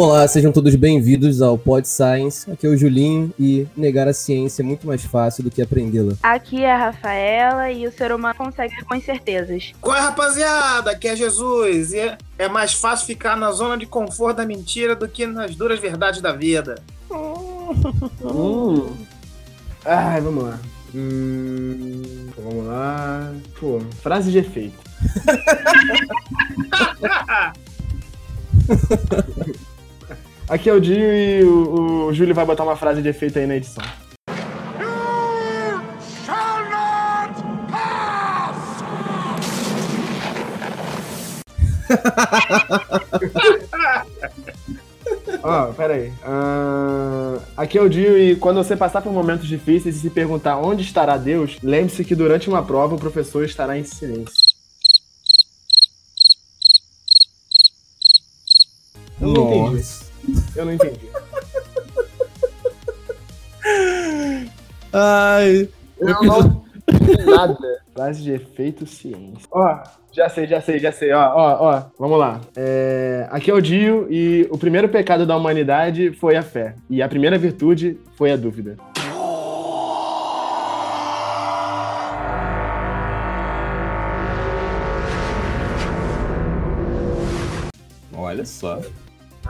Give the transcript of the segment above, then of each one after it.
Olá, sejam todos bem-vindos ao Pod Science. Aqui é o Julinho e negar a ciência é muito mais fácil do que aprendê-la. Aqui é a Rafaela e o ser humano consegue com incertezas. Qual é, rapaziada? Aqui é Jesus e é, mais fácil ficar na zona de conforto da mentira do que nas duras verdades da vida. Hum. Ai, vamos lá. Hum, vamos lá. Pô, frase de efeito. Aqui é o Dinho e o, o Júlio vai botar uma frase de efeito aí na edição. Ó, pera aí. Ah, aqui é o Dio e quando você passar por momentos difíceis e se perguntar onde estará Deus, lembre-se que durante uma prova o professor estará em silêncio. Eu não entendi. Eu não entendi. Ai, Eu não entendi nada. Frase de efeito ciência. Ó, já sei, já sei, já sei. Ó, ó, ó. Vamos lá. É, aqui é o Dio e o primeiro pecado da humanidade foi a fé. E a primeira virtude foi a dúvida. olha só.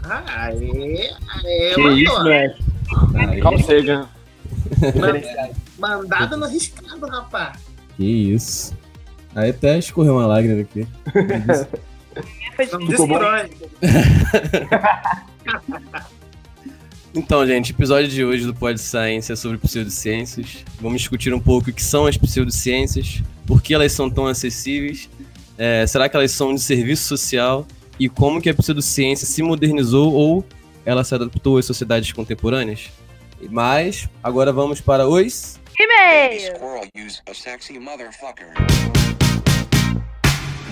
Aê, aê, Que mandou. isso, moleque? Aí, Calma, chega. Mandado no riscado, rapaz. que isso. Aí até escorreu uma lágrima aqui. Não destrói. Então, gente, o episódio de hoje do Pod Science é sobre pseudociências. Vamos discutir um pouco o que são as pseudociências, por que elas são tão acessíveis, é, será que elas são de serviço social e como que a pseudociência se modernizou ou ela se adaptou às sociedades contemporâneas. Mas agora vamos para os E-mail! Squirrel use a sexy motherfucker.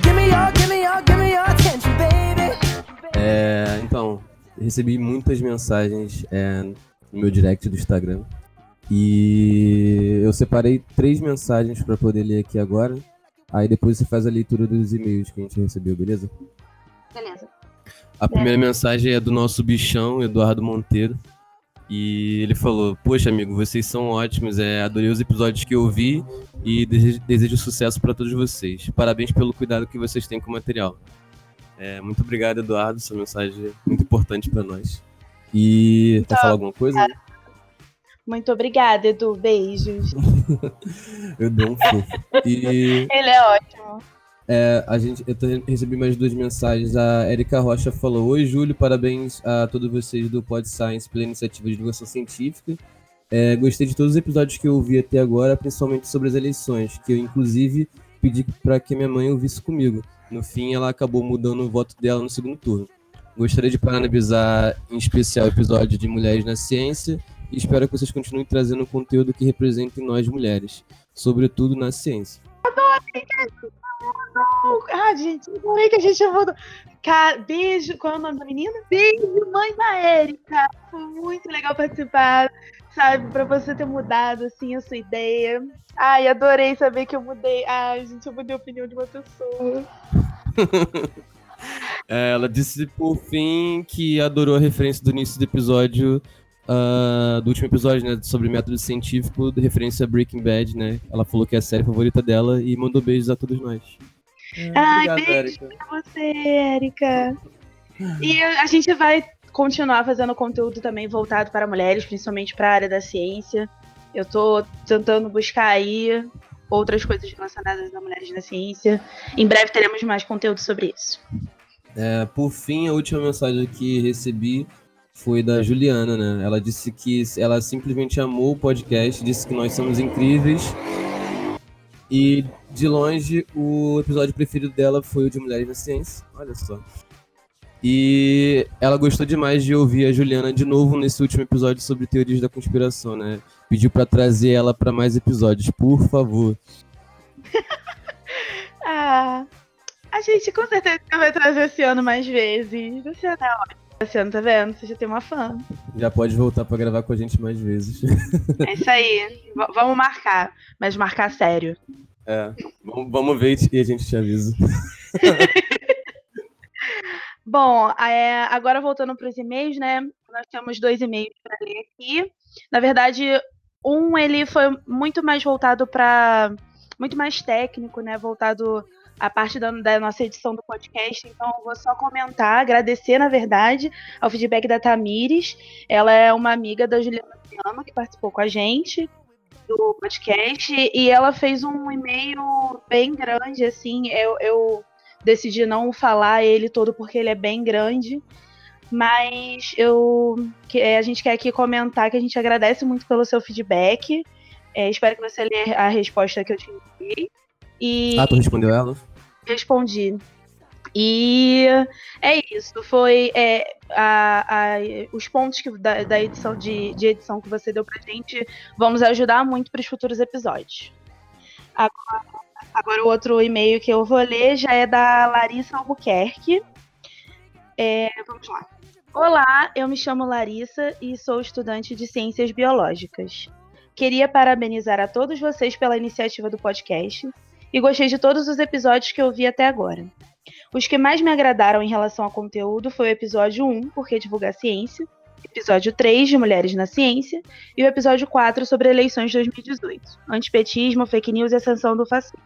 Give me your, give me your, give me your attention, baby. É, então, recebi muitas mensagens é, no meu direct do Instagram. E eu separei três mensagens para poder ler aqui agora. Aí depois você faz a leitura dos e-mails que a gente recebeu, beleza? Beleza. A primeira mensagem é do nosso bichão, Eduardo Monteiro. E ele falou: Poxa, amigo, vocês são ótimos. É, adorei os episódios que eu vi e desejo, desejo sucesso para todos vocês. Parabéns pelo cuidado que vocês têm com o material. É, muito obrigado, Eduardo. Essa mensagem é muito importante para nós. E. Quer falar alguma coisa? Muito obrigada, Edu. Beijos. Eu dei um fofo. E Ele é ótimo. É, a gente, eu recebi mais duas mensagens. A Erika Rocha falou: Oi, Júlio, parabéns a todos vocês do Pod Science pela iniciativa de divulgação científica. É, gostei de todos os episódios que eu ouvi até agora, principalmente sobre as eleições, que eu, inclusive, pedi para que minha mãe ouvisse comigo. No fim, ela acabou mudando o voto dela no segundo turno. Gostaria de parabenizar, em especial, o episódio de Mulheres na Ciência e espero que vocês continuem trazendo conteúdo que represente nós mulheres, sobretudo na ciência. Ah, gente, adorei que a gente chamou. do- Cara, beijo. Qual é o nome da menina? Beijo, mãe da Érica. Foi muito legal participar, sabe? Pra você ter mudado, assim, a sua ideia. Ai, adorei saber que eu mudei. Ai, gente, eu mudei a opinião de uma pessoa. Ela disse, por fim, que adorou a referência do início do episódio, ah, do último episódio, né, sobre método científico, de referência a Breaking Bad, né? Ela falou que é a série favorita dela e mandou beijos a todos nós. Ai, Obrigado, beijo Erika. pra você, Érica. E a gente vai continuar fazendo conteúdo também voltado para mulheres, principalmente para a área da ciência. Eu tô tentando buscar aí outras coisas relacionadas a mulheres na ciência. Em breve teremos mais conteúdo sobre isso. É, por fim, a última mensagem que recebi foi da Juliana, né? Ela disse que ela simplesmente amou o podcast, disse que nós somos incríveis. E de longe, o episódio preferido dela foi o de Mulheres na Ciência. Olha só. E ela gostou demais de ouvir a Juliana de novo nesse último episódio sobre teorias da conspiração, né? Pediu pra trazer ela pra mais episódios, por favor. Ah, a gente com certeza vai trazer esse ano mais vezes. Você é ótimo esse ano, tá vendo? Você já tem uma fã. Já pode voltar pra gravar com a gente mais vezes. É isso aí. V- vamos marcar, mas marcar sério. É, vamos, vamos ver e a gente te avisa. Bom, é, agora voltando para os e-mails, né? Nós temos dois e-mails para ler aqui. Na verdade, um ele foi muito mais voltado para muito mais técnico, né? Voltado à parte da, da nossa edição do podcast. Então, eu vou só comentar, agradecer, na verdade, ao feedback da Tamires. Ela é uma amiga da Juliana Piano, que participou com a gente do podcast, e ela fez um e-mail bem grande, assim. Eu, eu decidi não falar ele todo porque ele é bem grande. Mas eu é, a gente quer aqui comentar que a gente agradece muito pelo seu feedback. É, espero que você lê a resposta que eu te enviei. E Ah, tu respondeu ela? respondi. E é isso. Foi é, a- a- os pontos que, da, da edição de, de edição que você deu pra gente vão nos ajudar muito para os futuros episódios. Agora, agora o outro e-mail que eu vou ler já é da Larissa Albuquerque. É, vamos lá. Olá, eu me chamo Larissa e sou estudante de Ciências Biológicas. Queria parabenizar a todos vocês pela iniciativa do podcast e gostei de todos os episódios que eu vi até agora. Os que mais me agradaram em relação ao conteúdo foi o episódio 1, Porque Divulgar Ciência, episódio 3, de Mulheres na Ciência, e o episódio 4, sobre eleições de 2018, antipetismo, fake news e ascensão do fascismo.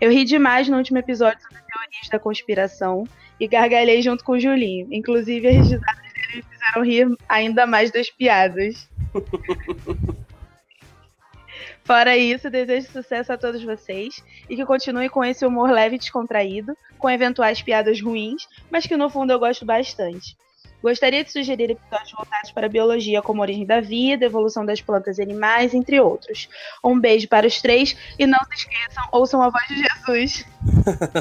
Eu ri demais no último episódio sobre teorias da conspiração e gargalhei junto com o Julinho. Inclusive, as risadas dele me fizeram rir ainda mais das piadas. Fora isso, desejo sucesso a todos vocês e que continuem com esse humor leve e descontraído, com eventuais piadas ruins, mas que no fundo eu gosto bastante. Gostaria de sugerir episódios voltados para a biologia, como a origem da vida, evolução das plantas e animais, entre outros. Um beijo para os três e não se esqueçam, ouçam a voz de Jesus.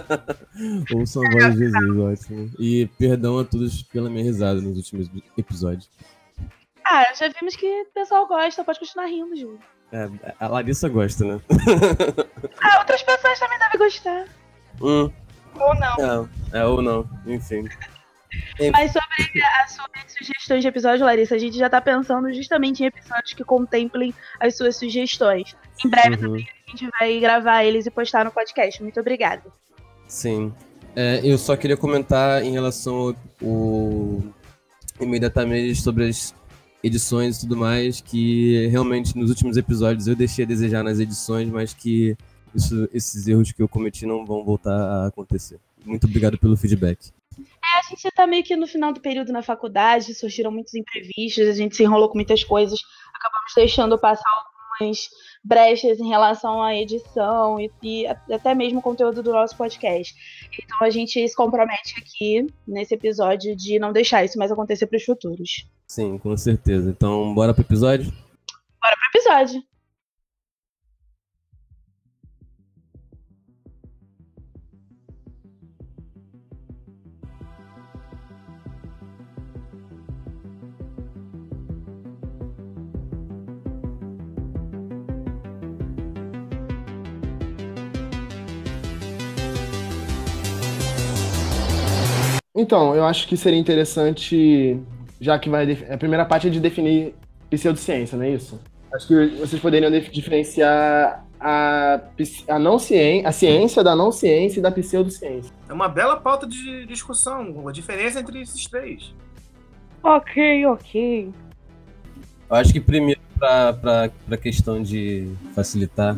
Ouçam a voz de Jesus, ótimo. E perdão a todos pela minha risada nos últimos episódios. Ah, já vimos que o pessoal gosta, pode continuar rindo, Ju. É, a Larissa gosta, né? Ah, outras pessoas também devem gostar. Hum, Ou não. é, é ou não, enfim. Mas sobre as suas sugestões de episódio, Larissa, a gente já tá pensando justamente em episódios que contemplem as suas sugestões. Em breve Uhum. a gente vai gravar eles e postar no podcast. Muito obrigada. Sim. É, eu só queria comentar em relação ao, ao Tamires sobre as edições e tudo mais, que realmente nos últimos episódios eu deixei a desejar nas edições, mas que isso- esses erros que eu cometi não vão voltar a acontecer. Muito obrigado pelo feedback. A gente tá meio que no final do período na faculdade, surgiram muitos imprevistos, a gente se enrolou com muitas coisas, acabamos deixando passar algumas brechas em relação à edição e, e até mesmo o conteúdo do nosso podcast. Então a gente se compromete aqui nesse episódio de não deixar isso mais acontecer para os futuros. Sim, com certeza. Então, bora pro episódio? Bora pro episódio. Então, eu acho que seria interessante, já que vai. A primeira parte é de definir pseudociência, não é isso? Acho que vocês poderiam dif- diferenciar a, a, não ciência, a ciência da não ciência e da pseudociência. É uma bela pauta de discussão, a diferença entre esses três. Ok, ok. Eu acho que primeiro, pra, pra, pra questão de facilitar,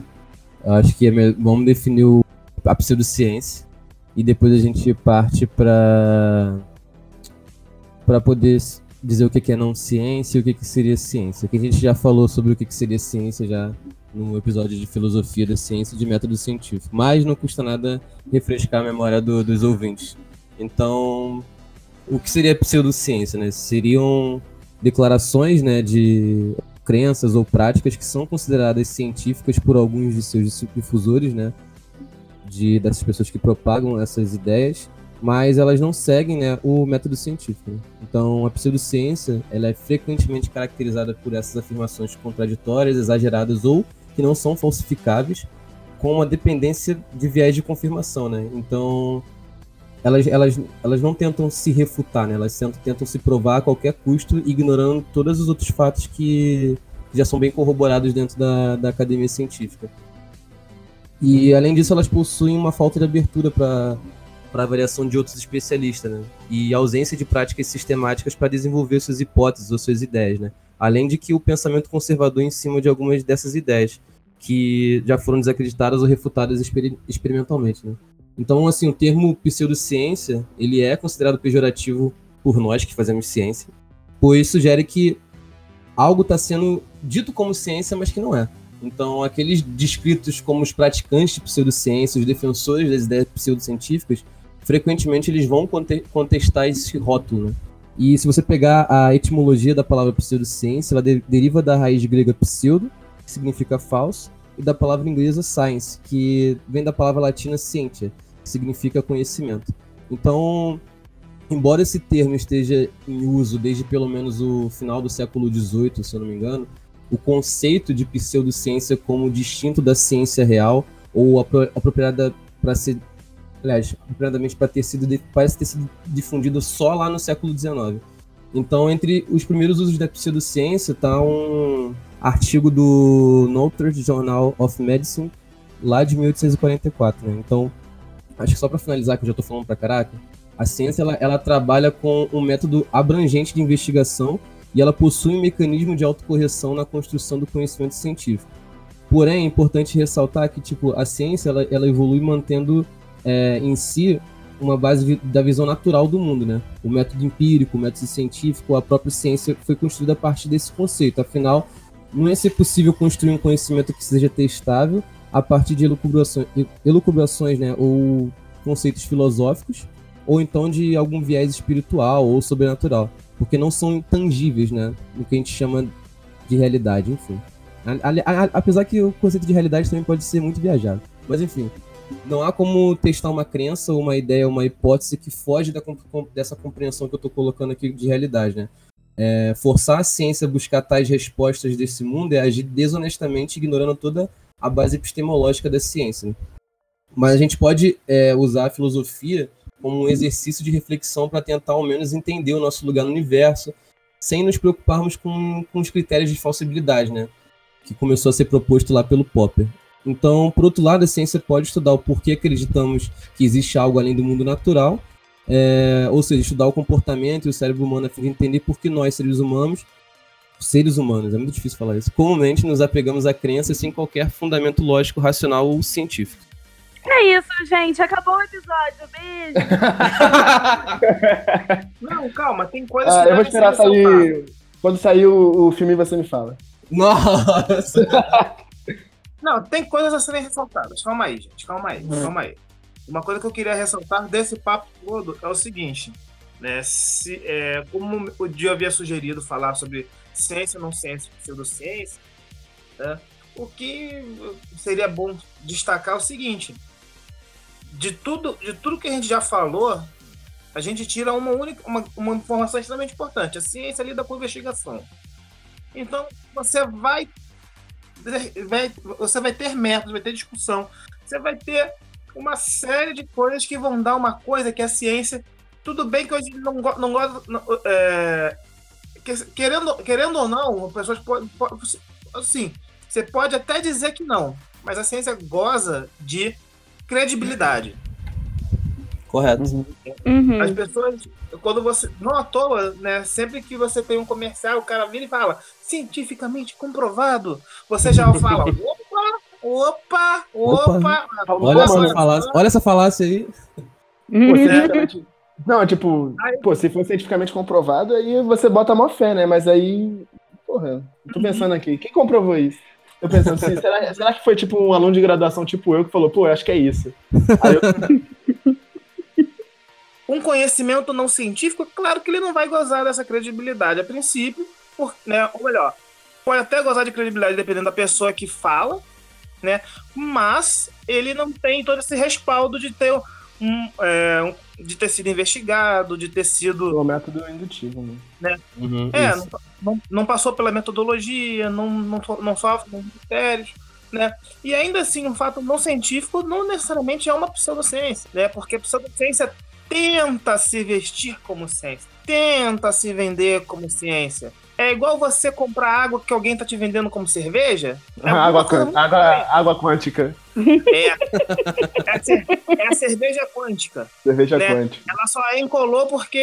eu acho que é vamos definir o, a pseudociência e depois a gente parte pra, pra poder dizer o que é não ciência e o que seria ciência. Que a gente já falou sobre o que seria ciência já no episódio de filosofia da ciência e de método científico, mas não custa nada refrescar a memória do- dos ouvintes. Então, o que seria pseudociência, né? Seriam declarações né, de crenças ou práticas que são consideradas científicas por alguns de seus difusores, né, de, dessas pessoas que propagam essas ideias, mas elas não seguem né, o método científico. Então, a pseudociência ela é frequentemente caracterizada por essas afirmações contraditórias, exageradas ou que não são falsificáveis, com uma dependência de viés de confirmação. Né? Então, elas, elas, elas não tentam se refutar, né? elas tentam, tentam se provar a qualquer custo, ignorando todos os outros fatos que já são bem corroborados dentro da, da academia científica. E, além disso, elas possuem uma falta de abertura para para avaliação de outros especialistas, né? E ausência de práticas sistemáticas para desenvolver suas hipóteses ou suas ideias, né? Além de que o pensamento conservador em cima de algumas dessas ideias, que já foram desacreditadas ou refutadas experi- experimentalmente, né? Então, assim, o termo pseudociência, ele é considerado pejorativo por nós que fazemos ciência, pois sugere que algo está sendo dito como ciência, mas que não é. Então, aqueles descritos como os praticantes de pseudociência, os defensores das ideias pseudocientíficas, frequentemente eles vão conte- contestar esse rótulo. Né? E se você pegar a etimologia da palavra pseudociência, ela de- deriva da raiz grega pseudo, que significa falso, e da palavra inglesa science, que vem da palavra latina scientia, que significa conhecimento. Então, embora esse termo esteja em uso desde pelo menos o final do século XVIII, se eu não me engano, o conceito de pseudociência como distinto da ciência real ou apro- apropriada para ser aliás, apropriadamente para ter sido parece ter sido difundido só lá no século XIX. Então, entre os primeiros usos da pseudociência está um artigo do Northern Journal of Medicine lá de 1844, né? Então, acho que só para finalizar que eu já estou falando para caraca, a ciência ela, ela trabalha com um método abrangente de investigação e ela possui um mecanismo de autocorreção na construção do conhecimento científico. Porém, é importante ressaltar que tipo, a ciência ela, ela evolui mantendo é, em si uma base da visão natural do mundo, né? O método empírico, o método científico, a própria ciência foi construída a partir desse conceito. Afinal, não ia ser possível construir um conhecimento que seja testável a partir de elucubrações, elucubrações né? ou conceitos filosóficos, ou então de algum viés espiritual ou sobrenatural, porque não são tangíveis, né? O que a gente chama de realidade, enfim. A- a- a- apesar que o conceito de realidade também pode ser muito viajado. Mas enfim, não há como testar uma crença, uma ideia, uma hipótese que foge da, dessa compreensão que eu estou colocando aqui de realidade, né? É, forçar a ciência a buscar tais respostas desse mundo é agir desonestamente, ignorando toda a base epistemológica da ciência. né? Mas a gente pode é, usar a filosofia como um exercício de reflexão para tentar ao menos entender o nosso lugar no universo, sem nos preocuparmos com, com os critérios de falsibilidade, né? Que começou a ser proposto lá pelo Popper. Então, por outro lado, a ciência pode estudar o porquê acreditamos que existe algo além do mundo natural, é, ou seja, estudar o comportamento e o cérebro humano a fim de entender por que nós, seres humanos, seres humanos, é muito difícil falar isso, comumente nos apegamos a crenças sem qualquer fundamento lógico, racional ou científico. É isso, gente. Acabou o episódio. Beijo. Não, calma, tem coisas Ah, que eu vou devem esperar sair. Quando sair o, o filme, você me fala. Nossa! Não, tem coisas a serem ressaltadas. Calma aí, gente. Calma aí, Hum. calma aí. Uma coisa que eu queria ressaltar desse papo todo é o seguinte, né? Se, é, como o Dio havia sugerido falar sobre ciência, não ciência, pseudociência, né? o que seria bom destacar é o seguinte: de tudo, de tudo que a gente já falou, a gente tira uma única, uma, uma informação extremamente importante. A ciência lida com investigação. Então, você vai vai- você vai ter métodos, vai ter discussão, você vai ter uma série de coisas que vão dar uma coisa que a ciência. Tudo bem que hoje não, não gosta. é, que- querendo, querendo ou não, pessoas podem. Assim, você pode até dizer que não, mas a ciência goza de credibilidade. Correto. Uhum. As pessoas, quando você. Não à toa, né? Sempre que você tem um comercial, o cara vira e fala, cientificamente comprovado. Você já fala, opa, opa, opa. Olha essa falácia, olha essa falácia aí. Pô, cientificamente- Não, tipo, pô, se for cientificamente comprovado, aí você bota a maior fé, né? Mas aí. Porra, eu tô pensando aqui, quem comprovou isso? Tô pensando assim, será, será que foi tipo um aluno de graduação tipo eu que falou, pô, eu acho que é isso. Eu, um conhecimento não científico, claro que ele não vai gozar dessa credibilidade a princípio, por, né, ou melhor, pode até gozar de credibilidade dependendo da pessoa que fala, né, mas ele não tem todo esse respaldo de ter um, é, um- de ter sido investigado, de ter sido. O método indutivo, né? Uhum, É, isso. não, não, não passou pela metodologia, não, não, não sofre com critérios, né? E ainda assim, um fato não científico não necessariamente é uma pseudociência, né? Porque a pseudociência tenta se vestir como ciência, tenta se vender como ciência. É igual você comprar água que alguém tá te vendendo como cerveja. É água, água, água quântica. É a, cer- é a cerveja quântica. Cerveja Né? quântica. Ela só encolou porque.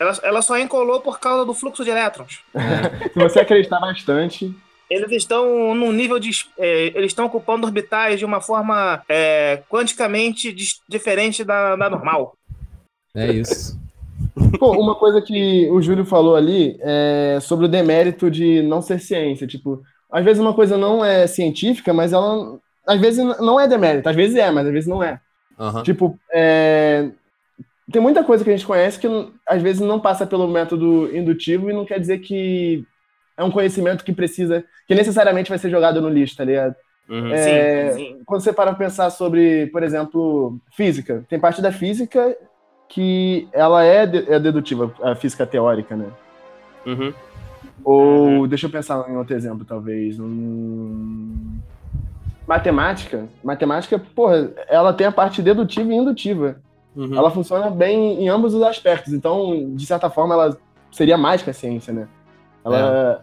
Ela, ela só encolou por causa do fluxo de elétrons. Se você acreditar bastante, Eles estão num nível de. é, eles estão ocupando orbitais de uma forma é, quanticamente diferente da, da normal. É isso. Pô, uma coisa que o Júlio falou ali é sobre o demérito de não ser ciência. Tipo, às vezes uma coisa não é científica, mas ela às vezes não é demérito, às vezes é, mas às vezes não é. Aham. Tipo, é, tem muita coisa que a gente conhece que às vezes não passa pelo método indutivo e não quer dizer que é um conhecimento que precisa, que necessariamente vai ser jogado no lixo, tá ligado? Uhum. É, Sim, sim. quando você para pensar sobre, por exemplo, física, tem parte da física que ela é, de- é dedutiva, a física teórica, né? Uhum. Ou, deixa eu pensar em outro exemplo, talvez. Hum, Matemática. Matemática, porra, ela tem a parte dedutiva e indutiva. Uhum. Ela funciona bem em ambos os aspectos. Então, de certa forma, ela seria mais que a ciência, né? Ela.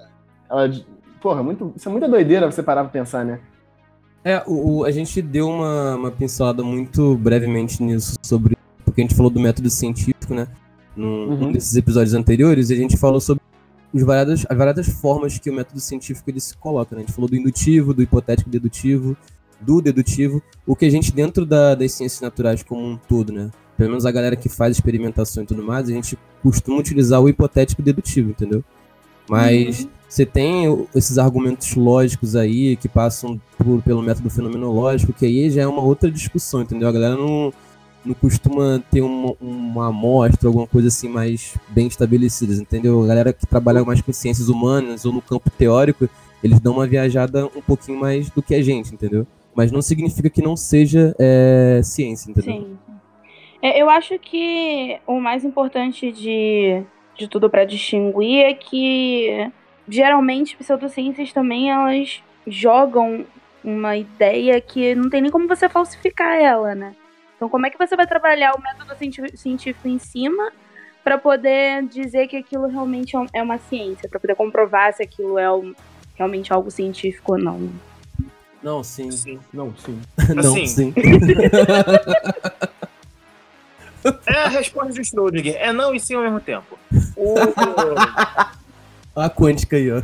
ela porra, muito, isso é muita doideira você parar pra pensar, né? É, o, o- a gente deu uma, uma pincelada muito brevemente nisso sobre. Porque a gente falou do método científico, né? Num Uhum. um desses episódios anteriores, e a gente falou sobre os variadas, as variadas formas que o método científico ele se coloca, né? A gente falou do indutivo, do hipotético dedutivo, do dedutivo, o que a gente, dentro da- das ciências naturais como um todo, né? Pelo menos a galera que faz experimentação e tudo mais, a gente costuma utilizar o hipotético dedutivo, entendeu? Mas você tem esses argumentos lógicos aí que passam por- pelo método fenomenológico, que aí já é uma outra discussão, entendeu? A galera não, não costuma ter uma, uma amostra, alguma coisa assim mais bem estabelecida, entendeu? A galera que trabalha mais com ciências humanas ou no campo teórico, eles dão uma viajada um pouquinho mais do que a gente, entendeu? Mas não significa que não seja é, ciência, entendeu? Sim. É, eu acho que o mais importante de, de tudo para distinguir é que geralmente pseudociências também elas jogam uma ideia que não tem nem como você falsificar ela, né? Então como é que você vai trabalhar o método científico em cima para poder dizer que aquilo realmente é é uma ciência, para poder comprovar se aquilo é um- realmente algo científico ou não? Não, sim. Sim. Não, sim. não, Assim. sim. É a resposta de Schrödinger. É não e sim ao mesmo tempo. O- a quântica aí, ó.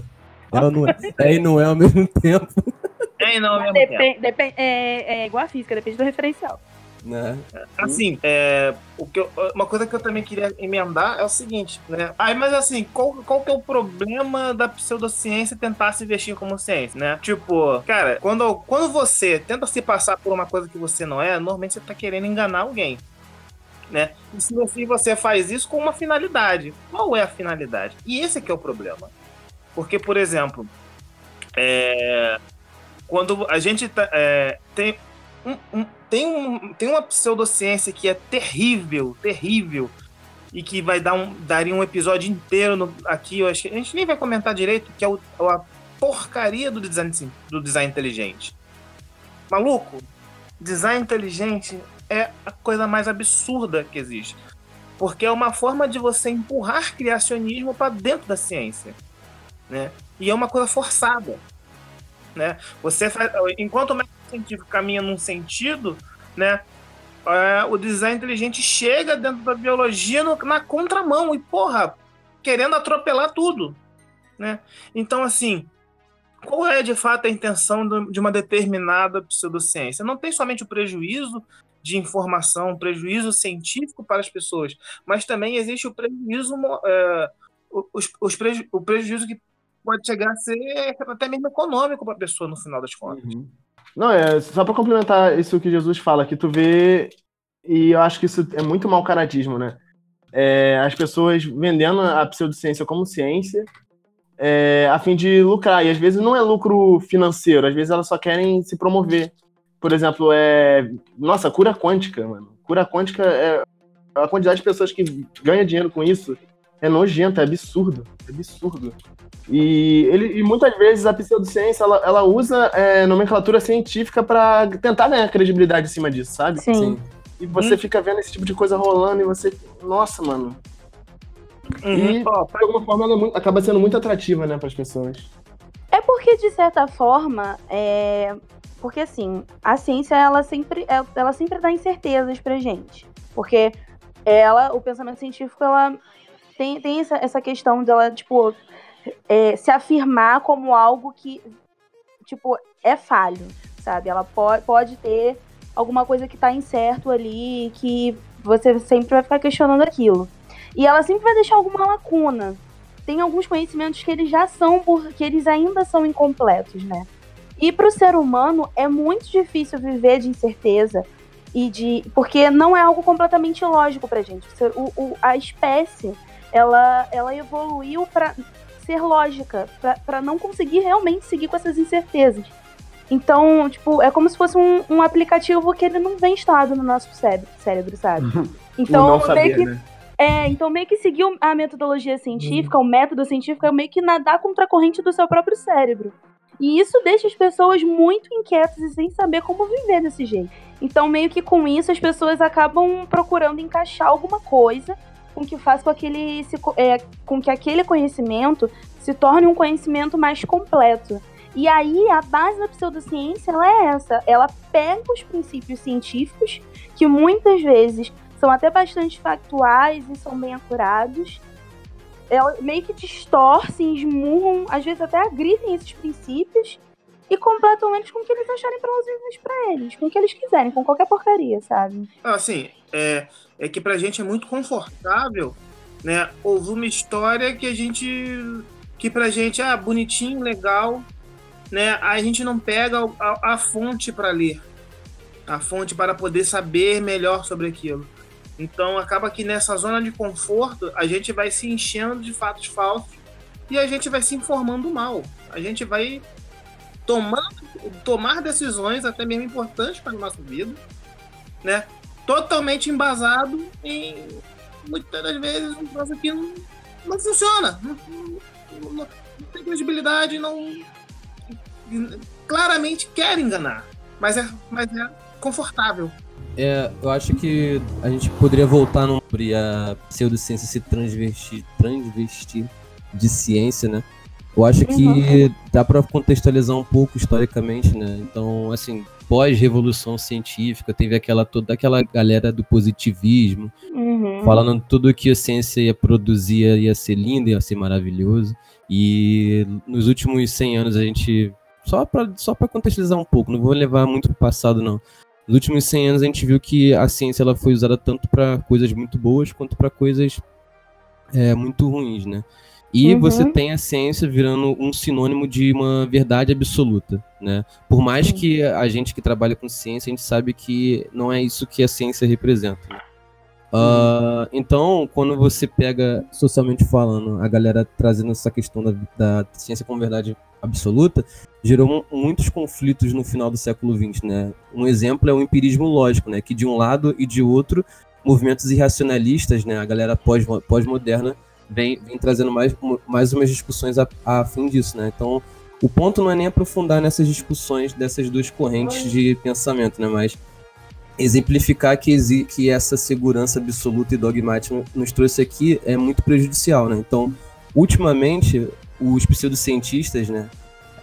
Ela não é, é e não é ao mesmo tempo, é e não ao mesmo tempo. Depen- depen- é, é igual a física, depende do referencial. Né? Assim, é, o que eu- uma coisa que eu também queria emendar é o seguinte, né? Aí, mas assim, qual, qual que é o problema da pseudociência tentar se vestir como ciência, né? Tipo, cara, quando, quando você tenta se passar por uma coisa que você não é, normalmente você tá querendo enganar alguém. Né? E se você, você faz isso com uma finalidade, qual é a finalidade? E esse é que é o problema. Porque, por exemplo, é, quando a gente tá, é, tem um- tem, um, tem uma pseudociência que é terrível, terrível, e que vai dar um, daria um episódio inteiro no- aqui, eu acho que a gente nem vai comentar direito, que é o, a porcaria do design, do design inteligente. Maluco, design inteligente é a coisa mais absurda que existe. Porque é uma forma de você empurrar criacionismo para dentro da ciência. Né? E é uma coisa forçada. Né? Você faz, enquanto o científico caminha num sentido, né? é, o design inteligente chega dentro da biologia no- na contramão e, porra, querendo atropelar tudo. Né? Então, assim, qual é de fato a intenção de uma determinada pseudociência? Não tem somente o prejuízo de informação, prejuízo científico para as pessoas, mas também existe o prejuízo, é, os, os preju- o prejuízo que pode chegar a ser até mesmo econômico para a pessoa no final das contas. Uhum. Não, é só pra complementar isso que Jesus fala, que tu vê, e eu acho que isso é muito mau caratismo, né? É, as pessoas vendendo a pseudociência como ciência é, a fim de lucrar, e às vezes não é lucro financeiro, às vezes elas só querem se promover. Por exemplo, é. Nossa, cura quântica, mano. Cura quântica é A quantidade de pessoas que ganha dinheiro com isso é nojenta, é absurdo. É absurdo. E, ele, e muitas vezes a pseudociência ela, ela usa é, nomenclatura científica pra tentar ganhar credibilidade em cima disso, sabe? Sim. E você fica vendo esse tipo de coisa rolando e você. Nossa, mano. E, Ó, de alguma forma, ela é muito- acaba sendo muito atrativa, né, pras pessoas. É porque, de certa forma, é... porque assim, a ciência ela sempre, ela- ela sempre dá incertezas pra gente. Porque ela, o pensamento científico, ela tem, tem essa, essa questão dela, tipo, é, se afirmar como algo que, tipo, é falho, sabe? Ela pode, pode ter alguma coisa que tá incerto ali, que você sempre vai ficar questionando aquilo. E ela sempre vai deixar alguma lacuna tem alguns conhecimentos que eles já são, porque eles ainda são incompletos, né? E para o ser humano é muito difícil viver de incerteza e de porque não é algo completamente lógico pra gente. O- o- a espécie ela, ela evoluiu para ser lógica, para não conseguir realmente seguir com essas incertezas. Então, tipo, é como se fosse um, um aplicativo que ele não vem instalado no nosso cérebro, cérebro sabe? Então, meio que né? é, então meio que seguir a metodologia científica, o método científico é meio que nadar contra a corrente do seu próprio cérebro. E isso deixa as pessoas muito inquietas e sem saber como viver desse jeito. Então, meio que com isso, as pessoas acabam procurando encaixar alguma coisa com que faça com, aquele, se é, com que aquele conhecimento se torne um conhecimento mais completo. E aí, a base da pseudociência ela é essa. Ela pega os princípios científicos, que muitas vezes são até bastante factuais e são bem acurados. Ela meio que distorcem, esmurram, às vezes até agridem esses princípios e completam eles com o que eles acharem plausíveis pra eles, com o que eles quiserem, com qualquer porcaria, sabe? Assim, é, é que pra gente é muito confortável, né? Ouvir uma história que a gente. que pra gente é bonitinho, legal, né? A gente não pega a, a fonte para ler. A fonte para poder saber melhor sobre aquilo. Então acaba que nessa zona de conforto a gente vai se enchendo de fatos falsos e a gente vai se informando mal. A gente vai tomar, tomar decisões até mesmo importantes para a nossa vida, né? Totalmente embasado em muitas das vezes um troço que não, não funciona, não, não- não- tem credibilidade, não claramente quer enganar, mas é, mas é confortável. É, eu acho que a gente poderia voltar sobre a pseudociência se transvestir, transvestir de ciência, né? Eu acho que dá pra contextualizar um pouco historicamente, né? Então, assim, pós-revolução científica, teve aquela toda aquela galera do positivismo, Uhum. falando tudo que a ciência ia produzir ia ser lindo, ia ser maravilhoso. E nos últimos 100 anos a gente só para só para contextualizar um pouco, não vou levar muito pro passado não. Nos últimos 100 anos a gente viu que a ciência ela foi usada tanto para coisas muito boas quanto para coisas é, muito ruins, né? E Uhum. você tem a ciência virando um sinônimo de uma verdade absoluta, né? Por mais Sim. que a gente que trabalha com ciência, a gente sabe que não é isso que a ciência representa. né? Ah, então, quando você pega, socialmente falando, a galera trazendo essa questão da, da ciência como verdade absoluta, gerou mu- muitos conflitos no final do século XX, né? Um exemplo é o empirismo lógico, né? Que de um lado e de outro, movimentos irracionalistas, né? A galera pós- pós-moderna vem, vem trazendo mais, mais umas discussões a, a fim disso, né? Então, o ponto não é nem aprofundar nessas discussões dessas duas correntes de pensamento, né? Mas exemplificar que, exi- que essa segurança absoluta e dogmática nos trouxe aqui é muito prejudicial, né? Então, ultimamente, os pseudocientistas, né?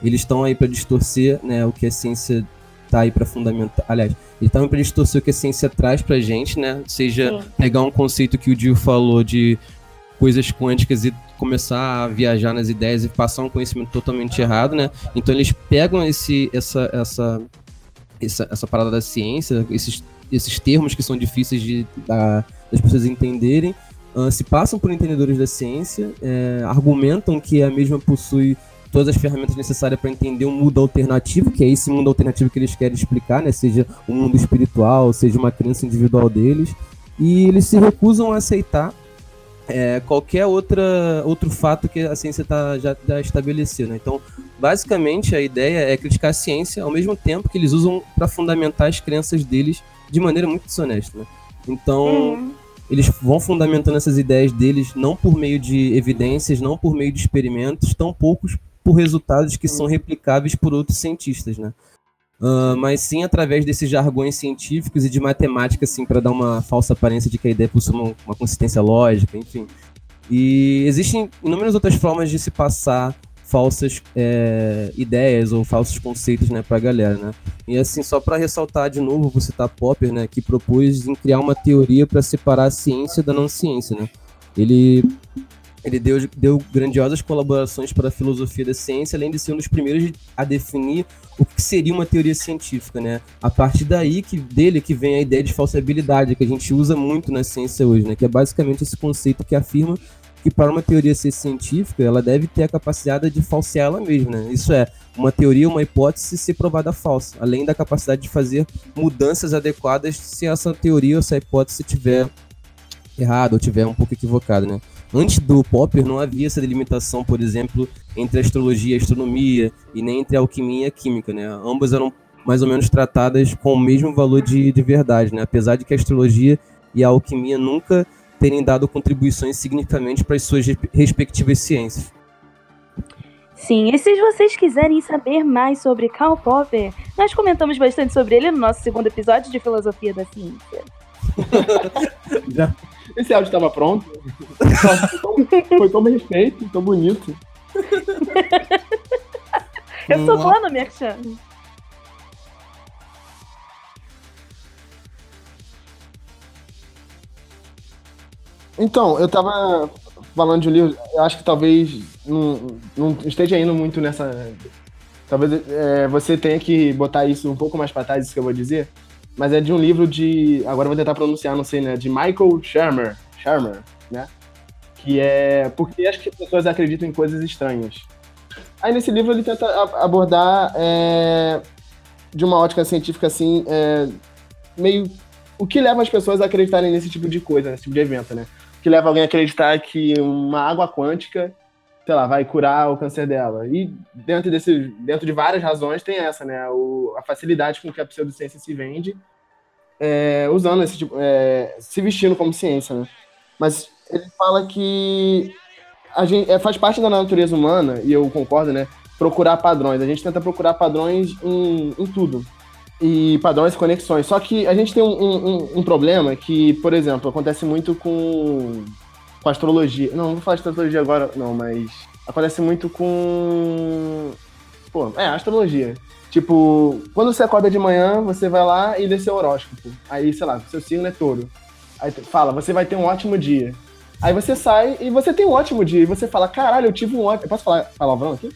Eles estão aí para distorcer, né? O que a ciência tá aí para fundamentar. Aliás, eles estão aí para distorcer o que a ciência traz pra gente, né? Seja Sim. pegar um conceito que o Dio falou de coisas quânticas e começar a viajar nas ideias e passar um conhecimento totalmente errado, né? Então eles pegam esse, essa, essa, essa, essa parada da ciência, esses, esses termos que são difíceis de, da- das pessoas entenderem, ah, se passam por entendedores da ciência, eh, argumentam que a mesma possui todas as ferramentas necessárias para entender um mundo alternativo, que é esse mundo alternativo que eles querem explicar, né? Seja um mundo espiritual, seja uma crença individual deles, e eles se recusam a aceitar é, qualquer outra, outro fato que a ciência tá, já, já estabeleceu. Né? Então, basicamente, a ideia é criticar a ciência ao mesmo tempo que eles usam para fundamentar as crenças deles de maneira muito desonesta. Né? Então, Uhum. eles vão fundamentando essas ideias deles não por meio de evidências, não por meio de experimentos, tão poucos por resultados que são replicáveis por outros cientistas, né? Uh, mas sim através desses jargões científicos e de matemática, assim, para dar uma falsa aparência de que a ideia possui uma, uma consistência lógica, enfim. E existem inúmeras outras formas de se passar falsas é, ideias ou falsos conceitos, né, pra galera, né? E assim, só para ressaltar de novo, vou citar Popper, né, que propôs em criar uma teoria para separar a ciência da não ciência, né? Ele ele deu, deu grandiosas colaborações para a filosofia da ciência, além de ser um dos primeiros a definir o que seria uma teoria científica, né? A partir daí que dele que vem a ideia de falsibilidade, que a gente usa muito na ciência hoje, né? Que é basicamente esse conceito que afirma que para uma teoria ser científica, ela deve ter a capacidade de falsear ela mesma, né? Isso é, uma teoria, uma hipótese ser provada falsa, além da capacidade de fazer mudanças adequadas se essa teoria ou essa hipótese tiver errada ou tiver um pouco equivocada, né? Antes do Popper não havia essa delimitação, por exemplo, entre astrologia e astronomia e nem entre a alquimia e a química, né? Ambas eram mais ou menos tratadas com o mesmo valor de, de verdade, né? Apesar de que a astrologia e a alquimia nunca terem dado contribuições significantes para as suas respectivas ciências. Sim, e se vocês quiserem saber mais sobre Karl Popper, nós comentamos bastante sobre ele no nosso segundo episódio de Filosofia da Ciência. Já. Esse áudio estava pronto. Foi, tão, foi tão bem feito, tão bonito. Eu sou boa no Merchan. Então, eu tava falando de um livro, eu acho que talvez não, não esteja indo muito nessa. Talvez é, você tenha que botar isso um pouco mais pra trás, isso que eu vou dizer. Mas é de um livro de. Agora vou tentar pronunciar, não sei, né? De Michael Shermer. Shermer, né? Que é. Porque acho que as pessoas acreditam em coisas estranhas. Aí nesse livro ele tenta abordar é, de uma ótica científica assim, é, meio. O que leva as pessoas a acreditarem nesse tipo de coisa, nesse tipo de evento, né? que leva alguém a acreditar que uma água quântica, sei lá, vai curar o câncer dela. E dentro, desse, dentro de várias razões tem essa, né? O, a facilidade com que a pseudociência se vende, é, usando esse tipo, é, se vestindo como ciência, né? Mas ele fala que a gente, é, faz parte da natureza humana, e eu concordo, né? Procurar padrões. A gente tenta procurar padrões em, em tudo e padrões e conexões. Só que a gente tem um, um, um, problema que, por exemplo, acontece muito com, com astrologia. Não, não vou falar de astrologia agora, não, mas acontece muito com. Pô, é, astrologia. Tipo, quando você acorda de manhã, você vai lá e lê seu horóscopo. Aí, sei lá, seu signo é touro. Aí fala, você vai ter um ótimo dia. Aí você sai e você tem um ótimo dia. E você fala, caralho, eu tive um ótimo. Posso falar palavrão aqui?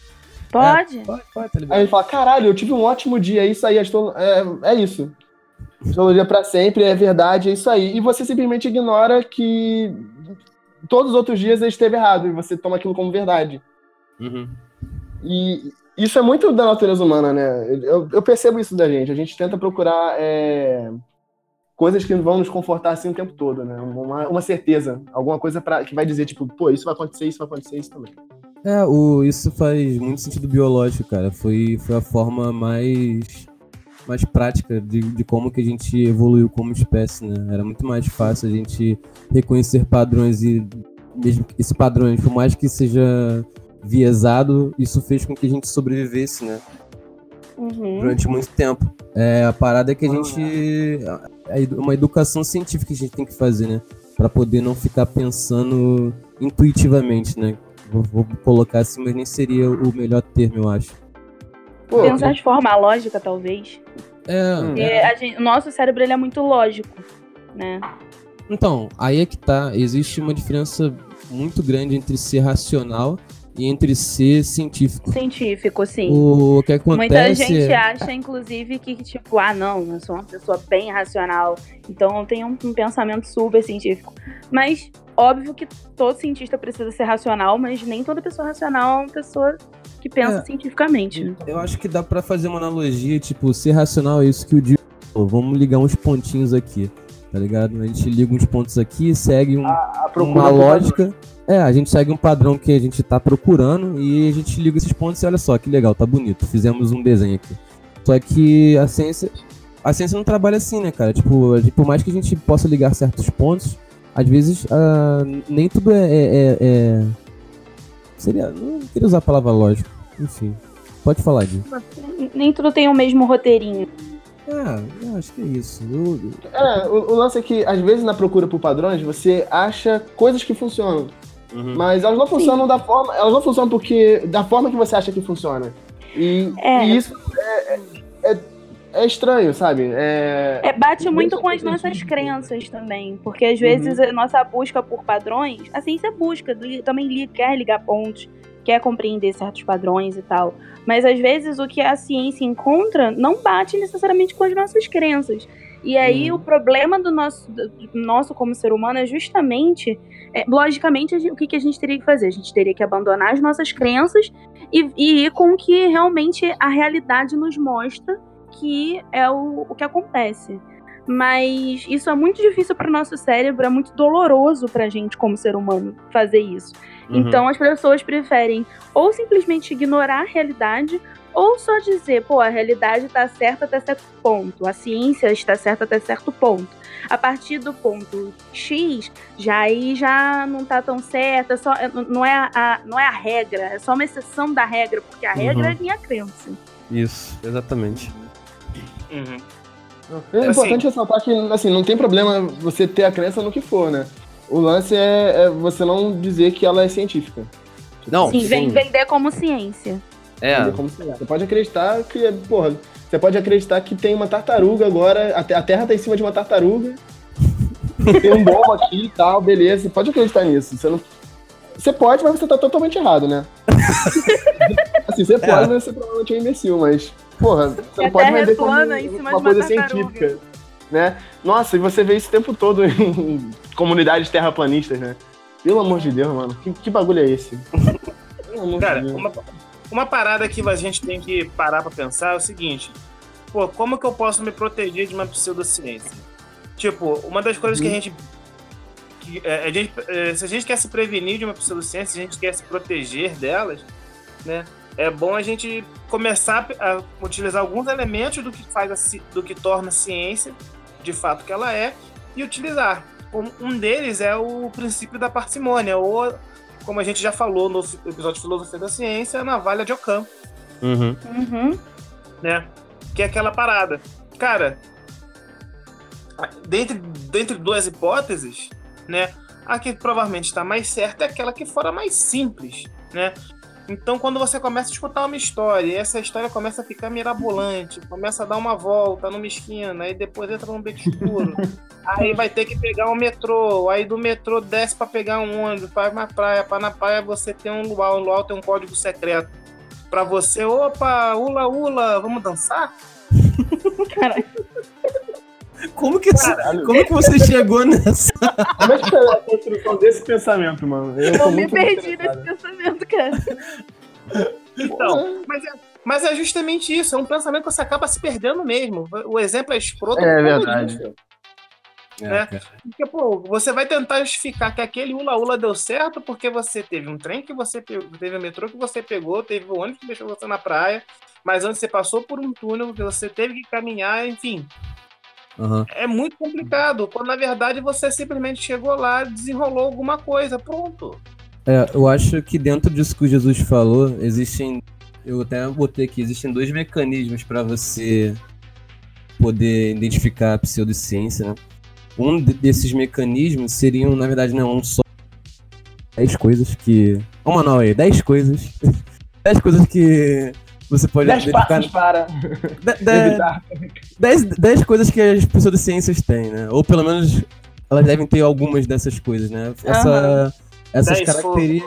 Pode? É, pode, pode, tá Aí ele fala, caralho, eu tive um ótimo dia, é isso aí, astro... é, é isso. Astrologia para sempre, é verdade, é isso aí. E você simplesmente ignora que todos os outros dias ele esteve errado, e você toma aquilo como verdade. Uhum. E isso é muito da natureza humana, né? Eu, eu percebo isso da gente. A gente tenta procurar é, coisas que vão nos confortar assim o tempo todo, né? Uma, uma certeza, alguma coisa pra, que vai dizer, tipo, pô, isso vai acontecer, isso vai acontecer, isso também. É, o, isso faz muito sentido biológico, cara. Foi, foi a forma mais, mais prática de, de como que a gente evoluiu como espécie, né? Era muito mais fácil a gente reconhecer padrões e mesmo que esse padrões, por mais que seja viesado, isso fez com que a gente sobrevivesse, né? Uhum. Durante muito tempo. É, a parada é que a gente. É uma educação científica que a gente tem que fazer, né? Pra poder não ficar pensando intuitivamente, né? Vou, vou, colocar assim, mas nem seria o melhor termo, eu acho. Pô, Pensar de forma lógica, talvez. É. Porque é. Gente, o nosso cérebro ele é muito lógico, né? Então, aí é que tá. Existe uma diferença muito grande entre ser racional e entre ser científico. Científico, sim. O que acontece... Muita gente acha, inclusive, que, tipo, ah, não, eu sou uma pessoa bem racional, então eu tenho um, um pensamento super científico. Mas Óbvio que todo cientista precisa ser racional, mas nem toda pessoa racional é uma pessoa que pensa é, cientificamente. Eu acho que dá para fazer uma analogia, tipo, ser racional é isso que o Dio falou. Vamos ligar uns pontinhos aqui, tá ligado? A gente liga uns pontos aqui, segue um, a, a uma lógica. É, a gente segue um padrão que a gente tá procurando e a gente liga esses pontos e olha só, que legal, tá bonito. Fizemos um desenho aqui. Só que a ciência. A ciência não trabalha assim, né, cara? Tipo, por mais que a gente possa ligar certos pontos, às vezes ah, nem tudo é, é- é- é- Seria. Não queria usar a palavra lógico. Enfim. Pode falar, Di. Nem tudo tem o mesmo roteirinho. Ah, eu acho que é isso. Eu- É, o, o lance é que, às vezes, na procura por padrões, você acha coisas que funcionam. Uhum. Mas elas não funcionam da forma. Elas não funcionam porque. da forma que você acha que funciona. E, É. e isso é, é, é estranho, sabe? É, É, bate Não muito com as nossas crenças também. Porque às vezes a nossa busca por padrões, a ciência busca, também quer ligar pontos, quer compreender certos padrões e tal. Mas às vezes o que a ciência encontra não bate necessariamente com as nossas crenças. E aí o problema do nosso, do nosso como ser humano é justamente, é, logicamente, o que, que a gente teria que fazer? A gente teria que abandonar as nossas crenças e, e ir com o que realmente a realidade nos mostra que é o, o que acontece. Mas isso é muito difícil para o nosso cérebro, é muito doloroso para a gente como ser humano fazer isso. Uhum. Então as pessoas preferem ou simplesmente ignorar a realidade ou só dizer, pô, a realidade está certa até certo ponto, a ciência está certa até certo ponto. A partir do ponto X, já aí já não tá tão certa, só, é- não, é a, não é a regra, é só uma exceção da regra, porque a regra Uhum. é minha crença. Isso, exatamente. Uhum. É Assim- importante ressaltar que, assim, não tem problema você ter a crença no que for, né? O lance é, é você não dizer que ela é científica. Não, Sim, vem- vender como ciência. É, Como se- Você pode acreditar que, porra, você pode acreditar que tem uma tartaruga agora, a te- a Terra tá em cima de uma tartaruga, tem um bomba aqui e tal, beleza, você pode acreditar nisso. Você não... Você pode, mas você tá totalmente errado, né? assim, você pode, mas você provavelmente é um imbecil, mas, porra, você a não pode Terra é vender como plana em cima de uma uma coisa tartaruga. científica, né? Nossa, e você vê isso o tempo todo em comunidades terraplanistas, né? Pelo amor de Deus, mano, que, que bagulho é esse? Cara, de uma, uma parada que a gente tem que parar pra pensar é o seguinte: pô, como que eu posso me proteger de uma pseudociência? Tipo, uma das coisas que a gente. que, é, a gente é, se a gente quer se prevenir de uma pseudociência, se a gente quer se proteger delas, né? É bom a gente começar a utilizar alguns elementos do que faz a do que torna a ciência de fato que ela é e utilizar. Um- Um deles é o princípio da parcimônia, ou como a gente já falou no episódio de Filosofia da Ciência, a navalha de Ockham, Uhum. Uhum. né? Que é aquela parada. Cara, dentre, dentre duas hipóteses, né? A que provavelmente está mais certa é aquela que fora mais simples, né? Então, quando você começa a escutar uma história e essa história começa a ficar mirabolante, começa a dar uma volta numa esquina, aí depois entra num beco escuro, aí vai ter que pegar um metrô, aí do metrô desce para pegar um ônibus, vai na praia, para na praia você tem um luau, o luau tem um código secreto para você, opa, ula ula, vamos dançar? Caralho. Como que, como que você chegou nessa? Como é que foi a construção desse pensamento, mano? Eu, tô Eu me muito perdi nesse pensamento, cara. Então, mas é, mas é justamente isso, é um pensamento que você acaba se perdendo mesmo. O exemplo é escroto. É verdade. É, cara. Porque, pô, você vai tentar justificar que aquele ula-ula deu certo porque você teve um trem que você pegou, teve um metrô que você pegou, teve o ônibus que deixou você na praia, mas antes você passou por um túnel que você teve que caminhar, enfim. Aham. É muito complicado, quando na verdade você simplesmente chegou lá, desenrolou alguma coisa, pronto. É, eu acho que dentro disso que o Jesus falou, existem. Eu até botei aqui, existem dois mecanismos para você poder identificar a pseudociência, né? Um de- desses mecanismos seriam, na verdade, não um só. Dez coisas que. Ó, o manual aí, dez coisas. dez coisas que você pode Dez passos para De- de-. 10, 10 coisas que as pseudociências têm, né? Ou pelo menos elas devem ter algumas dessas coisas, né? Essa, essas, Dez caracteri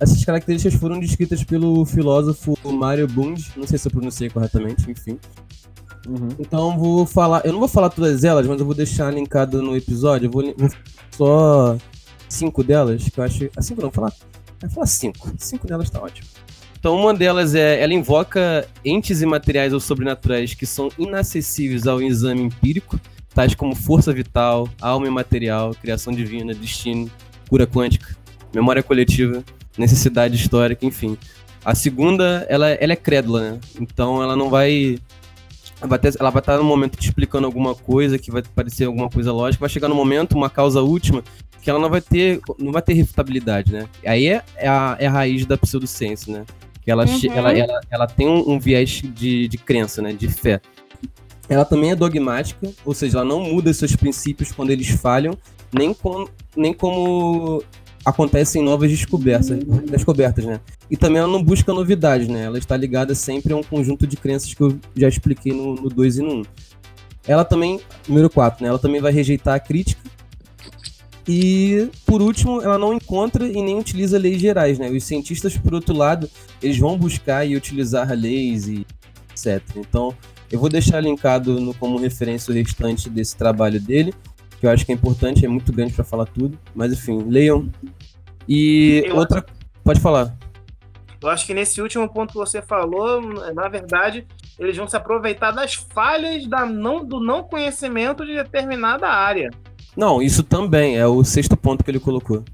essas características foram descritas pelo filósofo Mario Bunge, não sei se eu pronunciei corretamente, enfim. Uhum. Então vou falar, eu não vou falar todas elas, mas eu vou deixar linkado no episódio, eu vou, vou só cinco delas, que eu acho. Ah, cinco não, vou falar. Vai falar cinco. Cinco delas tá ótimo. Então uma delas é, ela invoca entes imateriais ou sobrenaturais que são inacessíveis ao exame empírico, tais como força vital, alma imaterial, criação divina, destino, cura quântica, memória coletiva, necessidade histórica, enfim. A segunda, ela, ela é crédula, né? Então ela não vai ela vai, estar no momento te explicando alguma coisa que vai parecer alguma coisa lógica, vai chegar no momento, uma causa última, que que ela não vai ter, não vai ter refutabilidade, né? Aí é, é a, é a raiz da pseudociência, né? Ela, Uhum. ela, ela, ela tem um, um viés de, de crença, né? De fé. Ela também é dogmática, ou seja, ela não muda seus princípios quando eles falham, nem, com, nem como acontecem novas descobertas, descobertas, né? E também ela não busca novidades, né? Ela está ligada sempre a um conjunto de crenças que eu já expliquei no, no 2 e no 1. Ela também, número 4, né? Ela também vai rejeitar a crítica. E, por último, ela não encontra e nem utiliza leis gerais, né? Os cientistas, por outro lado, eles vão buscar e utilizar leis e etc. Então, eu vou deixar linkado no- como referência o restante desse trabalho dele, que eu acho que é importante, é muito grande para falar tudo. Mas, enfim, leiam. E Eu- outra... Pode falar. Eu acho que nesse último ponto que você falou, na verdade, eles vão se aproveitar das falhas da não, do não conhecimento de determinada área. Não, isso também é o sexto ponto que ele colocou.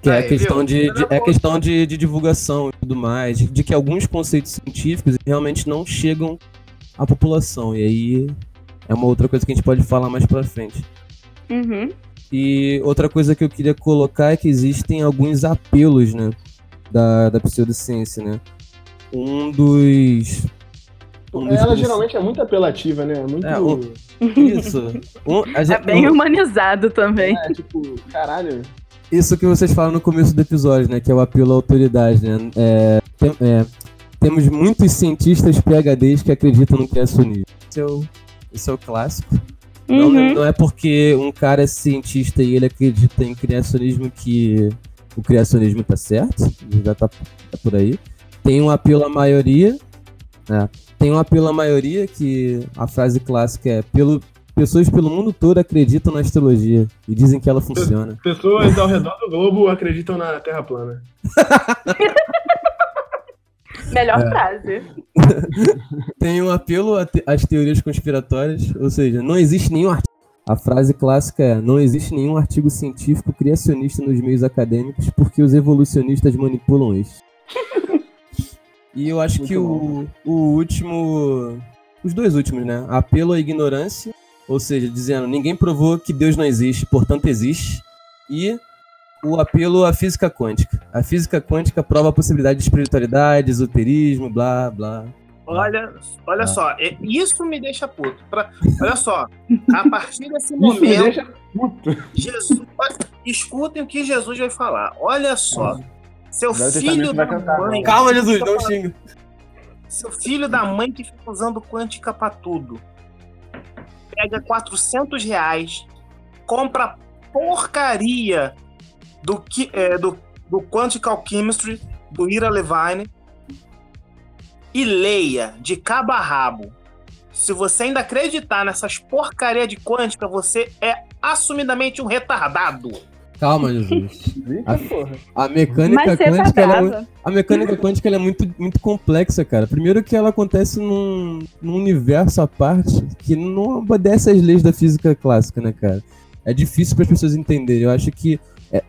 Que é a questão, de, de- é a questão de, de divulgação e tudo mais, de, de que alguns conceitos científicos realmente não chegam à população. E aí é uma outra coisa que a gente pode falar mais pra frente. Uhum. E outra coisa que eu queria colocar é que existem alguns apelos, né? Da, da pseudociência, né? Um dos. Um Ela geralmente é muito apelativa, né? Muito. É, o- Isso. Um, a É gente- bem um- humanizado também. É, tipo, caralho. Isso que vocês falam no começo do episódio, né? Que é o apelo à autoridade, né? É, tem- é, temos muitos cientistas PHDs que acreditam no criacionismo. Esse é o, esse é o clássico. Não, Uhum. não é porque um cara é cientista e ele acredita em criacionismo que o criacionismo tá certo. Já tá, tá por aí. Tem um apelo à maioria. né? Tem um apelo à maioria que a frase clássica é pelo, pessoas pelo mundo todo acreditam na astrologia e dizem que ela funciona. Pessoas ao redor do globo acreditam na Terra plana. Melhor É. frase. Tem um apelo te- às teorias conspiratórias, ou seja, não existe nenhum artigo. A frase clássica é: não existe nenhum artigo científico criacionista nos meios acadêmicos porque os evolucionistas manipulam este. e eu acho Muito que o, o último. Os dois últimos, né? Apelo à ignorância, ou seja, dizendo ninguém provou que Deus não existe, portanto existe. E o apelo à física quântica. A física quântica prova a possibilidade de espiritualidade, esoterismo, blá, blá. Olha, olha Ah. só, isso me deixa puto. Pra- olha só, a partir desse Isso me momento, deixa puto. Jesus, escutem o que Jesus vai falar. Olha só, seu filho da cantar, mãe, não. Calma, Jesus, não xinga. seu filho da mãe que fica usando quântica pra tudo, pega 400 reais, compra porcaria do que é, do, do Quantical Chemistry do Ira Levine e leia de cabo a rabo. Se você ainda acreditar nessas porcaria de quântica, você é assumidamente um retardado. Calma, Jesus. Eita, porra. A mecânica Mas você tá quântica, ela é, a mecânica quântica ela é muito, muito complexa, cara. Primeiro que ela acontece num, num universo à parte que não obedece às leis da física clássica, né, cara? É difícil para as pessoas entenderem. Eu acho que é,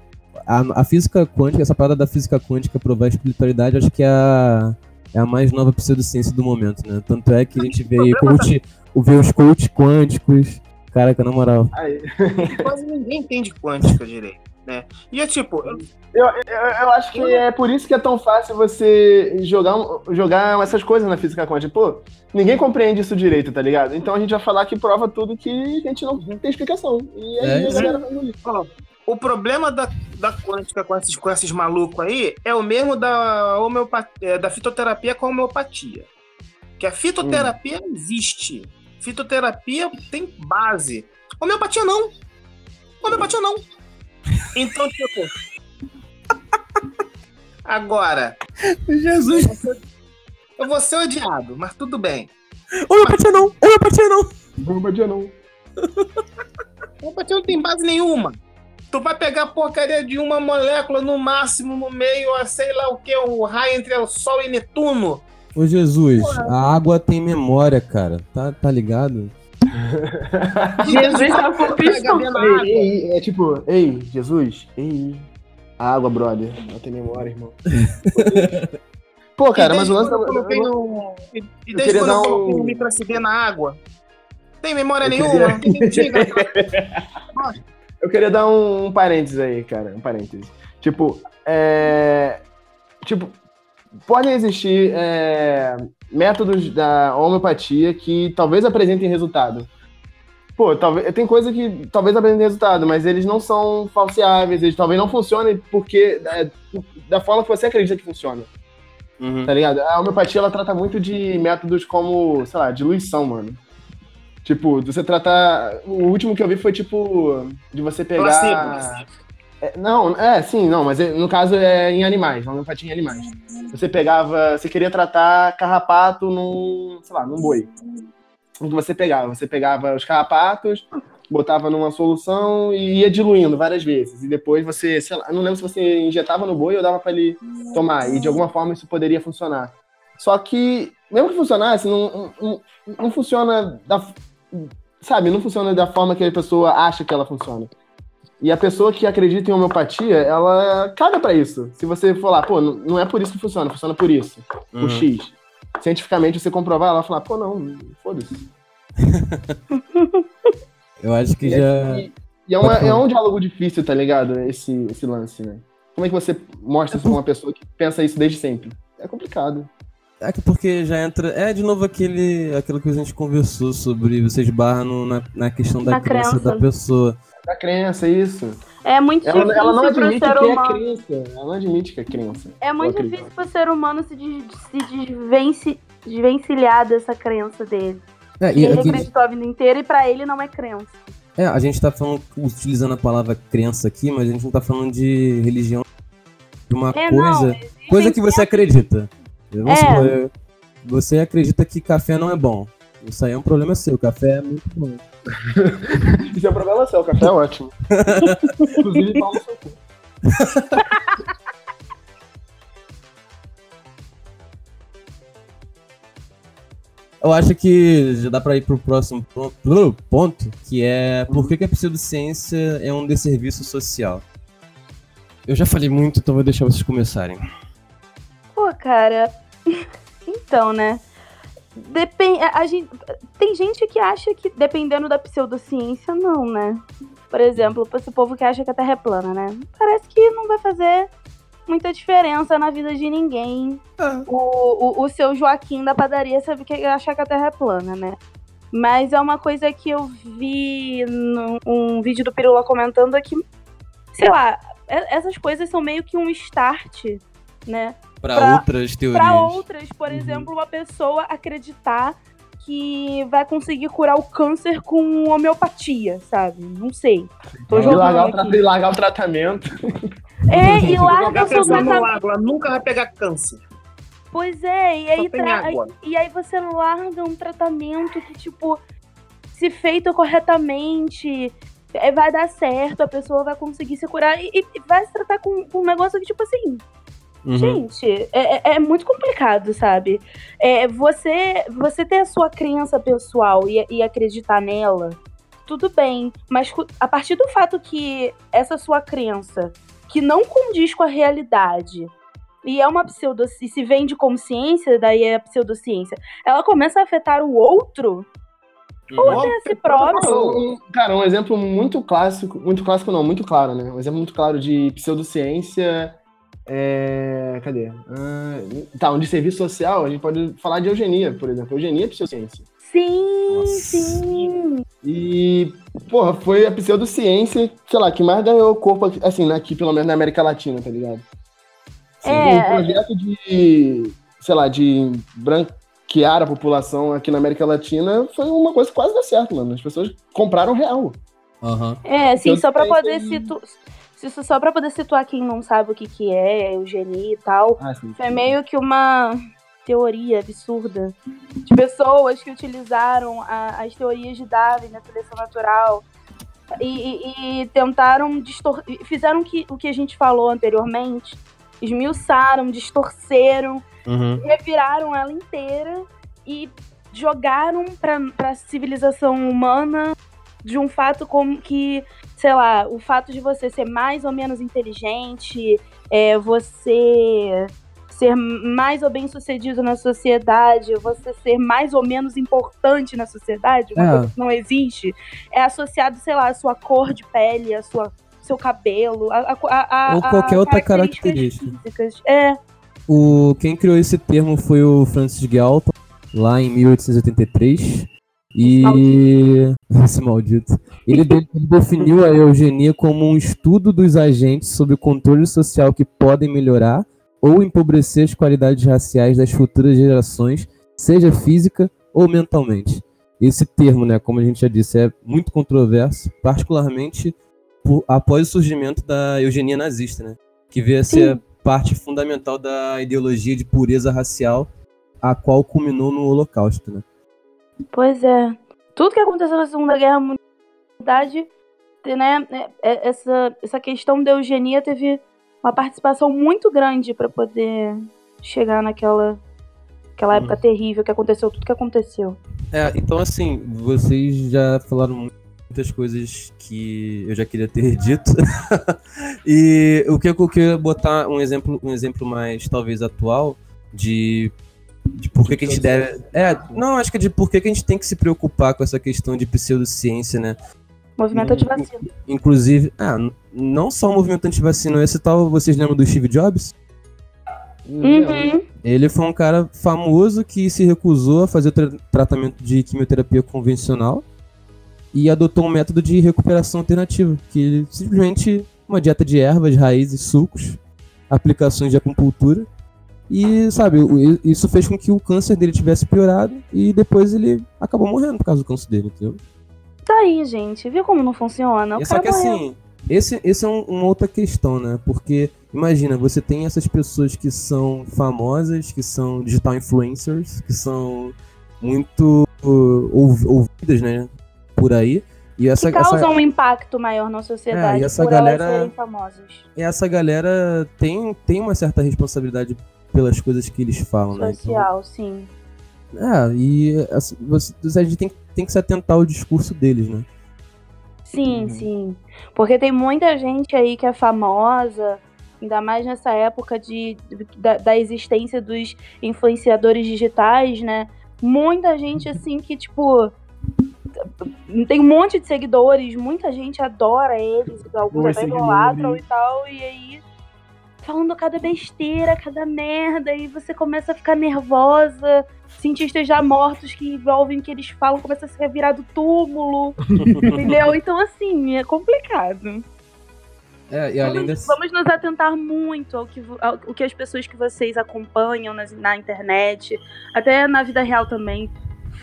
a, a física quântica, essa parada da física quântica provar a espiritualidade, acho que é a, é a mais nova pseudociência do momento, né? Tanto é que a gente vê coach, vê os coach quânticos. Caraca, na moral. Aí. Quase ninguém entende quântica direito, né? E é tipo, eu- Eu, eu, acho que é por isso que é tão fácil você jogar, jogar essas coisas na física quântica. Pô, ninguém compreende isso direito, tá ligado? Então a gente vai falar que prova tudo que a gente não tem explicação. E aí É a galera vai engolir. o problema da, da quântica com esses, com esses malucos aí é o mesmo da, homeopatia, da fitoterapia com a homeopatia. Que a fitoterapia existe. Fitoterapia tem base. Homeopatia não. Homeopatia não. Então, tipo. Agora, Jesus! eu vou ser odiado, mas tudo bem. Homeopatia não! Homeopatia não! Bomba de anão. Homeopatia não tem base nenhuma. Tu vai pegar a porcaria de uma molécula no máximo no meio, a sei lá o que, o raio entre o Sol e Netuno. Ô Jesus, a água tem memória, cara. Tá, tá ligado? Jesus tá da Ei, água. ei, é tipo, ei, Jesus, ei. A água, brother. Ela tem memória, irmão. Pô, cara, mas o lance eu da. no. E, eu desde queria quando eu coloquei um- no micro SD na água. Tem memória Eu nenhuma. Eu queria dar um, um parênteses aí, cara. Um parênteses. Tipo, é. Tipo, podem existir é, métodos da homeopatia que talvez apresentem resultado. Pô, talvez, tem coisa que talvez apresentem resultado, mas eles não são falseáveis, eles talvez não funcionem porque é, da forma que você acredita que funciona. Uhum. Tá ligado? A homeopatia, ela trata muito de métodos como, sei lá, diluição, mano. Tipo, você tratar. O último que eu vi foi tipo. De você pegar. Placebo. É, não, é, sim, não, mas é- no caso é em animais, homeopatia em animais. Você pegava. Você queria tratar carrapato num. sei lá, num boi. O que você pegava? Você pegava os carrapatos, botava numa solução e ia diluindo várias vezes. E depois você, sei lá, não lembro se você injetava no boi ou dava pra ele tomar. E de alguma forma isso poderia funcionar. Só que, mesmo que funcionasse, não, não, não funciona da. Sabe, não funciona da forma que a pessoa acha que ela funciona. E a pessoa que acredita em homeopatia, ela caga pra isso. Se você for lá, pô, não não é por isso que funciona, funciona por isso. Uhum. Por X. Cientificamente você comprovar, ela vai falar, pô, não, foda-se. Eu acho que E, já. e- e é, uma- é um diálogo difícil, tá ligado? Esse, esse lance, né? Como é que você mostra isso pra uma pessoa que pensa isso desde sempre? É complicado. É que porque já entra. É de novo aquele, aquilo que a gente conversou sobre você esbarra no- na, na questão da Na crença crença. da pessoa. Da crença, isso. É muito Ela, difícil ela não admite ser que é humano. crença. Ela não admite que é crença. É muito difícil pro ser humano se, des- se desvence- desvencilhar dessa crença dele. É, E ele acreditou a vida inteira e pra ele não é crença. é, a gente tá falando, utilizando a palavra crença aqui, mas a gente não tá falando de religião de uma É, não, coisa. existem coisa que você acredita. Vamos É. supor, você acredita que café não é bom. Isso aí é um problema seu, café é muito bom. Isso é um problema seu, o café é ótimo. Inclusive, pau no seu cu. Eu acho que já dá pra ir pro próximo ponto, que é por que, que a pseudociência é um desserviço social. Eu já falei muito, então vou deixar vocês começarem. Pô, cara. então, né? Depen a, gente, tem gente que acha que, dependendo da pseudociência, não, né? Por exemplo, esse povo que acha que a Terra é plana, né? Parece que não vai fazer muita diferença na vida de ninguém. O, o, o seu Joaquim da padaria sabe que achar que a Terra é plana, né? Mas é uma coisa que eu vi num um vídeo do Pirula comentando que, sei lá, essas coisas são meio que um start, né? Pra, Pra- outras teorias. Pra outras, por Uhum. exemplo, uma pessoa acreditar que vai conseguir curar o câncer com homeopatia, sabe? Não sei. Tô E largar, o aqui. e largar o tratamento. É, e larga o seu tratamento. ela nunca vai pegar câncer. Pois é, e aí, tra- água. e aí você larga um tratamento que, tipo, se feito corretamente, é, vai dar certo, a pessoa vai conseguir se curar e, e vai se tratar com, com um negócio que, tipo assim, Uhum. Gente, é, é- é muito complicado, sabe? É, você, você ter a sua crença pessoal e, e acreditar nela, tudo bem. Mas a partir do fato que essa sua crença, que não condiz com a realidade, e é uma pseudociência, se vende como ciência, daí é a pseudociência, ela começa a afetar o outro, ou Uhum. até a si próprio. Um- Cara, um exemplo muito clássico, muito clássico não, muito claro, né? Um exemplo muito claro de pseudociência é... Cadê? Ah, tá, um de serviço social, a gente pode falar de eugenia, por exemplo. Eugenia é pseudociência. Sim, Nossa. sim. E, porra, foi a pseudociência, sei lá, que mais ganhou corpo, aqui- assim, aqui, pelo menos na América Latina, tá ligado? É, Um projeto de, sei lá, de branquear a população aqui na América Latina foi uma coisa que quase deu certo, mano. As pessoas compraram real. Aham. É, assim, só pra poder situ... se- Só pra poder situar quem não sabe o que, que é eugenia e tal, Ah, sim. foi meio que uma teoria absurda de pessoas que utilizaram a- as teorias de Darwin na seleção natural e, e- e tentaram distor... fizeram que, o que a gente falou anteriormente, esmiuçaram, distorceram Uhum. reviraram ela inteira e jogaram pra, pra civilização humana de um fato como que, sei lá, o fato de você ser mais ou menos inteligente, é, você ser mais ou bem sucedido na sociedade, você ser mais ou menos importante na sociedade, uma É. coisa que não existe, é associado, sei lá, à sua cor de pele, à sua seu cabelo, a, a, a, a- Ou qualquer a outra característica. físicas. É, O, quem criou esse termo foi o Francis Galton, lá em 1883. E. Esse maldito. Ele, de- ele definiu a eugenia como um estudo dos agentes sob o controle social que podem melhorar ou empobrecer as qualidades raciais das futuras gerações, seja física ou mentalmente. Esse termo, né, como a gente já disse, é muito controverso, particularmente por- após o surgimento da eugenia nazista, né? Que veio a ser parte fundamental da ideologia de pureza racial, a qual culminou no Holocausto, né? Pois é. Tudo que aconteceu na Segunda Guerra Mundial, né, é- é- essa, essa questão da eugenia teve uma participação muito grande para poder chegar naquela aquela época terrível que aconteceu tudo que aconteceu. É, então assim, vocês já falaram muitas coisas que eu já queria ter dito. e o que eu queria botar um exemplo, um exemplo mais talvez atual de de por que, que a gente deve. É, não, acho que é de por que, que a gente tem que se preocupar com essa questão de pseudociência, né? Movimento Hum. antivacina. Inclusive, ah, não só o movimento antivacina, esse tal, vocês lembram do Steve Jobs? Uhum. Ele foi um cara famoso que se recusou a fazer o tra- tratamento de quimioterapia convencional e adotou um método de recuperação alternativa, que ele simplesmente uma dieta de ervas, raízes, sucos, aplicações de acupuntura. E, sabe, isso fez com que o câncer dele tivesse piorado e depois ele acabou morrendo por causa do câncer dele, entendeu? Tá aí, gente. Viu como não funciona? O E só que morreu. assim, esse, esse é um- uma outra questão, né? Porque, imagina, você tem essas pessoas que são famosas, que são digital influencers, que são muito uh, ouv- ouvidas, né? Por aí. E essa, que causam essa, um impacto maior na sociedade É, e essa por galera- elas serem famosas. essa galera tem, tem uma certa responsabilidade pelas coisas que eles falam, né? Então, Social, sim. é, e assim, você, a gente tem, tem que se atentar ao discurso deles, né? Sim, Uhum. sim. Porque tem muita gente aí que é famosa, ainda mais nessa época de, da, da existência dos influenciadores digitais, né? Muita gente assim que, tipo. Tem um monte de seguidores, muita gente adora eles, alguns até idolatram e tal, e aí falando cada besteira, cada merda, e você começa a ficar nervosa. Cientistas já mortos que o que eles falam começam a se revirar do túmulo. entendeu? Então, assim, é complicado. É, e além Vamos, desse... vamos nos atentar muito ao que, ao, o que as pessoas que vocês acompanham nas- na internet, até na vida real também,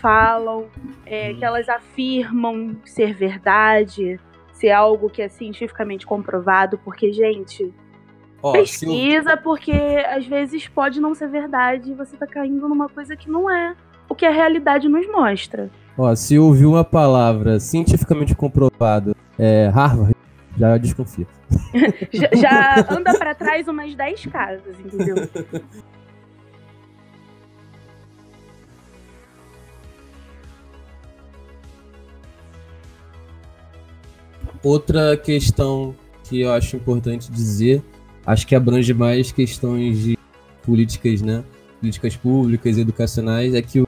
falam, é, que elas afirmam ser verdade, ser algo que é cientificamente comprovado, porque, gente, Ó, pesquisa, porque às vezes pode não ser verdade e você tá caindo numa coisa que não é o que a realidade nos mostra. Ó, se ouvir uma palavra cientificamente comprovada, é Harvard, já desconfia. Já, já anda pra trás umas 10 casas, entendeu? Outra questão que eu acho importante dizer, acho que abrange mais questões de políticas, né? Políticas públicas, educacionais, é que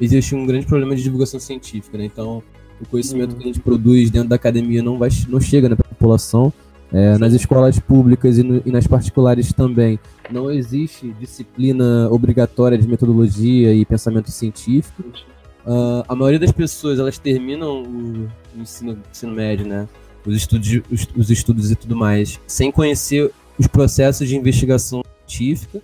existe um grande problema de divulgação científica, né? Então, o conhecimento que a gente produz dentro da academia não, vai, não chega na população. É, nas escolas públicas e, no- e nas particulares também não existe disciplina obrigatória de metodologia e pensamento científico. Ah, a maioria das pessoas elas terminam o o ensino, ensino médio, né? Os estudos, os, os estudos e tudo mais, sem conhecer os processos de investigação científica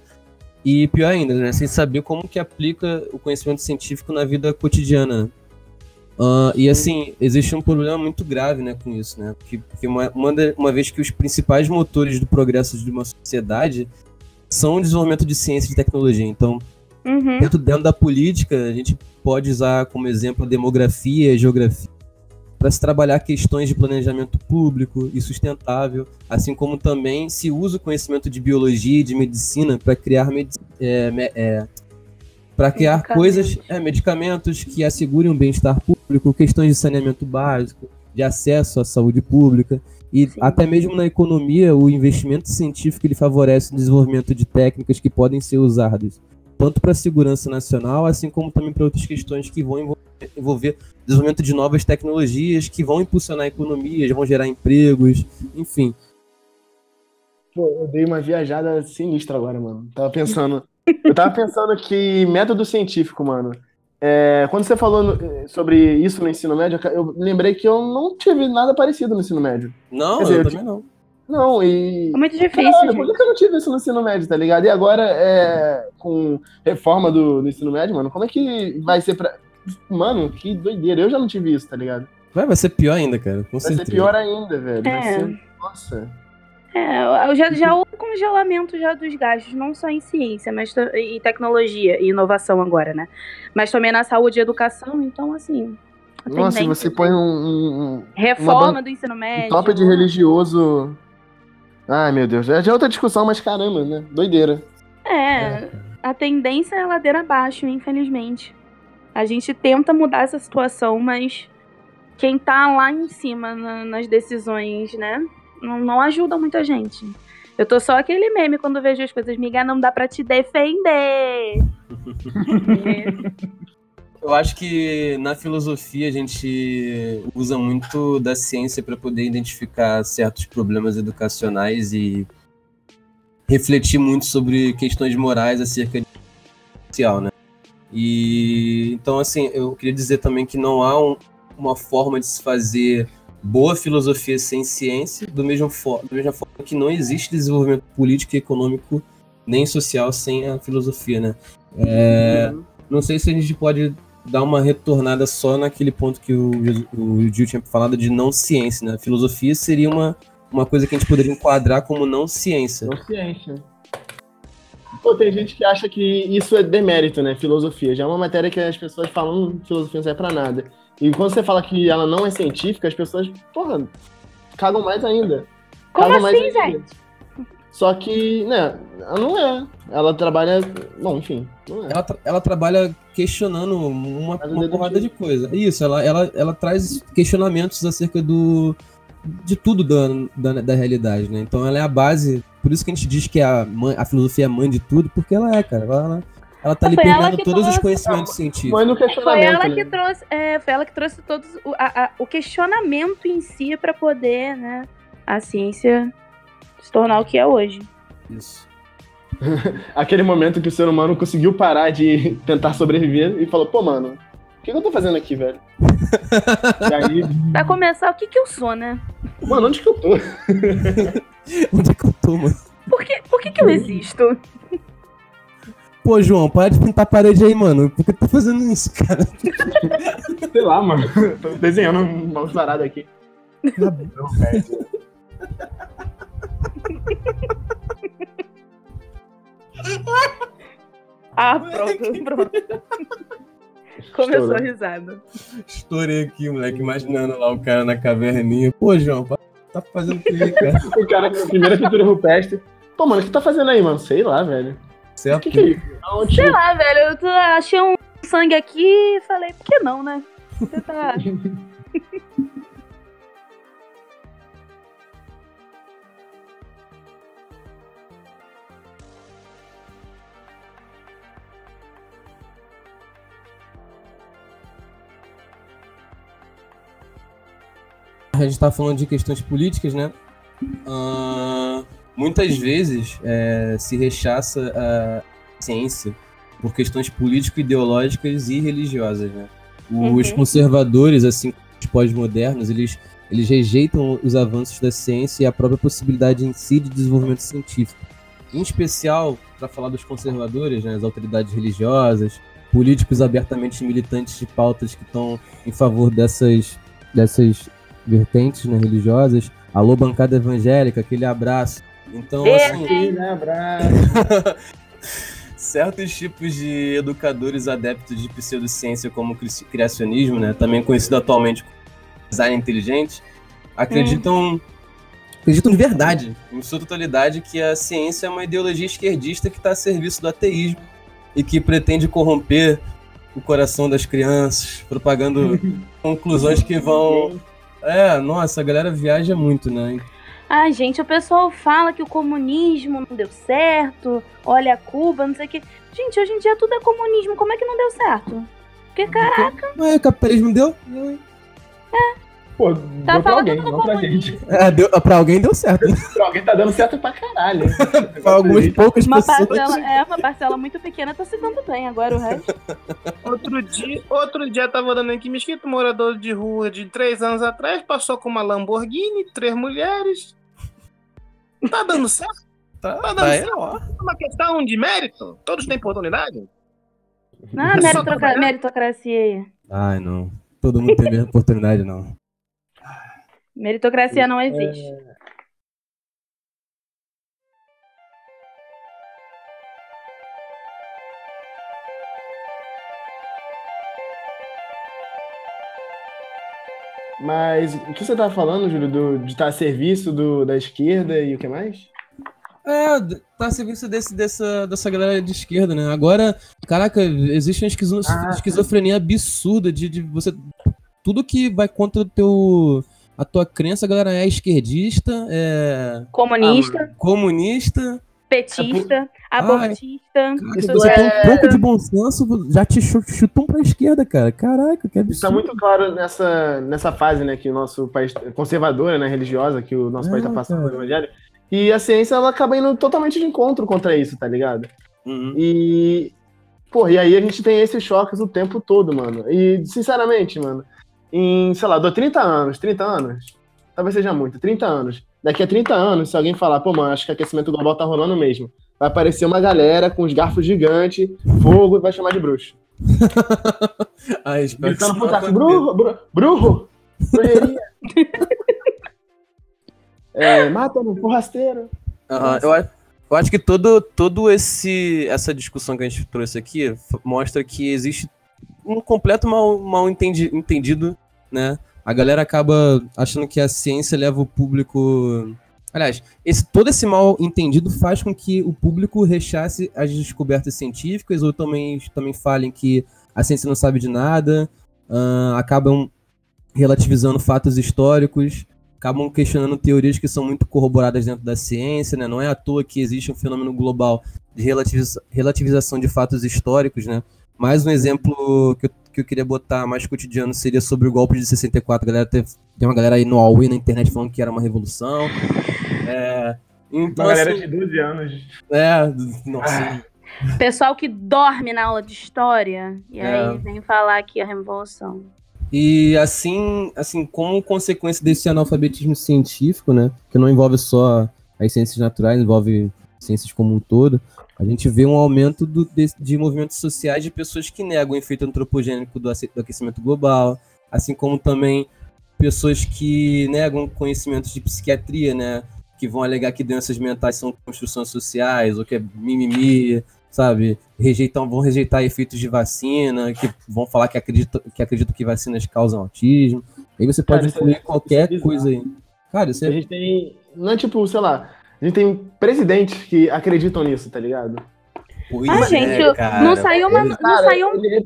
e pior ainda, né? Sem saber como que aplica o conhecimento científico na vida cotidiana. Ah, e assim, existe um problema muito grave né, com isso, né? Porque, porque uma, uma, vez que os principais motores do progresso de uma sociedade são o desenvolvimento de ciência e de tecnologia. Então, Uhum. dentro, dentro da política, a gente pode usar como exemplo a demografia a geografia para se trabalhar questões de planejamento público e sustentável, assim como também se usa o conhecimento de biologia e de medicina para criar é, é, para criar Medicamentos. coisas, é, medicamentos que assegurem um bem-estar público, questões de saneamento básico, de acesso à saúde pública. E Sim. até mesmo na economia, o investimento científico ele favorece o desenvolvimento de técnicas que podem ser usadas tanto para a segurança nacional, assim como também para outras questões que vão envolver, envolver desenvolvimento de novas tecnologias que vão impulsionar a economia, vão gerar empregos, enfim. Pô, eu dei uma viajada sinistra agora, mano. Tava pensando. Eu tava pensando que método científico, mano. é, quando você falou no- sobre isso no ensino médio, eu lembrei que eu não tive nada parecido no ensino médio. Não, dizer, eu eu também não. Não, e. É muito difícil, Caralho, por que eu não tive isso no ensino médio, tá ligado? E agora, é, com reforma do, do ensino médio, mano, como é que vai ser pra. Mano, que doideira. Eu já não tive isso, tá ligado? Vai, vai ser pior ainda, cara, com Vai certeza. ser pior ainda, velho. Vai É. ser. Nossa. É, já, já houve congelamento já dos gastos, não só em ciência, mas e tecnologia e inovação agora, né? Mas também na saúde e educação, então assim. a Nossa, você de põe um, um, Reforma ban- do ensino um médio. top de religioso. Ai, meu Deus. Já é outra discussão, mas caramba, né? Doideira. É, a tendência é ladeira abaixo, infelizmente. A gente tenta mudar essa situação, mas quem tá lá em cima na- nas decisões, né, não, não ajuda muita gente. Eu tô só aquele meme quando vejo as coisas, miga, não dá pra te defender. Eu acho que na filosofia a gente usa muito da ciência para poder identificar certos problemas educacionais e refletir muito sobre questões morais acerca de social, né? E então assim, eu queria dizer também que não há um- uma forma de se fazer boa filosofia sem ciência, do mesmo da mesma forma que não existe desenvolvimento político e econômico nem social sem a filosofia, né? É, não sei se a gente pode dar uma retornada só naquele ponto que o, o Gil tinha falado de não ciência, né? Filosofia seria uma, uma coisa que a gente poderia enquadrar como não ciência. Não ciência. Pô, tem gente que acha que isso é demérito, né? Filosofia. Já é uma matéria que as pessoas falam, hum, filosofia não serve pra nada. E quando você fala que ela não é científica, as pessoas, porra, cagam mais ainda. Como Cagam mais assim, ainda. gente? Só que, né, ela não é. Ela trabalha. Bom, enfim, não é. Ela, tra- ela trabalha questionando uma, uma porrada de coisa. Isso, ela, ela, ela traz questionamentos acerca do de tudo da, da, da realidade, né? Então ela é a base. Por isso que a gente diz que a, mãe, a filosofia é a mãe de tudo, porque ela é, cara. Ela, ela, ela tá ali Foi ela pegando todos os trouxe- conhecimentos científicos. Mãe no Foi questionamento. ela né? que trouxe, é, foi ela que trouxe todos o, a- a- o questionamento em si pra poder, né, a ciência se tornar o que é hoje. Isso. Aquele momento que o ser humano conseguiu parar de tentar sobreviver e falou, pô, mano, que, que eu tô fazendo aqui, velho? e aí, Pra começar, o que que eu sou, né? mano, onde que eu tô? Onde é que eu tô, mano? Por que, por que que eu existo? Pô, João, para de pintar a parede aí, mano. Por que tu tá fazendo isso, cara? Sei lá, mano. Tô desenhando uma parada aqui. Ah, pronto, pronto. Começou a risada. Estourei aqui, moleque, imaginando lá o cara na caverninha. Pô, João, tá fazendo o que, cara? O cara com a primeira pintura rupestre. Pô, mano, o que tá fazendo aí, mano? Sei lá, velho. O Certo? que, que é isso? Aonde? Sei lá, velho, eu tô- achei um sangue aqui e falei, por que não, né? Você tá. A gente tá falando de questões políticas, né? Ah, muitas vezes é, se rechaça a ciência por questões político-ideológicas e religiosas, né? Os Uhum. conservadores, assim como os pós-modernos, eles, eles rejeitam os avanços da ciência e a própria possibilidade em si de desenvolvimento científico. Em especial, para falar dos conservadores, né, as autoridades religiosas, políticos abertamente militantes de pautas que estão em favor dessas, dessas vertentes né, religiosas. Alô, bancada evangélica, aquele abraço. Então, assim, Aquele abraço. certos tipos de educadores adeptos de pseudociência, como o cri- criacionismo, né, também conhecido atualmente como design inteligente, acreditam, acreditam de verdade, em sua totalidade, que a ciência é uma ideologia esquerdista que está a serviço do ateísmo e que pretende corromper o coração das crianças, propagando conclusões que vão É, nossa, a galera viaja muito, né? Ai, gente, o pessoal fala que o comunismo não deu certo, olha Cuba, não sei o quê. Gente, hoje em dia tudo é comunismo, como é que não deu certo? Porque, cara, Ué, o capitalismo deu? Pô, Tá deu pra alguém, não pra gente. É, deu, pra alguém deu certo? Pra alguém tá dando certo pra caralho. Pra algumas poucas uma pessoas. parcela, é, uma parcela muito pequena tá se dando bem, agora o resto. Outro dia, outro dia tava dando aqui Mesquita, um morador de rua de três anos atrás, passou com uma Lamborghini, três mulheres. Tá dando certo? Tá, Tá dando tá certo? ó. É uma questão de mérito. Todos têm oportunidade. Ah, meritocracia aí. Ai, não. Todo mundo tem a mesma oportunidade, não. Meritocracia não existe. Mas o que você tava falando, Júlio, do, de estar a serviço do, da esquerda e o que mais? É, tá a serviço desse, dessa, dessa galera de esquerda, né? Agora, caraca, existe uma esquizo- Ah, esquizofrenia absurda de, de você. Tudo que vai contra o teu. A tua crença, galera é esquerdista, é Comunista, comunista. petista, abortista. Caraca, Isso você é- tem um pouco de bom senso, já te chu- chutam pra esquerda, cara. Caraca, que Isso tá absurdo. muito claro nessa, nessa fase, né, que o nosso país conservadora, né, religiosa, que o nosso país tá É, passando cara. no evangelho. E a ciência, ela acaba indo totalmente de encontro contra isso, tá ligado? Uhum. E, pô, e aí a gente tem esses choques o tempo todo, mano. E, sinceramente, mano, em, sei lá, dou 30 anos, 30 anos, talvez seja muito, 30 anos. Daqui a 30 anos, se alguém falar, pô, mano, acho que aquecimento global tá rolando mesmo, vai aparecer uma galera com os garfos gigantes, fogo e vai chamar de bruxo. Ah, espero que Gritando não pro bruxo, bru- bruxo, bruxeria. é, mata no forrasteiro. Aham, eu, eu acho que todo, todo esse essa discussão que a gente trouxe aqui mostra que existe um completo mal, mal entendi- entendido, né? A galera acaba achando que a ciência leva o público. Aliás, esse, todo esse mal entendido faz com que o público rechace as descobertas científicas ou também, também falem que a ciência não sabe de nada, ah, acabam relativizando fatos históricos, acabam questionando teorias que são muito corroboradas dentro da ciência, né? Não é à toa que existe um fenômeno global de relativiza- relativização de fatos históricos, né? Mais um exemplo que eu, que eu queria botar mais cotidiano seria sobre o golpe de 64. A galera teve- tem uma galera aí no Huawei na internet falando que era uma revolução. É, então, Uma galera assim, de 12 anos. é, nossa, Pessoal que dorme na aula de história e É. aí vem falar aqui a revolução. E assim, assim, como consequência desse analfabetismo científico, né, que não envolve só as ciências naturais, envolve ciências como um todo, a gente vê um aumento do- de, de movimentos sociais de pessoas que negam o efeito antropogênico do, do aquecimento global, assim como também pessoas que negam conhecimentos de psiquiatria, né, que vão alegar que doenças mentais são construções sociais, ou que é mimimi, sabe? Rejeitam, vão rejeitar efeitos de vacina, que vão falar que acreditam que, acreditam que vacinas causam autismo. Aí você pode Cara, isso é- incluir qualquer é coisa aí. Cara, A é. gente tem. Não é tipo, sei lá. A gente tem presidentes que acreditam nisso, tá ligado? Pois Ah, é, gente, cara. não saiu uma. Não Cara, saiu, ele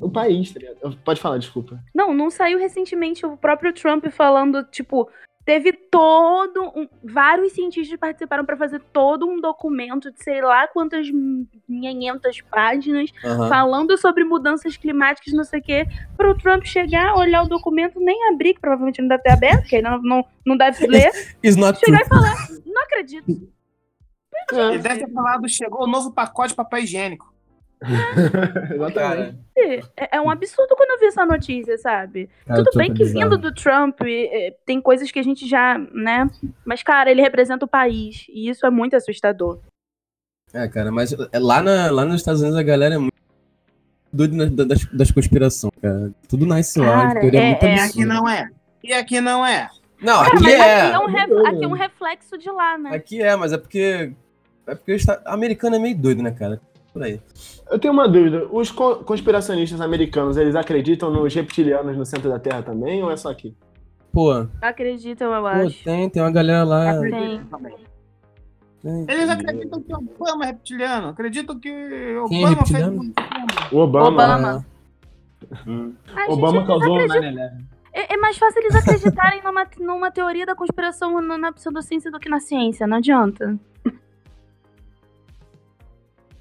o país, tá ligado? Pode falar, desculpa. não, não saiu recentemente o próprio Trump falando, tipo, teve todo um, vários cientistas participaram para fazer todo um documento de sei lá quantas 500 páginas Aham. falando sobre mudanças climáticas, não sei o quê, pro Trump chegar, olhar o documento, nem abrir, que provavelmente não deve ter aberto, que ele não, não, não deve ler, chegar true. e falar, não acredito. Ele deve ter falado, chegou o novo pacote de papel higiênico. Exatamente. É, é um absurdo quando eu vi essa notícia, sabe? cara, Tudo bem é que vindo do Trump, é, tem coisas que a gente já, né? Mas, cara, ele representa o país. E isso é muito assustador. É, cara, mas é, lá, na, lá nos Estados Unidos a galera é muito doida das, das conspirações, cara. Tudo nasce lá, Cara, teoria é- muito é, E aqui não é. E aqui não é. Não, Cara, aqui é. aqui, é um re- aqui é um reflexo de lá, né? Aqui é, mas é porque. É porque o esta- americano é meio doido, né, cara? Por aí. Eu tenho uma dúvida. Os co- conspiracionistas americanos, eles acreditam nos reptilianos no centro da Terra também, ou é só aqui? Pô, Acreditam, eu pô, acho. tem, tem uma galera lá. Tem. tem- Eles acreditam que Obama é reptiliano. Acreditam que Quem é Obama fez reptiliano? um filme. O Obama. Obama. Hum. A gente Obama causou o acredita- 9/11. É, é mais fácil eles acreditarem numa, numa teoria da conspiração na, na pseudociência do que na ciência, não adianta.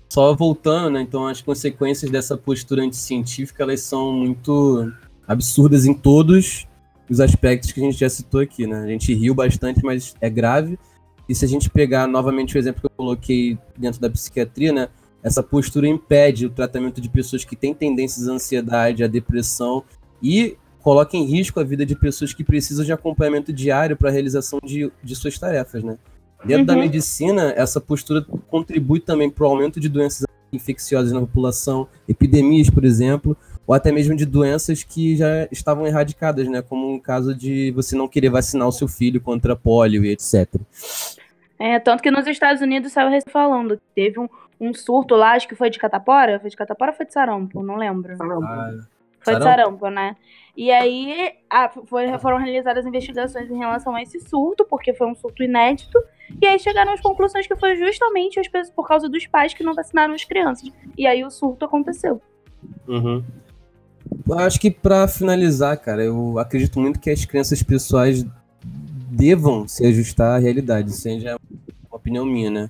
Só voltando, né? Então as consequências dessa postura anticientífica, elas são muito absurdas em todos os aspectos que a gente já citou aqui, né? A gente riu bastante, mas é grave. E se a gente pegar novamente o exemplo que eu coloquei dentro da psiquiatria, né? Essa postura impede o tratamento de pessoas que têm tendências à ansiedade, à depressão e coloca em risco a vida de pessoas que precisam de acompanhamento diário para a realização de, de suas tarefas, né? Dentro da Uhum. medicina, essa postura contribui também para o aumento de doenças infecciosas na população, epidemias, por exemplo, ou até mesmo de doenças que já estavam erradicadas, né? Como o caso de você não querer vacinar o seu filho contra polio e etc. É, tanto que nos Estados Unidos saiu falando que teve um, um surto lá, acho que foi de catapora? Foi de catapora ou foi de sarampo? Não lembro. Ah, Foi de Sarampo? sarampo, né? E aí a- foi- foram realizadas investigações em relação a esse surto, porque foi um surto inédito. E aí chegaram às conclusões que foi justamente as pessoas, por causa dos pais que não vacinaram as crianças. E aí o surto aconteceu. Uhum. Eu acho que pra finalizar, cara, eu acredito muito que as crenças pessoais devam se ajustar à realidade. Isso aí já é uma opinião minha, né?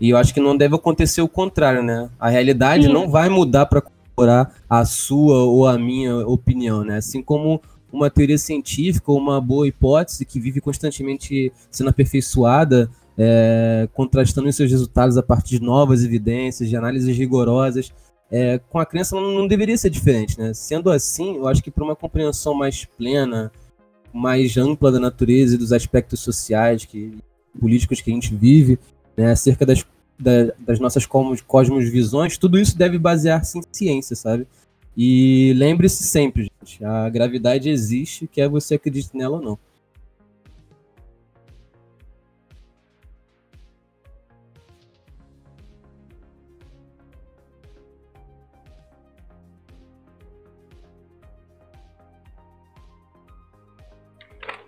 E eu acho que não deve acontecer o contrário, né? A realidade Sim. não vai mudar pra corroborar a sua ou a minha opinião, né? Assim como uma teoria científica ou uma boa hipótese que vive constantemente sendo aperfeiçoada, é, contrastando seus resultados a partir de novas evidências, de análises rigorosas, é, com a crença não, não deveria ser diferente, né? Sendo assim, eu acho que para uma compreensão mais plena, mais ampla da natureza e dos aspectos sociais que políticos que a gente vive, né, acerca das, da- das nossas cosmos, cosmosvisões, tudo isso deve basear-se em ciência, sabe? E lembre-se sempre, gente, a gravidade existe, quer você acredite nela ou não.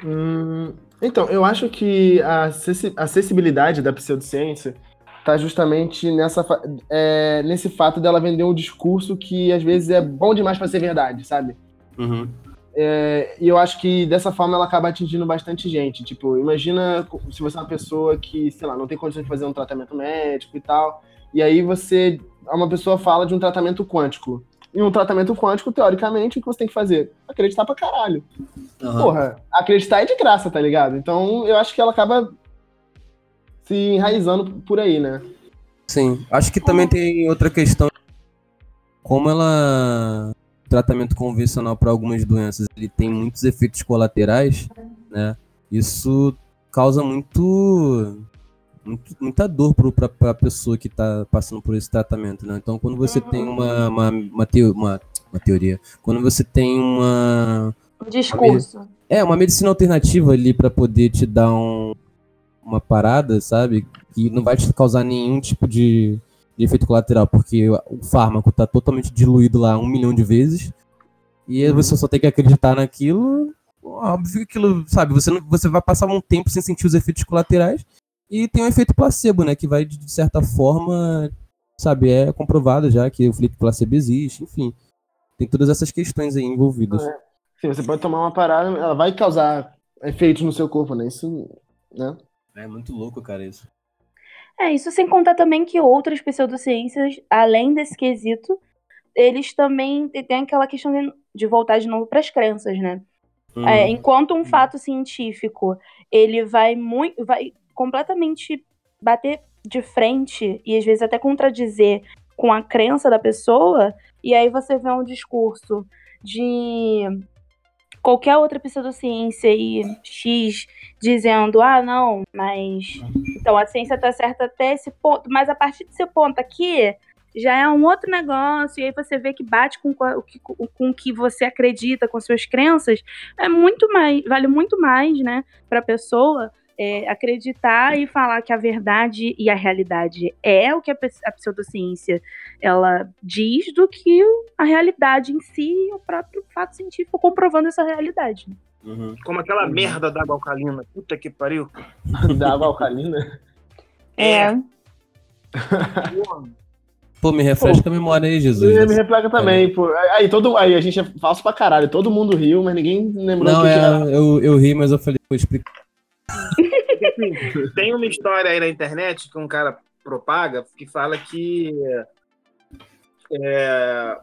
Hum, então, eu acho que a acessi- acessibilidade da pseudociência está justamente nessa, é, nesse fato dela vender um discurso que às vezes é bom demais para ser verdade, sabe? É, e eu acho que dessa forma ela acaba atingindo bastante gente. Tipo, imagina se você é uma pessoa que, sei lá, não tem condições de fazer um tratamento médico e tal, e aí você, uma pessoa fala de um tratamento quântico. E um tratamento quântico, teoricamente, o que você tem que fazer? Acreditar pra caralho. Porra, acreditar é de graça, tá ligado? Então eu acho que ela acaba se enraizando por aí, né? Sim, acho que também tem outra questão. Como ela. o Tratamento convencional para algumas doenças ele tem muitos efeitos colaterais, né? Isso causa muito. muito- muita dor para a pessoa que está passando por esse tratamento, né? Então, quando você tem uma, uma, uma, teo- uma, uma teoria, quando você tem uma, O discurso. é, uma medicina alternativa ali pra poder te dar um- uma parada, sabe? Que não vai te causar nenhum tipo de, de efeito colateral, porque o fármaco tá totalmente diluído lá um milhão de vezes. E você só tem que acreditar naquilo. Óbvio que aquilo, sabe, você, não, você vai passar um tempo sem sentir os efeitos colaterais. E tem um efeito placebo, né? Que vai, de certa forma, sabe, é comprovado já que o efeito placebo existe, enfim. Tem todas essas questões aí envolvidas. Sim, você pode tomar uma parada, ela vai causar efeitos no seu corpo, né? Isso, né? É muito louco, cara, isso. É, isso sem contar também que outras pseudociências, além desse quesito, eles também têm aquela questão de, voltar de novo para as crenças, né? Hum. É, enquanto um fato científico ele vai muito, vai completamente bater de frente e às vezes até contradizer com a crença da pessoa, e aí você vê um discurso de qualquer outra pseudociência e X dizendo, ah, não, mas então a ciência tá certa até esse ponto, mas a partir desse ponto aqui já é um outro negócio, e aí você vê que bate com o que, com o que você acredita, com suas crenças, é muito mais, vale muito mais, né, para a pessoa é, acreditar e falar que a verdade e a realidade é o que a, a pseudociência ela diz do que a realidade em si e o próprio fato científico comprovando essa realidade. Uhum. Como aquela merda da água alcalina. Puta que pariu. Da água alcalina. É. Porra. Pô, me refresca a memória aí, Jesus. Me reflete também, pô. Aí, todo, aí a gente é falso pra caralho. Todo mundo riu, mas ninguém lembrou Não, que, que era. é, eu, eu ri, mas eu falei, vou explicar. Tem uma história aí na internet que um cara propaga que fala que é,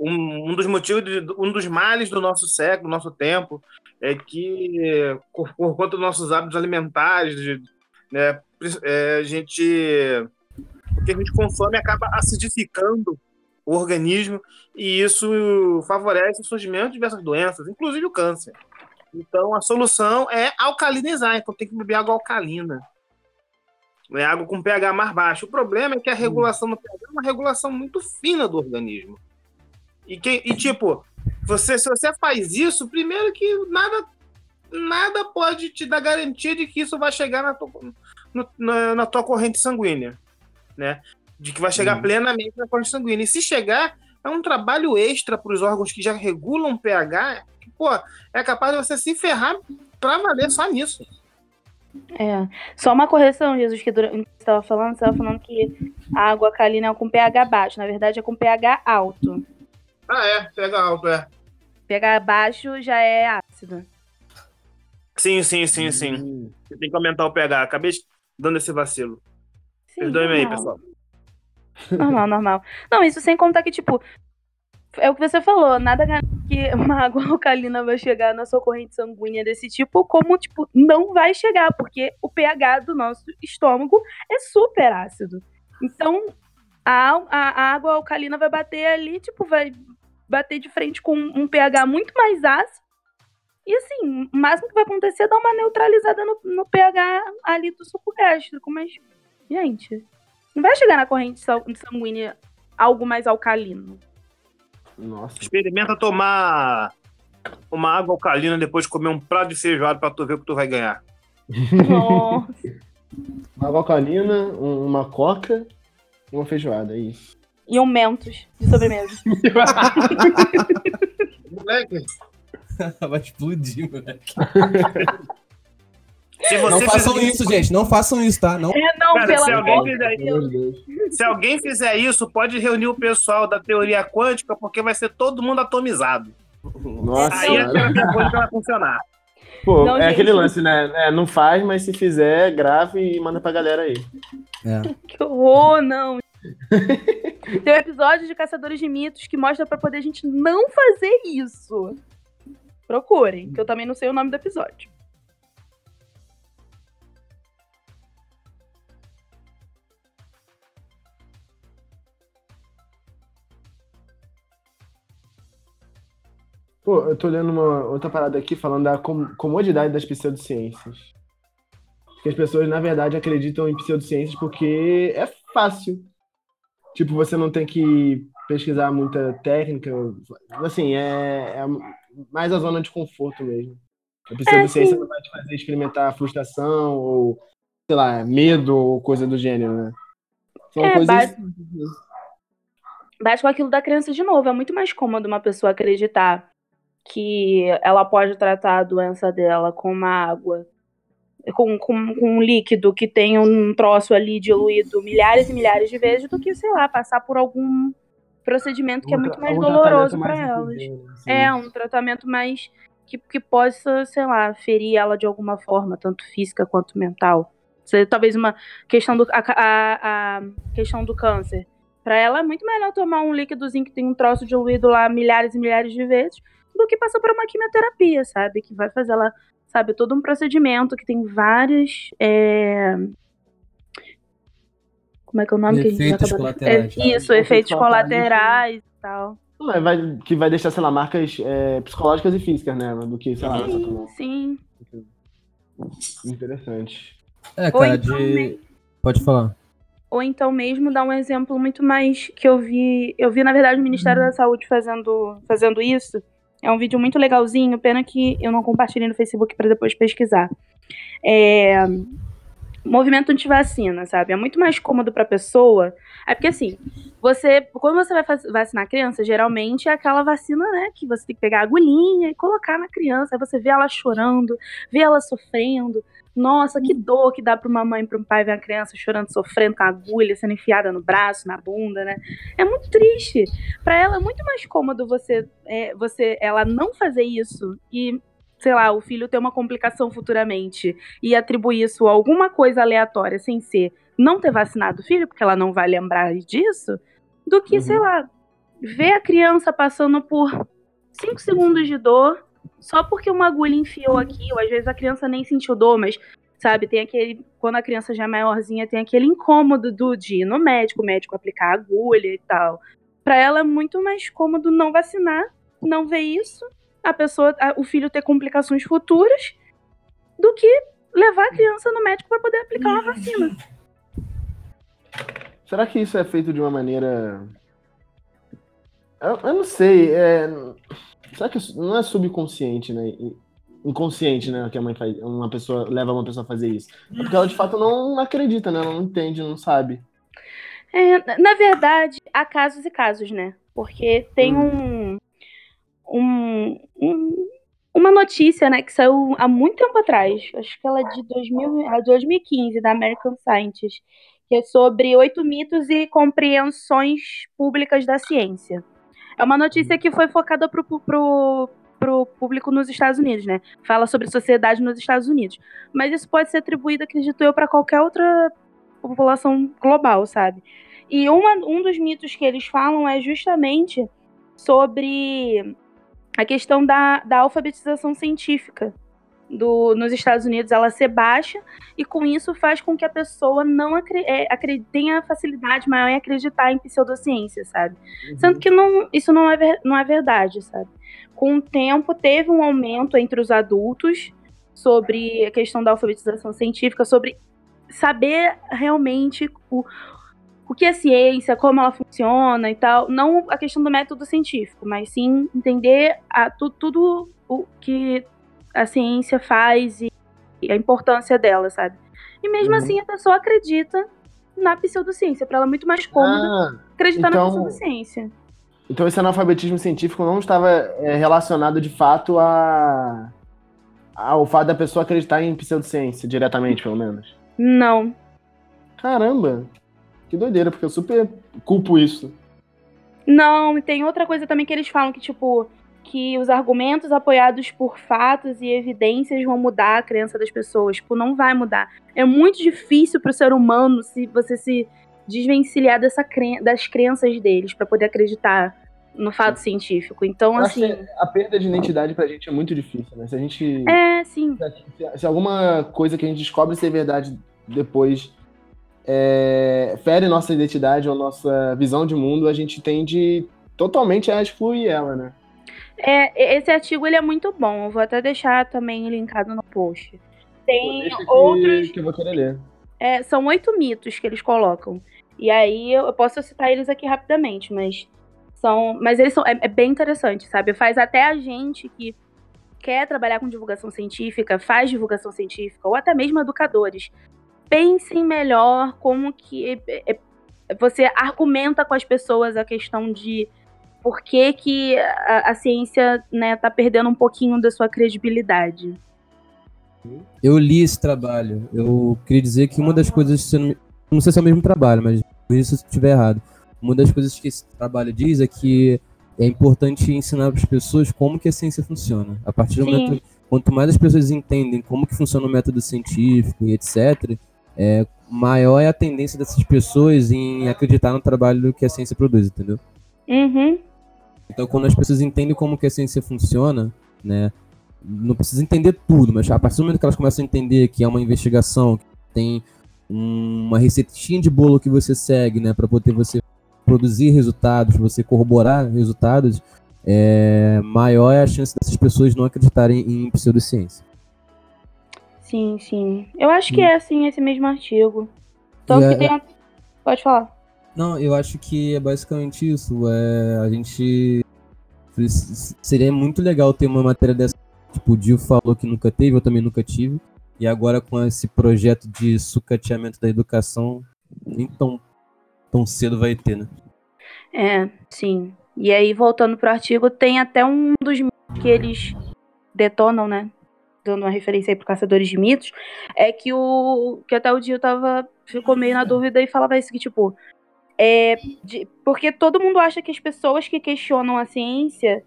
um, um, dos motivos, de, um dos males do nosso século, do nosso tempo, é que, por, por conta dos nossos hábitos alimentares, de, né, é, a gente. O que a gente consome acaba acidificando o organismo e isso favorece o surgimento de diversas doenças, inclusive o câncer. Então a solução é alcalinizar, então tem que beber água alcalina. É água com pH mais baixo. O problema é que a regulação do pH é uma regulação muito fina do organismo. E, que, e tipo, você, se você faz isso, primeiro que nada, nada pode te dar garantia de que isso vai chegar na tua, no- na, na tua corrente sanguínea, né? De que vai chegar Hum. plenamente na corrente sanguínea. E se chegar, é um trabalho extra para os órgãos que já regulam o pH, pô, é capaz de você se ferrar pra valer só nisso. É. Só uma correção, Jesus, que durante você estava falando, você estava falando que a água alcalina é com pH baixo. Na verdade, é com pH alto. Ah, é, pega alto, é. pH baixo já é ácido. Sim, sim, sim, sim. Hum. Você tem que aumentar o pH. Acabei dando esse vacilo. Sim, Perdoe-me aí, pessoal. Normal, normal. Não, isso sem contar que, tipo, é o que você falou, nada que uma água alcalina vai chegar na sua corrente sanguínea desse tipo, como, tipo, não vai chegar, porque o pH do nosso estômago é super ácido. Então, a, a, água alcalina vai bater ali, tipo, vai bater de frente com um pH muito mais ácido. E assim, o máximo que vai acontecer é dar uma neutralizada no, no pH ali do suco gástrico. Mas, gente, não vai chegar na corrente sanguínea algo mais alcalino. Nossa. Experimenta tomar uma água alcalina depois de comer um prato de feijoada pra tu ver o que tu vai ganhar. Nossa. Uma água alcalina, um- uma coca e uma feijoada, é isso. e um mentos de sobremesa. Moleque, Vai explodir, moleque. Se você Não façam fizer- isso, gente. Não façam isso, tá? Não. É, não, Cara, pelo se alguém amor de fizer. Se alguém fizer isso, pode reunir o pessoal da teoria quântica, porque vai ser todo mundo atomizado. Nossa, Aí a cara. terapia quântica vai funcionar. Pô, Não, é gente. aquele lance, né? É, não faz, mas se fizer, grave e manda pra galera aí. É. Que horror, não. Tem um episódio de Caçadores de Mitos que mostra pra poder a gente não fazer isso. Procurem, que eu também não sei o nome do episódio. Pô, eu tô lendo uma outra parada aqui falando da com- comodidade das pseudociências. Que as pessoas, na verdade, acreditam em pseudociências porque é fácil. Tipo, você não tem que pesquisar muita técnica. Assim, é, é mais a zona de conforto mesmo. A pseudociência sim. não vai te fazer experimentar frustração ou, sei lá, medo ou coisa do gênero, né? São É, coisas. base- Bate com aquilo da criança de novo. É muito mais cômodo uma pessoa acreditar que ela pode tratar a doença dela com uma água, com, com, com um líquido que tem um troço ali diluído milhares e milhares de vezes, do que, sei lá, passar por algum procedimento que é um muito tra- mais um doloroso para elas. assim. É, um tratamento mais que, que possa, sei lá, ferir ela de alguma forma, tanto física quanto mental. Você, talvez uma questão do a, a, a questão do câncer. Pra ela é muito melhor tomar um líquidozinho que tem um troço diluído lá milhares e milhares de vezes do que passar por uma quimioterapia, sabe? Que vai fazer ela, sabe, todo um procedimento que tem vários. é, Como é que é o nome que a gente vai Efeitos acabar- colaterais. É, Isso, Efeitos efeitos colaterais. e tal. É, vai- que vai deixar, sei lá, marcas é, psicológicas e físicas, né? Do que, sei lá, Sim. Sim. Interessante. É, cara, então, de. Pode falar. Ou então mesmo dar um exemplo muito mais que eu vi. Eu vi, na verdade, o Ministério da Saúde fazendo, fazendo isso. É um vídeo muito legalzinho, pena que eu não compartilhei no Facebook para depois pesquisar. É, movimento antivacina, sabe? É muito mais cômodo para a pessoa. É porque assim, você, quando você vai vacinar a criança, geralmente é aquela vacina, né, que você tem que pegar a agulhinha e colocar na criança, aí você vê ela chorando, vê ela sofrendo. Nossa, que dor que dá pra uma mãe pra um pai ver a criança chorando, sofrendo com a agulha, sendo enfiada no braço, na bunda, né? É muito triste. Pra ela é muito mais cômodo você, é, você ela não fazer isso e, sei lá, o filho ter uma complicação futuramente e atribuir isso a alguma coisa aleatória sem ser não ter vacinado o filho, porque ela não vai lembrar disso, do que, Uhum. sei lá, ver a criança passando por 5 segundos de dor só porque uma agulha enfiou aqui, ou às vezes a criança nem sentiu dor, mas, sabe, tem aquele. Quando a criança já é maiorzinha, tem aquele incômodo do, de ir no médico, o médico aplicar agulha e tal. Pra ela é muito mais cômodo não vacinar, não ver isso, a pessoa, a- o filho ter complicações futuras, do que levar a criança no médico pra poder aplicar uma vacina. Será que isso é feito de uma maneira. Eu, eu não sei. É... Será que não é subconsciente, né? Inconsciente, né? Que a mãe faz. Uma pessoa leva uma pessoa a fazer isso. É Porque ela de fato não acredita, né? Ela não entende, não sabe. É, na- na verdade, há casos e casos, né? Porque tem um, um, um- uma notícia, né, que saiu há muito tempo atrás. Acho que ela é de 2000, ela é de 2015, da American Scientist, que é sobre oito mitos e compreensões públicas da ciência. É uma notícia que foi focada pro, pro público nos Estados Unidos, né? Fala sobre sociedade nos Estados Unidos. Mas isso pode ser atribuído, acredito eu, para qualquer outra população global, sabe? E uma, um dos mitos que eles falam é justamente sobre a questão da, da alfabetização científica do, nos Estados Unidos, ela ser baixa, e com isso faz com que a pessoa não acre, é, acre- tenha facilidade maior em acreditar em pseudociência, sabe? Sendo que não, isso não é, ver- não é verdade, sabe? Com o tempo, teve um aumento entre os adultos sobre a questão da alfabetização científica, sobre saber realmente o, o que é ciência, como ela funciona e tal. Não a questão do método científico, mas sim entender a, tu- tudo o que a ciência faz e, e a importância dela, sabe? E mesmo Uhum. assim a pessoa acredita na pseudociência. Para ela é muito mais cômodo Ah, acreditar então- na pseudociência. então esse analfabetismo científico não estava é, relacionado de fato a ao fato da pessoa acreditar em pseudociência, diretamente, pelo menos. Não. Caramba! Que doideira, porque eu super culpo isso. Não, e tem outra coisa também que eles falam que, tipo, que os argumentos apoiados por fatos e evidências vão mudar a crença das pessoas. Tipo, não vai mudar. É muito difícil pro ser humano se você se desvencilhar dessa cren das crenças deles pra poder acreditar no fato científico. Então, Eu assim. a perda de identidade pra gente é muito difícil, né? Se a gente. É, sim. Se, se alguma coisa que a gente descobre ser verdade depois é, fere nossa identidade ou nossa visão de mundo, a gente tende totalmente a excluir ela, né? É, esse artigo ele é muito bom. Eu vou até deixar também linkado no post. Tem outros. que eu vou querer ler. É, são oito mitos que eles colocam. E aí eu, eu posso citar eles aqui rapidamente, mas são. Mas eles são. É, é bem interessante, sabe? Faz até a gente que quer trabalhar com divulgação científica, faz divulgação científica, ou até mesmo educadores. Pensem melhor como que é, é, você argumenta com as pessoas a questão de por que, que a, a ciência né, tá perdendo um pouquinho da sua credibilidade. Eu li esse trabalho. Eu queria dizer que uma das coisas, não, sei se é o mesmo trabalho, mas isso se estiver errado. Uma das coisas que esse trabalho diz é que é importante ensinar para as pessoas como que a ciência funciona. A partir do Sim. momento, quanto mais as pessoas entendem como que funciona o método científico e etc, é, maior é a tendência dessas pessoas em acreditar no trabalho que a ciência produz, entendeu? Uhum. Então, quando as pessoas entendem como que a ciência funciona, né, não precisa entender tudo, mas a partir do momento que elas começam a entender que é uma investigação, que tem um- uma receitinha de bolo que você segue, né, para poder você produzir resultados, você corroborar resultados, é, maior é a chance dessas pessoas não acreditarem em pseudociência. Sim, sim. Eu acho que é assim esse mesmo artigo. E que é- tem. a- Pode falar. Não, eu acho que é basicamente isso. É, a gente. Seria muito legal ter uma matéria dessa. Tipo, o Dio falou que nunca teve, eu também nunca tive. E agora com esse projeto de sucateamento da educação, nem tão, tão cedo vai ter, né? É, sim. E aí, voltando pro artigo, tem até um dos que eles detonam, né? Dando uma referência aí pro Caçadores de Mitos, é que o. que até o Dio tava. ficou meio na dúvida e falava isso que, tipo. É, de- porque todo mundo acha que as pessoas que questionam a ciência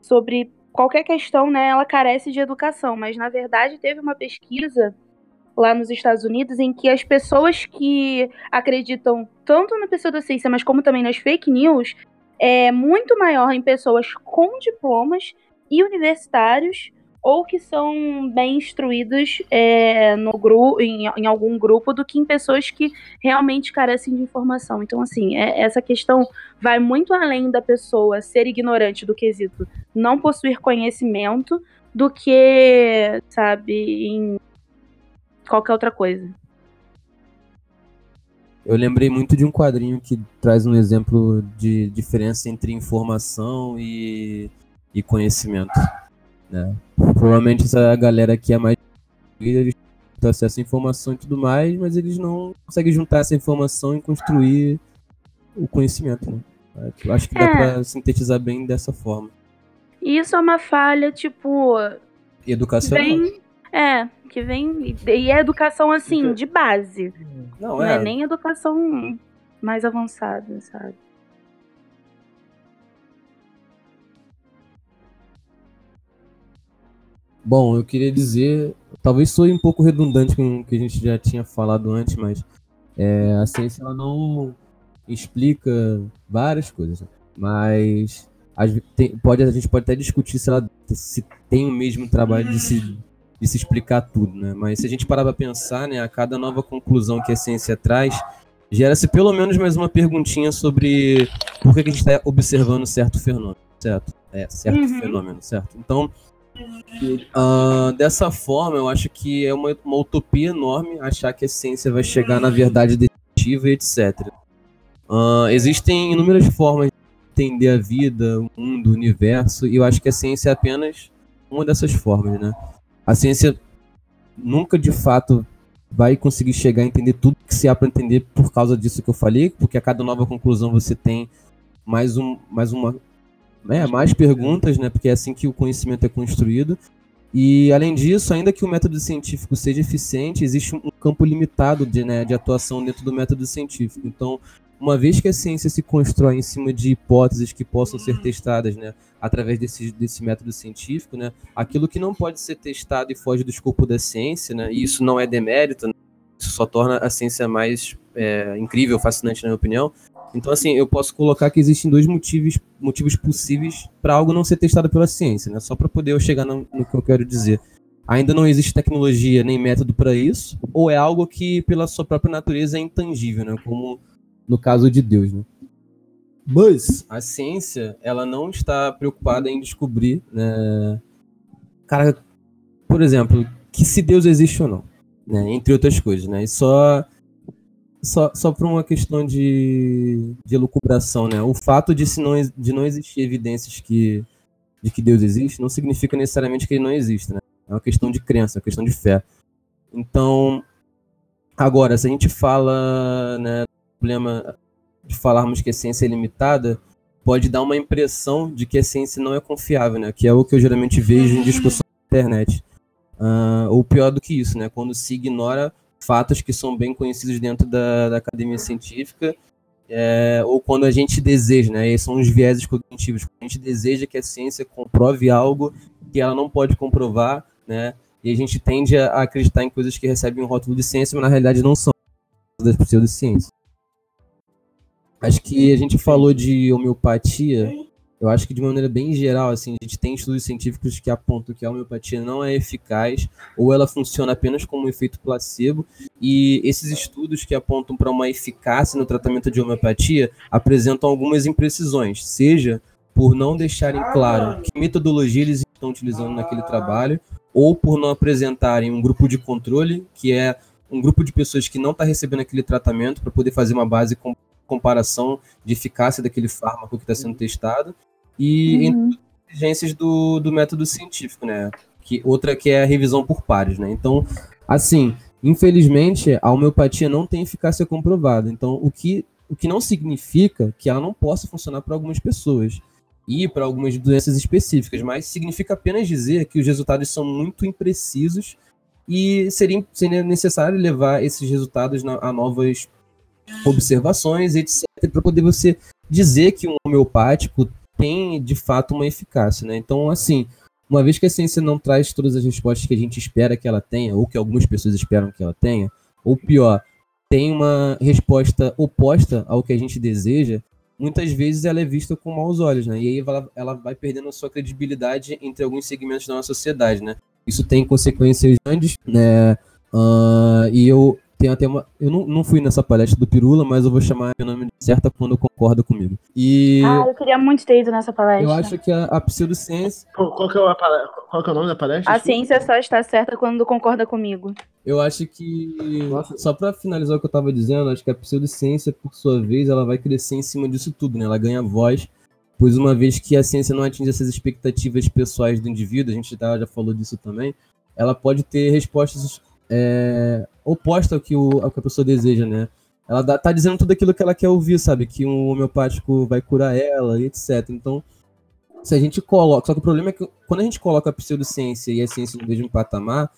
sobre qualquer questão, né, ela carece de educação. Mas na verdade teve uma pesquisa lá nos Estados Unidos em que as pessoas que acreditam tanto na pseudociência, mas como também nas fake news, é muito maior em pessoas com diplomas e universitários ou que são bem instruídos é, no gru em, em algum grupo do que em pessoas que realmente carecem de informação. Então, assim, é- essa questão vai muito além da pessoa ser ignorante do quesito não possuir conhecimento do que, sabe, em qualquer outra coisa. Eu lembrei muito de um quadrinho que traz um exemplo de diferença entre informação e, e conhecimento. Né? Provavelmente essa galera aqui é mais. Eles têm acesso à informação e tudo mais, mas eles não conseguem juntar essa informação e construir o conhecimento. Né? Eu acho que dá É. pra sintetizar bem dessa forma. E isso é uma falha, tipo, educacional. vem. É, que vem. E é educação, assim, de base. Não, Não é é. nem educação mais avançada, sabe? Bom, eu queria dizer, talvez soe um pouco redundante com o que a gente já tinha falado antes, mas é, a ciência ela não explica várias coisas, né? mas ve- tem- pode, a gente pode até discutir se ela se tem o mesmo trabalho de se, de se explicar tudo, né? Mas se a gente parar para pensar, né, a cada nova conclusão que a ciência traz, gera-se pelo menos mais uma perguntinha sobre por que, que a gente está observando certo fenômeno, certo? É, certo Uhum. fenômeno, certo? Então, ah, dessa forma, eu acho que é uma, uma utopia enorme achar que a ciência vai chegar na verdade definitiva e etc. Ah, existem inúmeras formas de entender a vida, o mundo, o universo, e eu acho que a ciência é apenas uma dessas formas, né? A ciência nunca de fato vai conseguir chegar a entender tudo que se há para entender por causa disso que eu falei, porque a cada nova conclusão você tem mais, um, mais uma é, mais perguntas, né? Porque é assim que o conhecimento é construído. E além disso, ainda que o método científico seja eficiente, existe um um campo limitado de, né, de atuação dentro do método científico. Então, uma vez que a ciência se constrói em cima de hipóteses que possam ser testadas, né, através desse, desse método científico, né, aquilo que não pode ser testado e foge do escopo da ciência, né, e isso não é demérito, né, isso só torna a ciência mais é, incrível, fascinante, na minha opinião. Então, assim, eu posso colocar que existem dois motivos, motivos possíveis para algo não ser testado pela ciência, né? Só para poder eu chegar no, no que eu quero dizer. Ainda não existe tecnologia nem método para isso, ou é algo que, pela sua própria natureza, é intangível, né? Como no caso de Deus, né? Mas a ciência, ela não está preocupada em descobrir, né? Cara, por exemplo, que se Deus existe ou não, né? Entre outras coisas, né? E só só, só por uma questão de, de elucubração, né? O fato de, se não, de não existir evidências que, de que Deus existe não significa necessariamente que ele não existe, né? É uma questão de crença, é uma questão de fé. Então, agora, se a gente fala, né, problema de falarmos que a ciência é limitada, pode dar uma impressão de que a ciência não é confiável, né? Que é o que eu geralmente vejo em discussão na internet. Ah, ou pior do que isso, né? Quando se ignora fatos que são bem conhecidos dentro da, da academia científica, é, ou quando a gente deseja, né? Esses são os vieses cognitivos. Quando a gente deseja que a ciência comprove algo que ela não pode comprovar, né? E a gente tende a acreditar em coisas que recebem um rótulo de ciência, mas na realidade não são das pseudociências. Acho que a gente falou de homeopatia, eu acho que de maneira bem geral, assim, a gente tem estudos científicos que apontam que a homeopatia não é eficaz ou ela funciona apenas como um efeito placebo, e esses estudos que apontam para uma eficácia no tratamento de homeopatia apresentam algumas imprecisões, seja por não deixarem claro que metodologia eles estão utilizando naquele trabalho, ou por não apresentarem um grupo de controle, que é um grupo de pessoas que não está recebendo aquele tratamento para poder fazer uma base comparação de eficácia daquele fármaco que está sendo testado, e entre as exigências do, do método científico, né? Que, outra que é a revisão por pares, né? Então, assim, infelizmente, a homeopatia não tem eficácia comprovada. Então, o que O que não significa que ela não possa funcionar para algumas pessoas e para algumas doenças específicas, mas significa apenas dizer que os resultados são muito imprecisos e seria, seria necessário levar esses resultados na, a novas observações, etc., para poder você dizer que um homeopático tem de fato uma eficácia, né? Então, assim, uma vez que a ciência não traz todas as respostas que a gente espera que ela tenha, ou que algumas pessoas esperam que ela tenha, ou pior, tem uma resposta oposta ao que a gente deseja, muitas vezes ela é vista com maus olhos, né? E aí ela, ela vai perdendo a sua credibilidade entre alguns segmentos da nossa sociedade, né? Isso tem consequências grandes, né? Uh, e eu tem até uma. Eu não, não fui nessa palestra do Pirula, mas eu vou chamar meu nome de certa quando concorda comigo. E. Ah, eu queria muito ter ido nessa palestra. Eu acho que a, a pseudociência. Qual, qual que é o, qual que é o nome da palestra? A ciência só está certa quando concorda comigo. Eu acho que. Nossa. Só para finalizar o que eu estava dizendo, acho que a pseudociência, por sua vez, ela vai crescer em cima disso tudo, né? Ela ganha voz. Pois uma vez que a ciência não atinge essas expectativas pessoais do indivíduo, a gente já, já falou disso também, ela pode ter respostas é, oposta ao que, o, ao que a pessoa deseja, né? Ela dá, tá dizendo tudo aquilo que ela quer ouvir, sabe? Que um homeopático vai curar ela e etc. Então, se a gente coloca. Só que o problema é que quando a gente coloca a pseudociência e a ciência no mesmo patamar,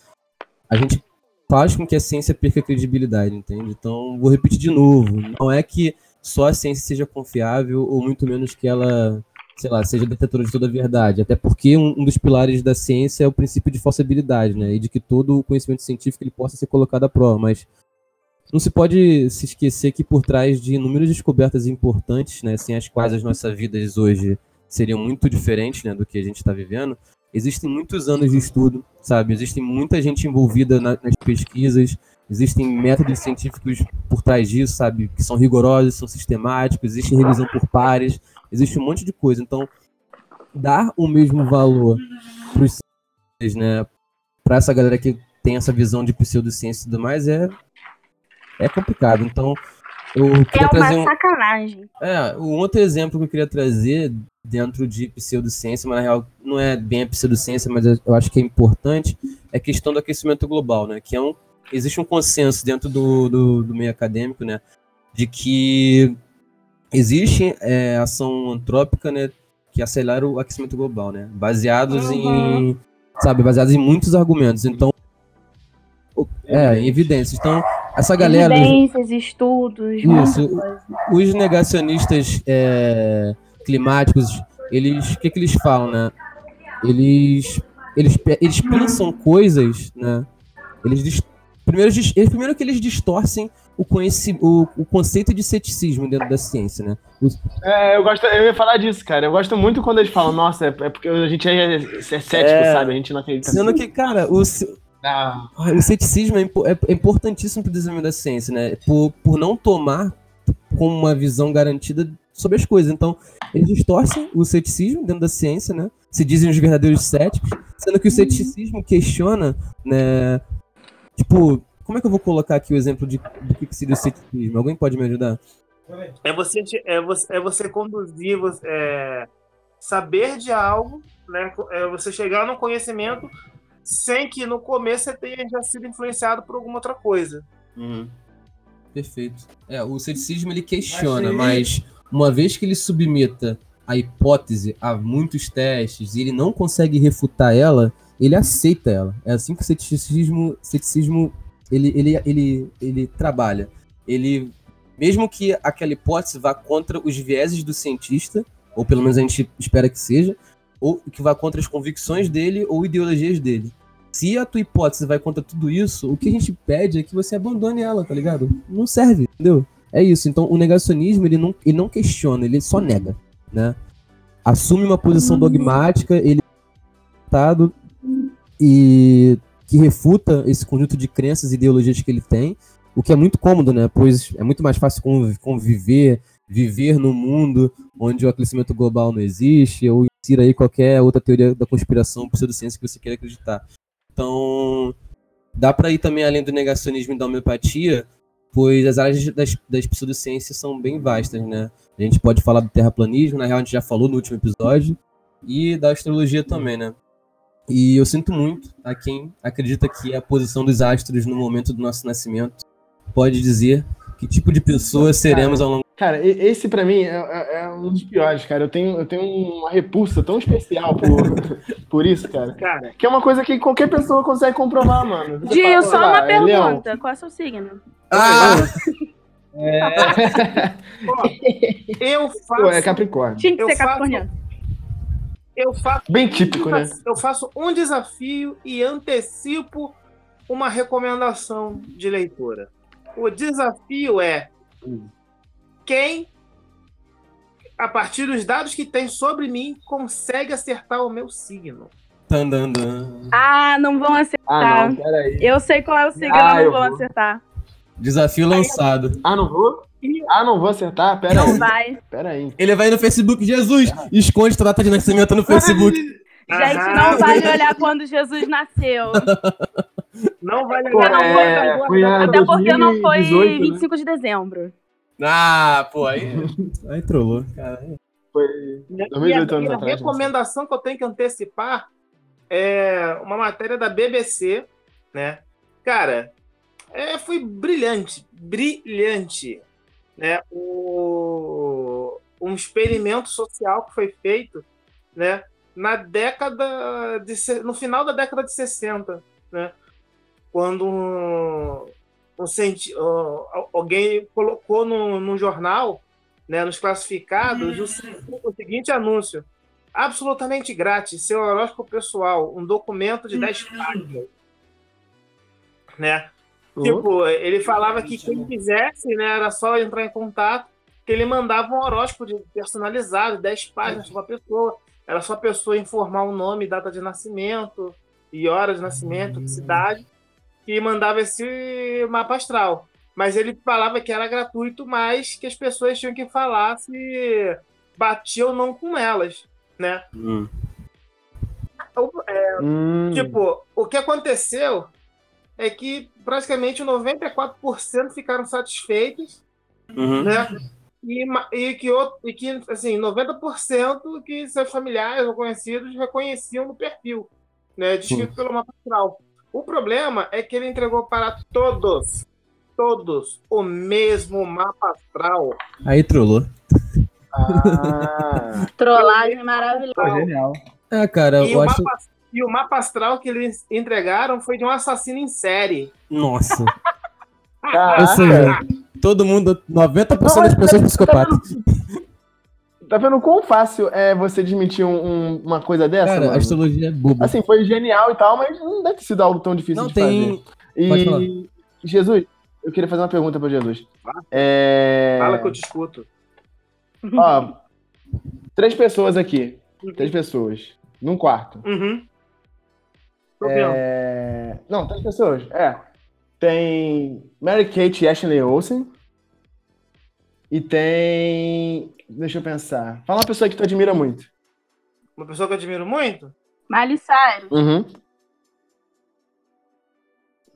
a gente faz com que a ciência perca credibilidade, entende? Então, vou repetir de novo. Não é que só a ciência seja confiável, ou muito menos que ela sei lá, seja detetora de toda a verdade. Até porque um, um, dos pilares da ciência é o princípio de falsibilidade, né? E de que todo o conhecimento científico ele possa ser colocado à prova. Mas não se pode se esquecer que por trás de inúmeras descobertas importantes, né, sem as quais as nossas vidas hoje seriam muito diferentes, né, do que a gente está vivendo, existem muitos anos de estudo, sabe? Existem muita gente envolvida na, nas pesquisas, existem métodos científicos por trás disso, sabe? Que são rigorosos, são sistemáticos, existe revisão por pares, Existe um monte de coisa. Então, dar o mesmo valor para né, para essa galera que tem essa visão de pseudociência e tudo mais, é, é complicado. Então, eu queria é trazer uma um, sacanagem. É, um outro exemplo que eu queria trazer dentro de pseudociência, mas na real não é bem a pseudociência, mas eu acho que é importante, é a questão do aquecimento global, né? Que é um, existe um consenso dentro do, do, do meio acadêmico, né? De que existe é, ação antrópica, né, que acelera o aquecimento global, né, baseados uhum. em, sabe, baseados em muitos argumentos. Então, é, evidências. Então, essa galera. Evidências, estudos, isso. Os negacionistas é, climáticos, eles, o que, que eles falam, né? Eles, eles, eles pensam coisas, né? Eles primeiro, eles, primeiro que eles distorcem o, conheci, o, o conceito de ceticismo dentro da ciência, né? Os... É, eu, gosto, eu ia falar disso, cara. Eu gosto muito quando eles falam, nossa, é, é porque a gente é, é cético, é... sabe? A gente não acredita. Sendo que, cara, o, ah. o ceticismo é, é, é importantíssimo para o desenvolvimento da ciência, né? Por, por não tomar como uma visão garantida sobre as coisas. Então, eles distorcem o ceticismo dentro da ciência, né? Se dizem os verdadeiros céticos, sendo que o ceticismo questiona, né? Tipo, como é que eu vou colocar aqui o exemplo de, do que seria o ceticismo? Alguém pode me ajudar? É você, é você, é você conduzir, é, saber de algo, né? É você chegar no conhecimento sem que no começo você tenha já sido influenciado por alguma outra coisa. Uhum. Perfeito. É, o ceticismo ele questiona, mas, uma vez que ele submeta a hipótese a muitos testes e ele não consegue refutar ela, ele aceita ela. É assim que o ceticismo, ceticismo ele, ele, ele, ele trabalha. Ele, mesmo que aquela hipótese vá contra os vieses do cientista, ou pelo menos a gente espera que seja, ou que vá contra as convicções dele ou ideologias dele. Se a tua hipótese vai contra tudo isso, o que a gente pede é que você abandone ela, tá ligado? Não serve, entendeu? É isso. Então, o negacionismo, ele não, ele não questiona, ele só nega, né? Assume uma posição dogmática, ele é e que refuta esse conjunto de crenças e ideologias que ele tem, o que é muito cômodo, né? Pois é muito mais fácil conviver, viver no mundo onde o aquecimento global não existe, ou insira aí qualquer outra teoria da conspiração pseudociência que você queira acreditar. Então, dá para ir também além do negacionismo e da homeopatia, pois as áreas das, das pseudociências são bem vastas, né? A gente pode falar do terraplanismo, na real a gente já falou no último episódio, e da astrologia também, né? E eu sinto muito a quem acredita que a posição dos astros no momento do nosso nascimento pode dizer Que tipo de pessoa seremos ao longo Cara, esse pra mim é, é- é um dos piores, cara. Eu tenho, eu tenho uma repulsa tão especial por, por isso, cara. Cara, Que é uma coisa que qualquer pessoa consegue comprovar, mano. Fala, só "Ah, uma é leão." pergunta. Qual é o seu signo? Ah! ó, eu faço, Pô, é Capricórnio. Tinha que ser faço- capricorniano. Eu faço, Bem típico, né? eu faço um desafio e antecipo uma recomendação de leitura. O desafio é quem, a partir dos dados que tem sobre mim, consegue acertar o meu signo. Dan, dan. Ah, não vão acertar. Ah, não, peraí. Eu sei qual é o signo, Ah, não vão vou. acertar. Desafio lançado. Ah, não vou? Ah, não vou acertar? Pera Não aí. vai. Pera aí. Ele vai no Facebook, Jesus, esconde tua data de nascimento no Facebook. Gente, não vale olhar quando Jesus nasceu. Não vai Pô, lembrar. é, foi a Até porque não foi 2018, né? 25 de dezembro. Ah, pô, aí. Aí trollou, cara. Foi E a- 2018 anos e a atrás, né? recomendação que eu tenho que antecipar é uma matéria da BBC, né? Cara, é, foi brilhante, brilhante, né? O, um experimento social que foi feito, né? Na década de, no final da década de 60, né? Quando um, um ó, alguém colocou no, no jornal né, nos classificados, o, se- o seguinte anúncio. Absolutamente grátis, seu horóscopo pessoal, um documento de 10 páginas. Né? Tipo, ele falava que quem quisesse, né, era só entrar em contato, que ele mandava um horóscopo de- personalizado, 10 páginas para a pessoa. Era só a pessoa informar o nome, data de nascimento, e hora de nascimento, cidade, e mandava esse mapa astral. Mas ele falava que era gratuito, mas que as pessoas tinham que falar se batia ou não com elas, né? O- é, Hum. Tipo, o que aconteceu é que praticamente 94% ficaram satisfeitos, Uhum. né? E, e que, e que assim, 90% que seus familiares ou conhecidos reconheciam no perfil, né? Descrito pelo mapa astral. O problema é que ele entregou para todos, todos, o mesmo mapa astral. Aí trollou. Ah, Trollagem maravilhosa. pô, genial. É, cara, E eu acho. mapa, e o mapa astral que eles entregaram foi de um assassino em série. Nossa. Ou seja, todo mundo, 90% das Não, pessoas mas- psicopatas. Tá vendo quão fácil é você desmentir um- um- uma coisa dessa, Cara, mano? a astrologia é boba. Assim, foi genial e tal, mas não deve ter sido algo tão difícil Não de tem. fazer. Pode falar. E, Jesus, eu queria fazer uma pergunta pra Jesus. É... Fala que eu te escuto. Ó, três pessoas aqui. Três pessoas. Num quarto. Uhum. Tô. É... Não, três pessoas. É. Tem Mary Kate e Ashley Olsen. E tem. Deixa eu pensar. Fala uma pessoa que tu admira muito. Uma pessoa que eu admiro muito? Miley Cyrus. Uhum.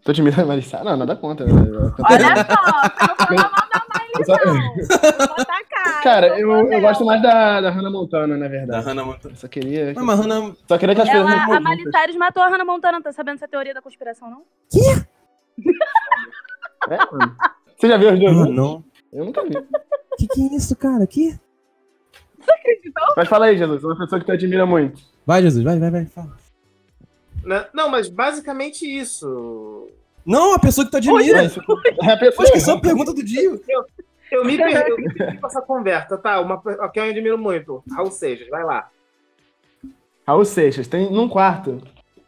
Tu admira a Marissa? Não, nada contra. Olha só, você não fala mal da não. Eu vou atacar. Cara, eu, eu gosto mais da, da Hannah Montana, na Da verdade. Hannah Montana. Só queria. Não, mas Hannah. Só queria que as coisas Ela, não a Cyrus matou a Hannah Montana. Tá sabendo essa teoria da conspiração, não? É, mano. Você já viu os dois? Não, não. Eu nunca vi. Que que é isso, cara? Que? Mas fala aí, Jesus, uma pessoa que tu admira muito. Vai, Jesus, vai, vai, vai. Fala. Não, mas basicamente isso. Não, a pessoa que tu admira. É a pessoa. Acho que é a pergunta do dia. Eu eu me perdi com essa conversa, tá? Uma que eu admiro muito. Raul Seixas, vai lá. Raul Seixas. Tem num quarto.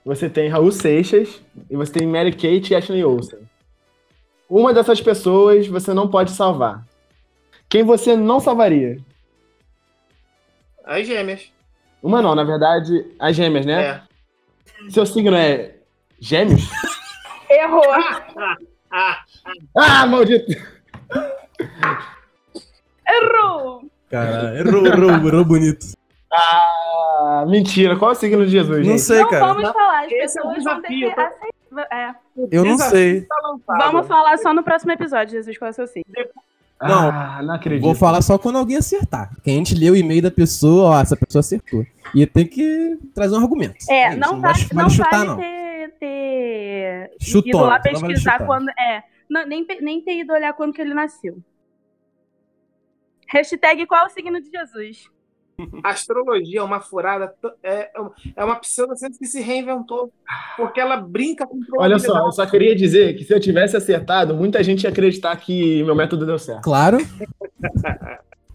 Você tem Raul Seixas e você tem Mary Kate e Ashley Olsen. Uma dessas pessoas você não pode salvar. Quem você não salvaria? As gêmeas. Uma não, na verdade, as gêmeas, né? É. Seu signo é gêmeos? Errou. Ah, Ah, maldito! Errou. Cara, errou, errou, errou bonito. Ah, mentira. Qual é o signo de Jesus, Não gente? sei, não cara. vamos falar. As Esse é um pessoas vão ter que desafio, tá? aceitar. É. Eu não desafio sei. tá. Vamos falar só no próximo episódio, Jesus, qual é o seu signo. Não. Ah, não acredito. Vou falar só quando alguém acertar. Que a gente lê o e-mail da pessoa, ó, essa pessoa acertou. E tem que trazer um argumento. É, isso, não vai- vale, vale não chutar, vale não. ter, ter Chutona, ido lá não vale pesquisar chutar. quando. É, não- nem, nem ter ido olhar quando que ele nasceu. Hashtag qual é o signo de Jesus? Astrologia é uma furada, é, é uma- é uma pseudociência que se reinventou. Porque ela brinca com Olha só, eu só queria dizer que se eu tivesse acertado, muita gente ia acreditar que meu método deu certo. Claro.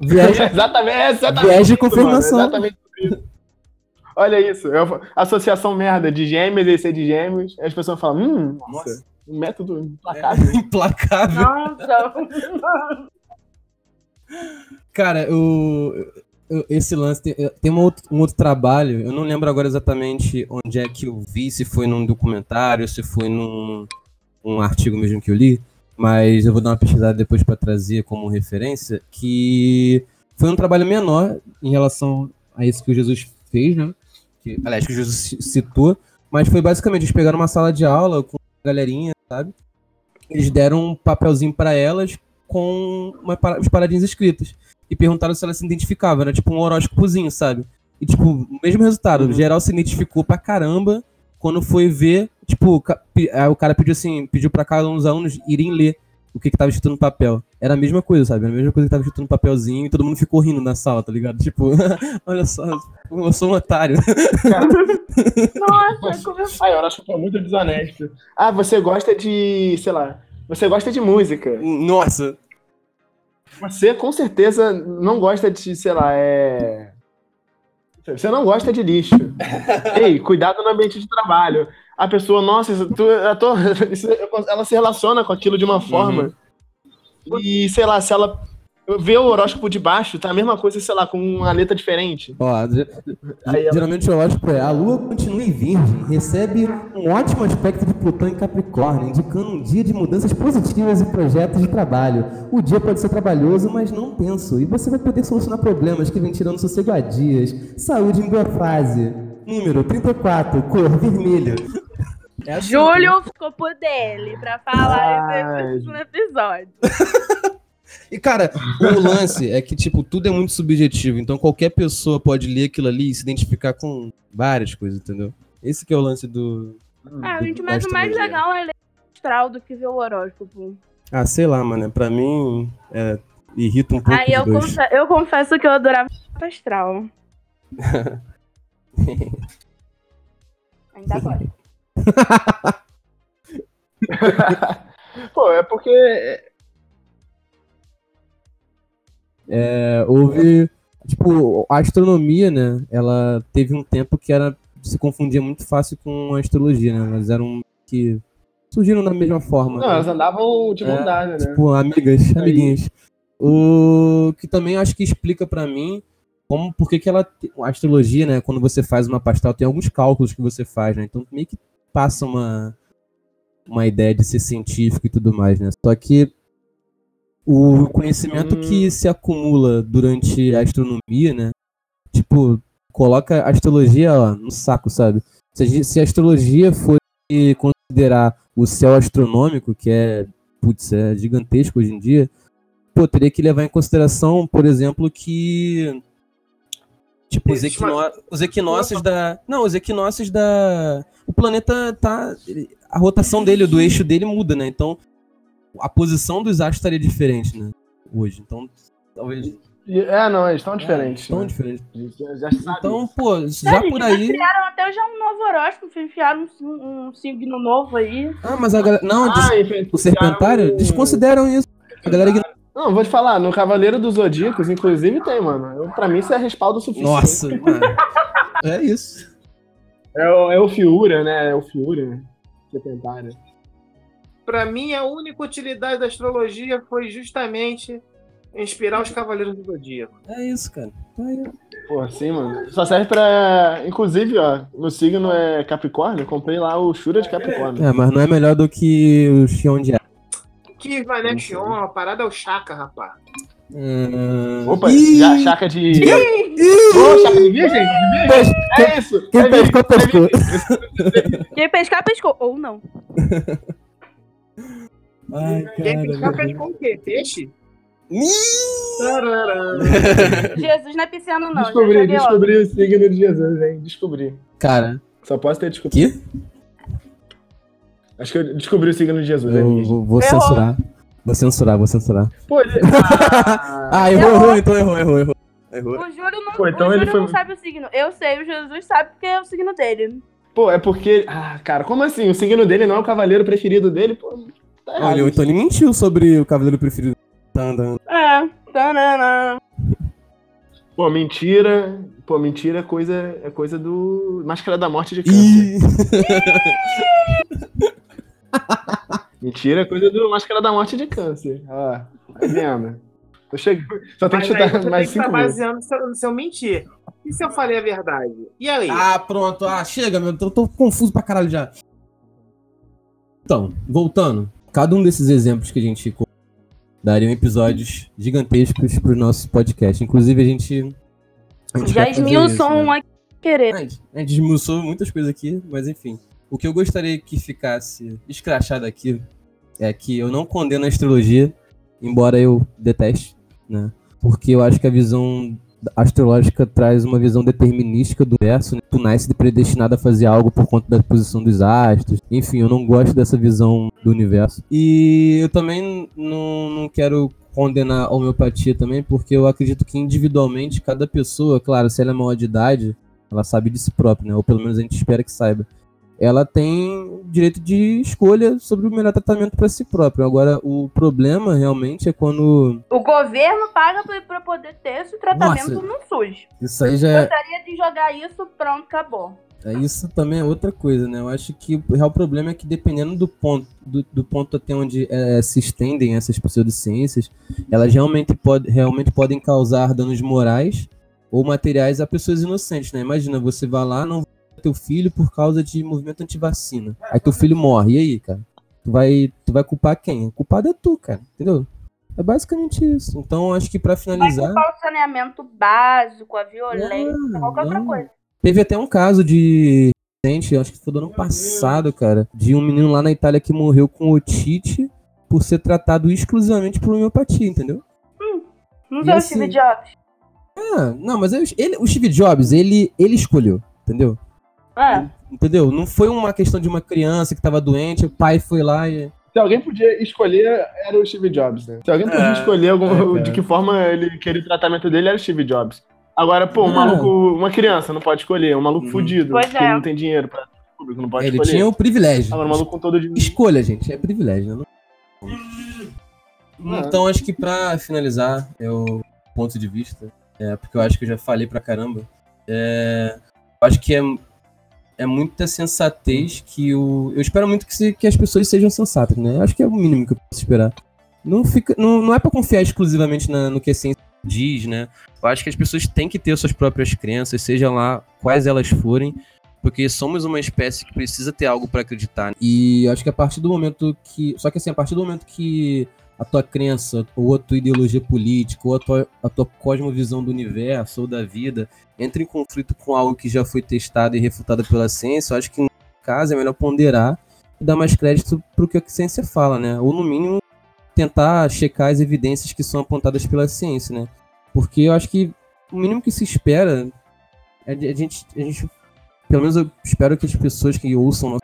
Viés, exatamente, é exatamente. viés de isso, mano, confirmação. exatamente isso. Olha isso, eu- associação merda de gêmeos e ser de gêmeos. Aí as pessoas falam, hum, nossa, um método implacável. Implacável. Nossa! Cara, eu- esse lance tem, tem um, outro, um outro trabalho. Eu não lembro agora exatamente onde é que eu vi, se foi num documentário, se foi num um artigo mesmo que eu li, mas eu vou dar uma pesquisada depois para trazer como referência, que foi um trabalho menor em relação a isso que o Jesus fez, né? Que, aliás, que o Jesus ci- citou, mas foi basicamente, eles pegaram uma sala de aula com uma galerinha, sabe? Eles deram um papelzinho para elas com uma, para- as paradinhas escritas e perguntaram se ela se identificava, era tipo um horóscopozinho, sabe? E tipo, o mesmo resultado, Uhum. geral se identificou pra caramba quando foi ver, tipo, o cara pediu assim, pediu pra cada um dos alunos irem ler o que que tava escrito no papel. Era a mesma coisa, sabe? Era a mesma coisa que tava escrito no papelzinho e todo mundo ficou rindo na sala, tá ligado? Tipo, olha só, eu sou um otário. Nossa, como eu Ai, eu acho que foi muito desonesto. Ah, você gosta de, sei lá, você gosta de música. Nossa, Você com certeza não gosta de, sei lá, é. Você não gosta de lixo. Ei, cuidado no ambiente de trabalho. A pessoa, nossa, tu, eu tô- ela se relaciona com aquilo de uma forma. E, sei lá, se ela vê o horóscopo de baixo, tá a mesma coisa, sei lá, com uma letra diferente. Ó, ela- geralmente o horóscopo é a lua continua em virgem, recebe um ótimo aspecto de Plutão em Capricórnio, indicando um dia de mudanças positivas e projetos de trabalho. O dia pode ser trabalhoso, mas não tenso, e você vai poder solucionar problemas que vem tirando sossego há dias. Saúde em boa fase. Número 34, cor vermelha. É assim, Júlio ficou por dele pra falar Ai. no episódio. E, cara, o lance é que, tipo, tudo é muito subjetivo. Então, qualquer pessoa pode ler aquilo ali e se identificar com várias coisas, entendeu? Esse que é o lance do. Ah, do- gente, mas o mais legal é ler o astral do que ver o horóscopo. Ah, sei lá, mano. Pra mim, é, irrita um pouco Aí eu, confe- eu confesso que eu adorava o astral. Ainda agora. Pô, é porque. É, houve. Tipo, a astronomia, né? Ela teve um tempo que era. Se confundia muito fácil com a astrologia, né? Elas eram que. Surgiram da mesma forma. Não, né? elas andavam de É, dada, né? Tipo, amigas, amiguinhas. O que também acho que explica pra mim como por que ela a astrologia, né, quando você faz uma pastel, tem alguns cálculos que você faz, né? Então meio que passa uma uma ideia de ser científico e tudo mais, né? Só que o conhecimento Hum. que se acumula durante a astronomia, né? Tipo, coloca a astrologia ó, no saco, sabe? Se a, gente- se a astrologia for considerar o céu astronômico, que é, putz, é gigantesco hoje em dia, pô, teria que levar em consideração, por exemplo, que tipo os, equinó os equinócios da, não, os equinócios da, o planeta tá, a rotação dele, do eixo dele muda, né? Então a posição dos astros estaria diferente, né? Hoje, então talvez É, não, eles estão diferentes. tão né? diferente. Já, já. Então, pô, já por aí. Criaram até já um novo horóscopo, enfiaram um, um signo novo aí. Ah, mas a galera. Não, des- Ah, enfim, o serpentário, criaram- desconsideram isso. A galera ignora. Não, vou te falar, no Cavaleiro dos Zodíacos, inclusive, tem, mano. Eu, pra mim, isso é respaldo suficiente. Nossa, mano. É isso. É o, é o Fiura, né? É o Fiura, né? Serpentário. Pra mim, a única utilidade da astrologia foi justamente inspirar os Cavaleiros do Zodíaco. É isso, cara. Aí, Pô, sim, mano. Só serve pra. Inclusive, ó, meu signo é Capricórnio, eu comprei lá o Shura de Capricórnio. É, mas não é melhor do que o Xion de Que Vanek Xion, a parada é o Chaka, rapaz. Hum... Opa, Ih! já chaca de. Ih! Ô, chaca de virgem? De virgem? É isso! Quem é pescou, pescou. Quem pescar, pescou. Ou não. Ai, Quem pescar, pescou o quê? Peixe? Jesus não é pisciano, não. Descobri, logo. descobri o signo de Jesus, hein? Descobri. Cara, Só posso ter descoberto. que? Acho que eu descobri o signo de Jesus. Eu vou, vou censurar. Vou censurar, vou censurar. Pô, ele... Ah, Ah, errou, errou, então errou, errou, errou. Errou. O Júlio não, Pô, então o ele Júlio foi- não sabe o signo. Eu sei, o Jesus sabe porque é o signo dele. pô, é porque. Ah, cara, como assim? O signo dele não é o cavaleiro preferido dele? Pô, tá errado. Olha, então ele mentiu sobre o cavaleiro preferido. Tan. É. Tanana. Pô, mentira. Pô, mentira é coisa, é coisa do. Máscara da Morte de Câncer. Mentira é coisa do Máscara da Morte de Câncer. Ó, tá vendo? Tô chegando. Só tem que aí chutar mais cinco vezes. baseando no seu, mentir. E se eu falei a verdade? E aí? Ah, pronto. Ah, chega, meu. Tô, tô confuso pra caralho já. Então, voltando. Cada um desses exemplos que a gente dariam episódios gigantescos pro nosso podcast. Inclusive, a gente. a gente Já esmiuçou né? um a querer. A gente, a gente esmiuçou muitas coisas aqui, mas enfim. O que eu gostaria que ficasse escrachado aqui é que eu não condeno a astrologia, embora eu deteste, né? Porque eu acho que a visão astrológica traz uma visão determinística do universo, né? Tu nasce predestinado a fazer algo por conta da posição dos astros. Enfim, eu não gosto dessa visão do universo. E eu também não, não quero condenar a homeopatia também, porque eu acredito que individualmente cada pessoa, claro, se ela é maior de idade, ela sabe de si própria, né? Ou pelo menos a gente espera que saiba. Ela tem direito de escolha sobre o melhor tratamento para si própria. Agora, o problema realmente é quando O governo paga pra poder ter esse tratamento Nossa. no SUS. isso aí já é, Gostaria de jogar isso, pronto, acabou. É, Isso também é outra coisa, né? Eu acho que o real problema é que dependendo do ponto, do, do ponto até onde é, se estendem essas pseudociências, elas realmente, pode, realmente podem causar danos morais ou materiais a pessoas inocentes, né? Imagina, você vai lá, não teu filho por causa de movimento antivacina. Aí teu filho morre. E aí, cara? Tu vai, tu vai culpar quem? O culpado é tu, cara. Entendeu? É basicamente isso. Então, acho que pra Vai finalizar. culpar o saneamento básico, a violência, Não, qualquer outra não. coisa. Teve até um caso de recente, acho que foi do ano passado, cara, de um menino lá na Itália que morreu com otite por ser tratado exclusivamente por homeopatia, entendeu? Não E sei o assim- Steve Jobs. Ah, não, mas ele, o Steve Jobs, ele, ele escolheu, entendeu? É. Entendeu? Não foi uma questão de uma criança que tava doente, o pai foi lá e. Se alguém podia escolher, era o Steve Jobs, né? Se alguém podia É, escolher algum- é, cara. de que forma ele queria o tratamento dele, era o Steve Jobs. Agora, pô, um Não. maluco, uma criança não pode escolher, um maluco Uhum. fudido, Pois que é. não tem dinheiro pra público, não pode ele escolher. tinha o privilégio. Agora, um maluco com todo o dinheiro. Escolha, gente, é privilégio, né? Não- É. Então, acho que pra finalizar, é o ponto de vista, é, porque eu acho que eu já falei pra caramba, é, eu acho que é, é muita sensatez que o. Eu espero muito que, se- que as pessoas sejam sensatas, né? Acho que é o mínimo que eu posso esperar. Não, fica, não, não é pra confiar exclusivamente na- no que a ciência diz, né? Eu acho que as pessoas têm que ter suas próprias crenças, sejam lá quais elas forem, porque somos uma espécie que precisa ter algo pra acreditar. E eu acho que a partir do momento que. Só que assim, a partir do momento que a tua crença, ou a tua ideologia política, ou a tua, a tua cosmovisão do universo ou da vida entra em conflito com algo que já foi testado e refutado pela ciência, eu acho que, no caso, é melhor ponderar e dar mais crédito pro que a ciência fala, né? Ou, no mínimo, tentar checar as evidências que são apontadas pela ciência, né? Porque eu acho que o mínimo que se espera é a gente, a gente pelo menos eu espero que as pessoas que ouçam nosso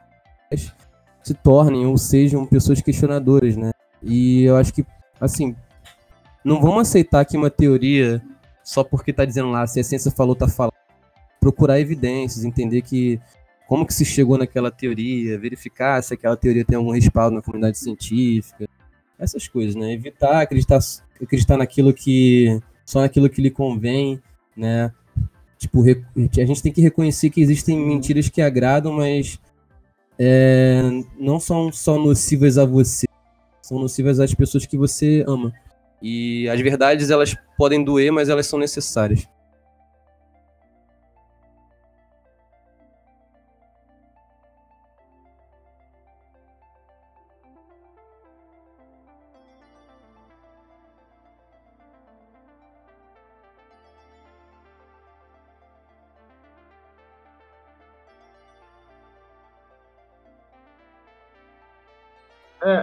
podcast se tornem ou sejam pessoas questionadoras, né? E eu acho que, assim, não vamos aceitar que uma teoria, só porque tá dizendo lá, se a ciência falou, tá falando. Procurar evidências, entender que como que se chegou naquela teoria, verificar se aquela teoria tem algum respaldo na comunidade científica, essas coisas, né? Evitar acreditar, acreditar naquilo que. só naquilo que lhe convém, né? Tipo, a gente tem que reconhecer que existem mentiras que agradam, mas é, não são só nocivas a você, são nocivas às pessoas que você ama. E as verdades, elas podem doer, mas elas são necessárias.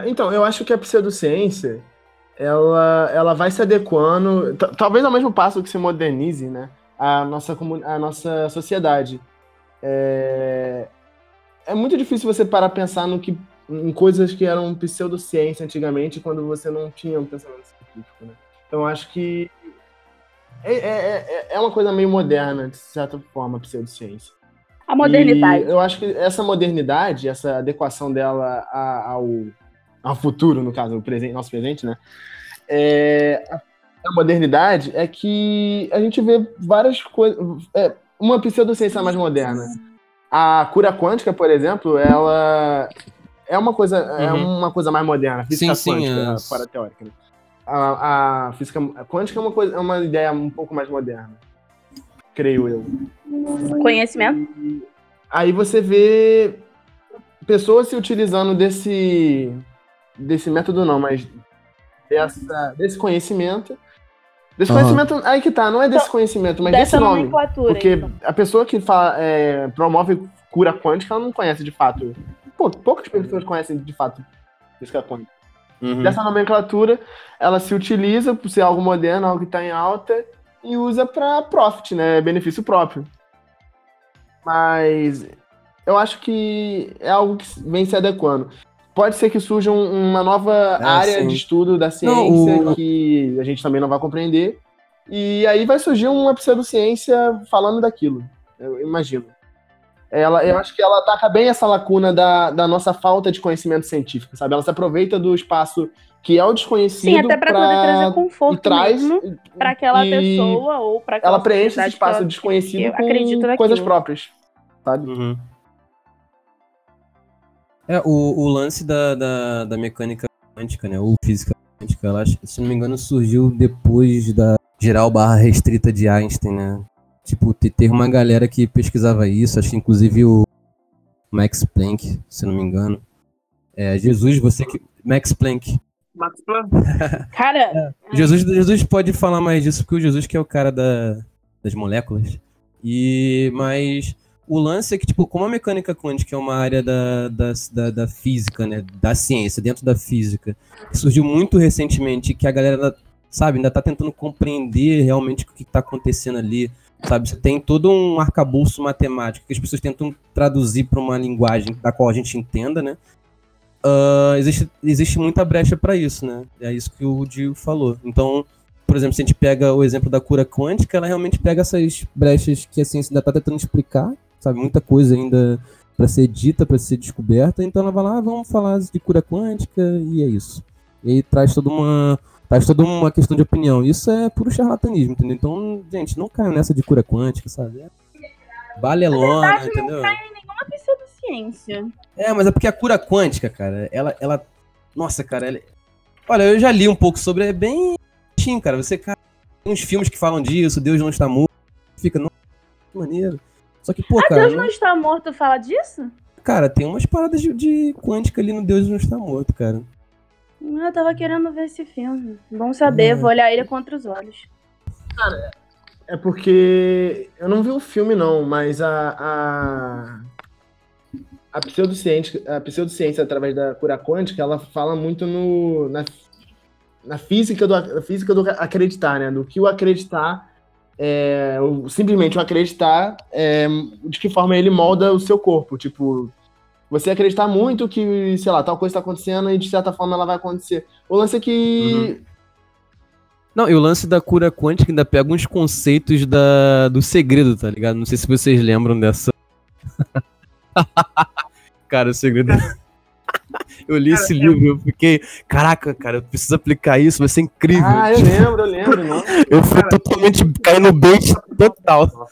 É, então, eu acho que a pseudociência, ela, ela vai se adequando, talvez ao mesmo passo que se modernize, né, a nossa, a nossa sociedade. É, é muito difícil você parar a pensar no que em coisas que eram pseudociência antigamente, quando você não tinha um pensamento científico, né? Então acho que é, é, é- é uma coisa meio moderna, de certa forma, a pseudociência. A modernidade. E eu acho que essa modernidade, essa adequação dela ao, ao futuro, no caso, o presente, nosso presente, né? É, a, modernidade é que a gente vê várias coisas. é, uma pseudociência mais moderna. A cura quântica, por exemplo, ela é uma coisa, é Uhum. uma coisa mais moderna, a física Sim, sim, quântica, as- a para teórica. Né? A, a física quântica é uma, coisa, é uma ideia um pouco mais moderna, creio eu. Conhecimento. Aí você vê pessoas se utilizando desse desse método não, mas dessa, desse conhecimento. Desse Aham. conhecimento, aí que tá, não é desse conhecimento, mas Dessa desse nome. nomenclatura. Porque então. a pessoa que fala, é, promove cura quântica, ela não conhece de fato. Pô, poucas pessoas conhecem de fato física quântica. Uhum. Dessa nomenclatura, ela se utiliza por ser algo moderno, algo que está em alta, e usa para profit, né? Benefício próprio. Mas eu acho que é algo que vem se adequando. Pode ser que surja um- uma nova Ah, área sim. de estudo da ciência Não, o- que a gente também não vai compreender. E aí vai surgir uma pseudociência falando daquilo. Eu imagino. Ela, eu acho que ela ataca bem essa lacuna da, da nossa falta de conhecimento científico, sabe? Ela se aproveita do espaço que é o desconhecido Sim, até pra poder trazer e conforto traz mesmo pra aquela e pessoa ou pra aquela ela preenche esse espaço ela- desconhecido com coisas próprias, sabe? Uhum. É, o, o lance da, da, da mecânica quântica, né? Ou física quântica, ela, se não me engano, surgiu depois da geral barra restrita de Einstein, né? Tipo, te- teve uma galera que pesquisava isso, acho que inclusive o Max Planck, se não me engano. É, Jesus, você que. Max Planck. Max Planck. Cara, Jesus, Jesus pode falar mais disso, porque o Jesus que é o cara da, das moléculas. E, mas o lance é que, tipo, como a mecânica quântica é uma área da, da, da, da física, né? Da ciência, dentro da física, surgiu muito recentemente, que a galera, sabe, ainda tá tentando compreender realmente o que tá acontecendo ali. Sabe, você tem todo um arcabouço matemático que as pessoas tentam traduzir para uma linguagem da qual a gente entenda, né? Ah, existe, existe muita brecha para isso, né? É isso que o Dio falou. Então, por exemplo, se a gente pega o exemplo da cura quântica, ela realmente pega essas brechas que a ciência ainda está tentando explicar, sabe? Muita coisa ainda para ser dita, para ser descoberta. Então ela vai lá, ah, vamos falar de cura quântica e é isso. E aí traz toda uma traz toda uma questão de opinião. Isso é puro charlatanismo, entendeu? Então, gente, não caiam nessa de cura quântica, sabe? É balelona, verdade, não entendeu? uma pseudociência. É, mas é porque a cura quântica, cara, ela. ela nossa, cara, ela... olha, eu já li um pouco sobre, é bem. Cara, você, cara, tem uns filmes que falam disso, Deus não está morto, fica, nossa, que maneiro. Só que, pô, Ah, cara, Deus não- está morto fala disso? cara, tem umas paradas de, de quântica ali no Deus não está morto, cara. Eu tava querendo ver esse filme. Bom saber, É. vou olhar ele contra os olhos. É porque eu não vi o filme não, mas a a, a pseudociência, a pseudociência através da cura quântica, ela fala muito no na, na física do na física do acreditar, né? Do que o acreditar é, simplesmente o acreditar é, de que forma ele molda o seu corpo, tipo você acreditar muito que, sei lá, tal coisa está acontecendo e de certa forma ela vai acontecer. O lance é que Não, e o lance da cura quântica ainda pega uns conceitos da, do segredo, tá ligado? Não sei se vocês lembram dessa. cara, o segredo. Eu li esse livro, eu fiquei, caraca, cara, eu preciso aplicar isso, vai ser incrível. Ah, eu lembro, eu lembro, não. Eu fui totalmente cair no bait total.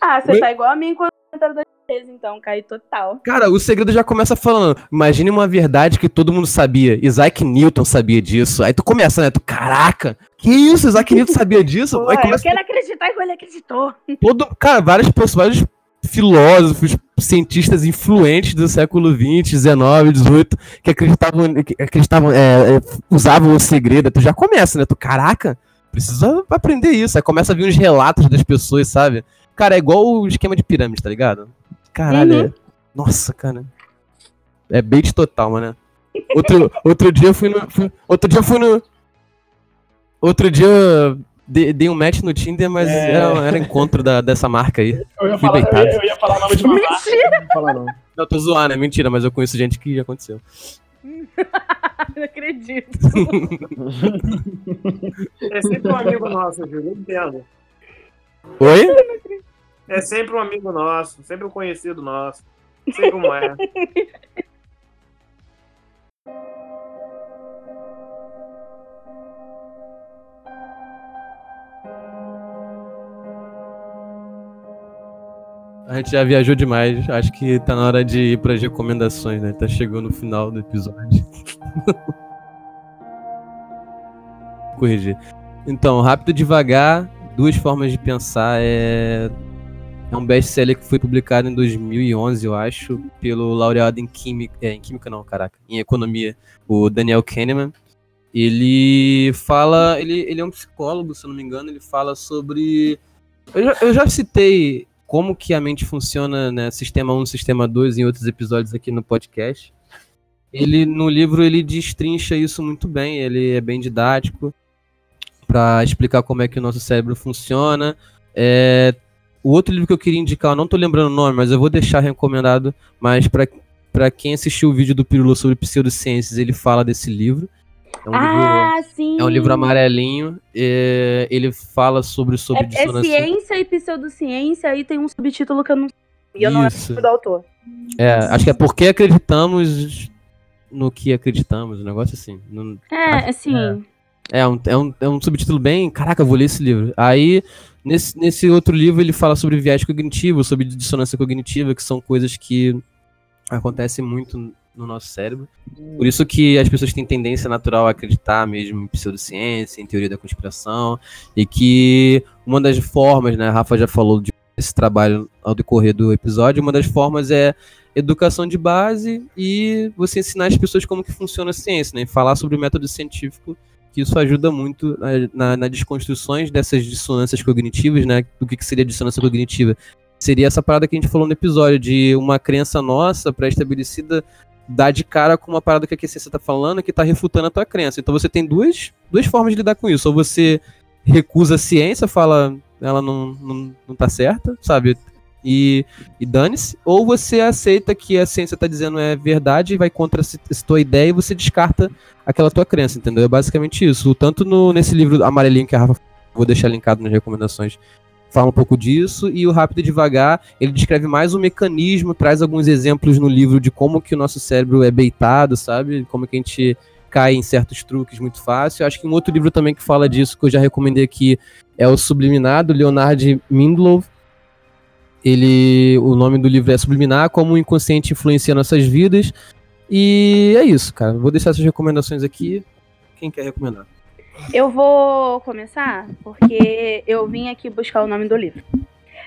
Ah, você Oi? tá igual a mim quando eu então, cai total. Cara, o segredo já começa falando. Imagine uma verdade que todo mundo sabia. Isaac Newton sabia disso. Aí tu começa, né? Tu, caraca, que isso? Isaac Newton sabia disso? Pô, Aí eu começa quero acreditar igual ele acreditou. todo. Cara, várias pessoas, vários filósofos, cientistas influentes do século XX, XIX, XVIII, que acreditavam, que acreditavam é, é, usavam o segredo. Tu já começa, né? Tu, caraca, precisa aprender isso. Aí começa a vir uns relatos das pessoas, sabe? Cara, é igual o esquema de pirâmide, tá ligado? Caralho, é... Nossa, cara. É bait total, mano. Outro, outro dia eu fui no. fui- outro dia eu fui no. Outro dia dei, dei um match no Tinder, mas É. era, era encontro da, dessa marca aí. Eu ia Fui falar, eu beitado. ia, eu ia falar o nome de uma marca, Mentira! não falar não. Não, tô zoando, é mentira, mas eu conheço gente que já aconteceu. Não acredito. É sempre um amigo nosso, Júlio. Eu entendo. Oi? É sempre um amigo nosso, sempre um conhecido nosso. Sei como é. gente já viajou demais. Acho que tá na hora de ir pras recomendações, né? Tá chegando no final do episódio. Corrigir. Então, rápido e devagar, duas formas de pensar. É, é um best-seller que foi publicado em 2011, eu acho, pelo laureado em química, é, em química não, caraca, em economia, o Daniel Kahneman. Ele fala, ele, ele é um psicólogo, se eu não me engano, ele fala sobre eu já, eu já citei como que a mente funciona, né, sistema 1, sistema 2 em outros episódios aqui no podcast. Ele no livro ele destrincha isso muito bem, ele é bem didático para explicar como é que o nosso cérebro funciona. É, o outro livro que eu queria indicar, eu não tô lembrando o nome, mas eu vou deixar recomendado, mas para para quem assistiu o vídeo do Pirula sobre pseudociências, ele fala desse livro. É um livro Ah, sim. é um livro amarelinho. é, ele fala sobre, sobre É, é ciência e pseudociência, aí tem um subtítulo que eu não E eu não lembro Isso. o nome do autor. É, acho que é porque acreditamos no que acreditamos, um negócio assim. Não- É, assim. É um, é, um, é um subtítulo bem. Caraca, eu vou ler esse livro. Aí, nesse, nesse outro livro, ele fala sobre viés cognitivo, sobre dissonância cognitiva, que são coisas que acontecem muito no nosso cérebro. Por isso que as pessoas têm tendência natural a acreditar mesmo em pseudociência, em teoria da conspiração, e que uma das formas, né, a Rafa já falou desse trabalho ao decorrer do episódio, uma das formas é educação de base e você ensinar as pessoas como que funciona a ciência, né, e falar sobre o método científico, que isso ajuda muito na, na, nas desconstruções dessas dissonâncias cognitivas, né, do que, que seria dissonância cognitiva. Seria essa parada que a gente falou no episódio, de uma crença nossa pré-estabelecida dar de cara com uma parada que a ciência tá falando que tá refutando a tua crença. Então você tem duas, duas formas de lidar com isso. Ou você recusa a ciência, fala ela não, não, não tá certa, sabe? E, e dane-se. Ou você aceita que a ciência tá dizendo é verdade e vai contra essa tua ideia e você descarta aquela tua crença, entendeu? É basicamente isso. Tanto no, nesse livro amarelinho que a Rafa vou deixar linkado nas recomendações fala um pouco disso, e o Rápido e Devagar, ele descreve mais o mecanismo, traz alguns exemplos no livro de como que o nosso cérebro é beitado, sabe? Como que a gente cai em certos truques muito fácil. Acho que um outro livro também que fala disso, que eu já recomendei aqui, é o Subliminar, do Leonard Mindlow. Ele, o nome do livro é Subliminar, como o inconsciente influencia nossas vidas. E é isso, cara. Vou deixar essas recomendações aqui. Quem quer recomendar? Eu vou começar porque eu vim aqui buscar o nome do livro.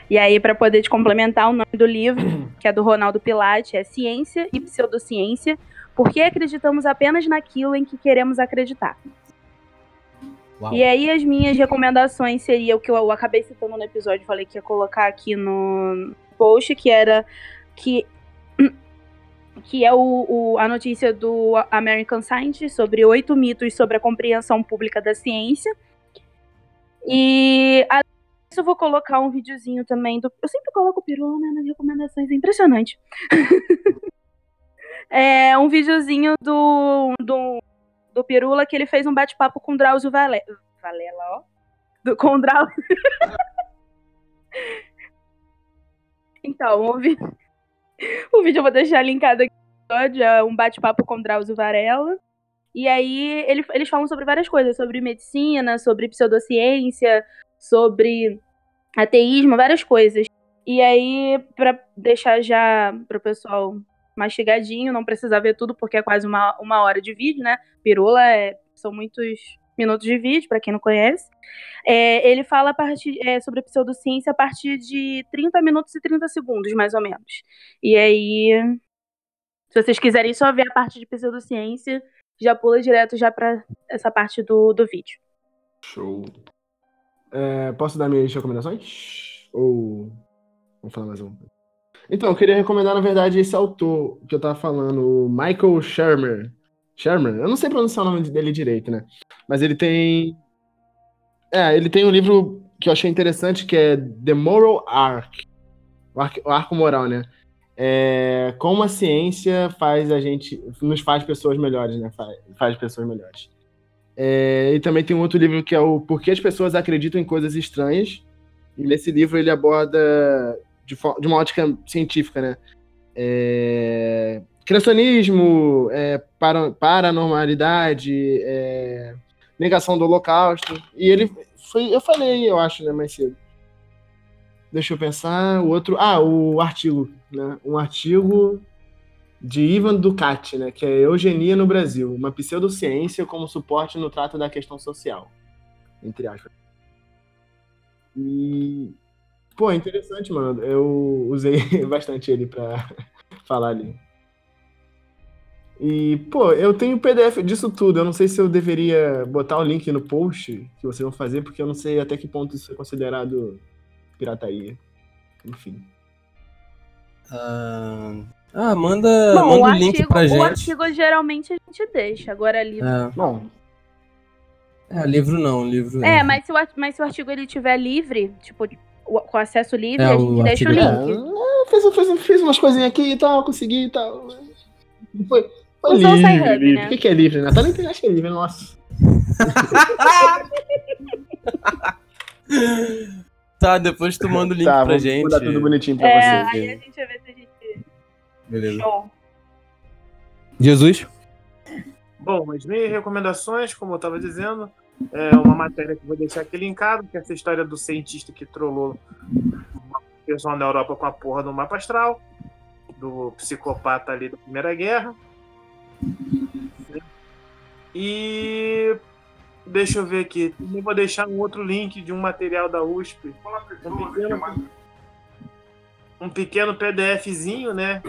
E aí, para poder te complementar, o nome do livro, que é do Ronaldo Pilate, é Ciência e Pseudociência, porque acreditamos apenas naquilo em que queremos acreditar. Uau. E aí, as minhas recomendações seriam o que eu acabei citando no episódio, falei que ia colocar aqui no post, que era que que é o, o- a notícia do American Scientist sobre oito mitos sobre a compreensão pública da ciência. E disso, eu vou colocar um videozinho também do. Eu sempre coloco o Pirula né, nas recomendações, é impressionante. é um videozinho do, do, do Pirula que ele fez um bate-papo com o Drauzio Vale- Valela, ó. Do, com o Drauzio. então, o, vi- o vídeo eu vou deixar linkado aqui no episódio, é um bate-papo com Drauzio Varela. E aí ele- eles falam sobre várias coisas, sobre medicina, sobre pseudociência, sobre ateísmo, várias coisas. E aí, pra deixar já pro pessoal mastigadinho, não precisar ver tudo, porque é quase uma, uma hora de vídeo, né? Pirula é- são muitos minutos de vídeo, pra quem não conhece. É, ele fala partir, é, sobre pseudociência a partir de 30 minutos e 30 segundos, mais ou menos. E aí, se vocês quiserem só ver a parte de pseudociência, já pula direto já pra essa parte do, do vídeo. Show. É, posso dar minhas recomendações? Ou. Vamos falar mais um? Então, eu queria recomendar, na verdade, esse autor que eu tava falando, o Michael Shermer. Shermer? Eu não sei pronunciar o nome dele direito, né? Mas ele tem. É, ele tem um livro que eu achei interessante que é The Moral Arc. O arco, o arco moral, né? É, como a ciência faz a gente. nos faz pessoas melhores, né? Faz, faz pessoas melhores. É, e também tem um outro livro que é o Por que as pessoas acreditam em coisas estranhas. E nesse livro ele aborda de, de uma ótica científica, né? É, criacionismo, é, para, paranormalidade, é, negação do holocausto. E ele foi, eu falei, eu acho, né, mais cedo. Deixa eu pensar, o outro, ah, o artigo, né? Um artigo de Ivan Ducati, né, que é Eugenia no Brasil, uma pseudociência como suporte no trato da questão social, entre aspas. E pô, interessante, mano. Eu usei bastante ele pra falar ali. E, pô, eu tenho PDF disso tudo. Eu não sei se eu deveria botar o link no post que vocês vão fazer, porque eu não sei até que ponto isso é considerado pirataria. Enfim. Ah, ah, manda, Bom, manda o o link artigo, pra o gente. artigo geralmente a gente deixa. Agora livro. É, Bom, é, livro não, livro É, mas se, o, mas se o artigo ele tiver livre, tipo, o- com acesso livre, É, a o gente deixa o artigo- é, link. é, fiz, fiz, fiz umas coisinhas aqui e tal, consegui e tal. Foi, foi Usou o livre, Sci-Hub, livre. né? O que, que é livre, né? Tá na internet é livre, nossa. Tá, depois tu manda o link tá, pra gente. mandar tudo bonitinho pra É, vocês. aí a gente vai ver se a gente. Beleza. Show. Jesus? Bom, as minhas recomendações, como eu estava dizendo, é uma matéria que eu vou deixar aqui linkado, que é essa história do cientista que trollou o pessoal na Europa com a porra do mapa astral, do psicopata ali da Primeira Guerra. E deixa eu ver aqui, também vou deixar um outro link de um material da USP, um pequeno, um pequeno PDFzinho, né?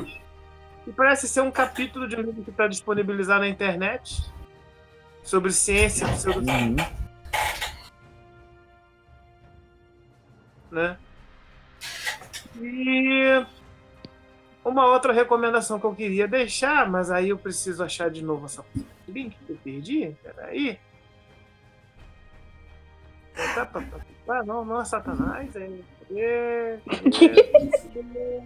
E parece ser um capítulo de um livro que está disponibilizado na internet sobre ciência, sobre, Uhum. né? E uma outra recomendação que eu queria deixar, mas aí eu preciso achar de novo essa link que eu perdi. Peraí. Tá, Não, não é Satanás. É... é- é-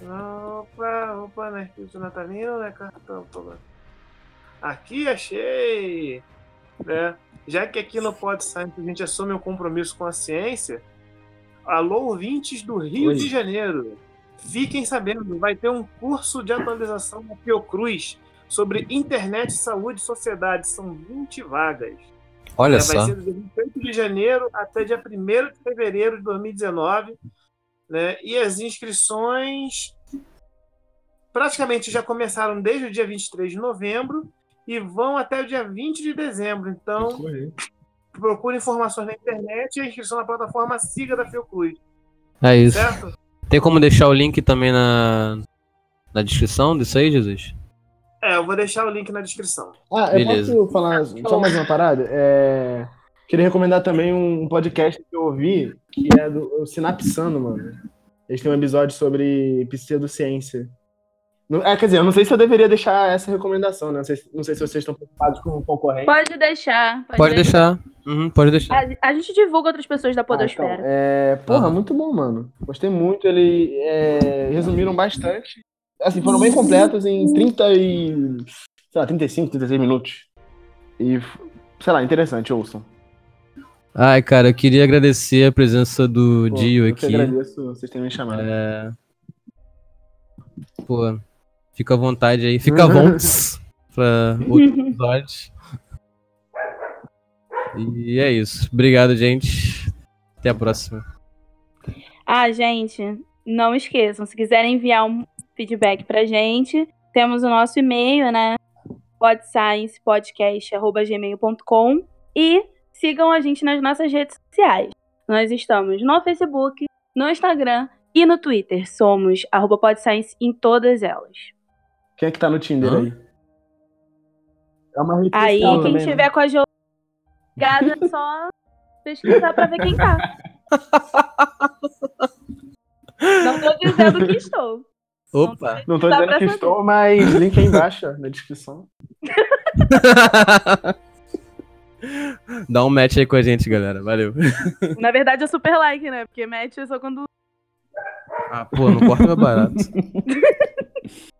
Opa, opa, né? Espírito natalino, né? Cartão. Aqui achei! Né? Já que aqui no Pod Science a gente assume um compromisso com a ciência, alô, ouvintes do Rio Oi. de Janeiro, fiquem sabendo, vai ter um curso de atualização da Fiocruz sobre internet, saúde e sociedade. São 20 vagas. Olha É, vai só. ser do dia 28 de janeiro até dia 1 de fevereiro de 2019. Né? E as inscrições praticamente já começaram desde o dia 23 de novembro e vão até o dia 20 de dezembro. Então, procure informações na internet e a inscrição na plataforma Siga da Fiocruz, É isso. certo? Tem como deixar o link também na, na descrição disso aí, Jesus? É, eu vou deixar o link na descrição. Ah, eu Beleza. posso falar só mais uma parada? É, Queria recomendar também um podcast que eu ouvi, que é do o Sinapsando, mano. Eles têm um episódio sobre pseudociência. É, quer dizer, eu não sei se eu deveria deixar essa recomendação, né? Não sei, não sei se vocês estão preocupados com o concorrente. Pode deixar. Pode deixar. Uhum, pode deixar. A, a gente divulga outras pessoas da Ah, então, Podosfera. é, porra, muito bom, mano. Gostei muito. Eles é, resumiram bastante. Assim, foram bem completos em 30 e. sei lá, 35, 36 minutos. E, sei lá, interessante, ouçam. Ai, cara, eu queria agradecer a presença do Pô, Dio eu que aqui. agradeço vocês terem me chamado. É... Pô, fica à vontade aí. Fica à vontade pra outros episódios. E é isso. Obrigado, gente. Até a próxima. Ah, gente, não esqueçam, se quiserem enviar um feedback pra gente, temos o nosso e-mail, né? podsciencepodcast.gmail.com e sigam a gente nas nossas redes sociais. Nós estamos no Facebook, no Instagram e no Twitter. Somos arroba podscience em todas elas. Quem é que tá no Tinder Hã? aí? É uma rede Aí, quem também, né? tiver com a jogada é só pesquisar pra ver quem tá. Não tô dizendo que estou. Opa! Não tô dizendo que saber. estou, mas link aí embaixo na descrição. Dá um match aí com a gente, galera. Valeu. Na verdade é super like, né? Porque match é só quando Ah, pô, não corta meu barato.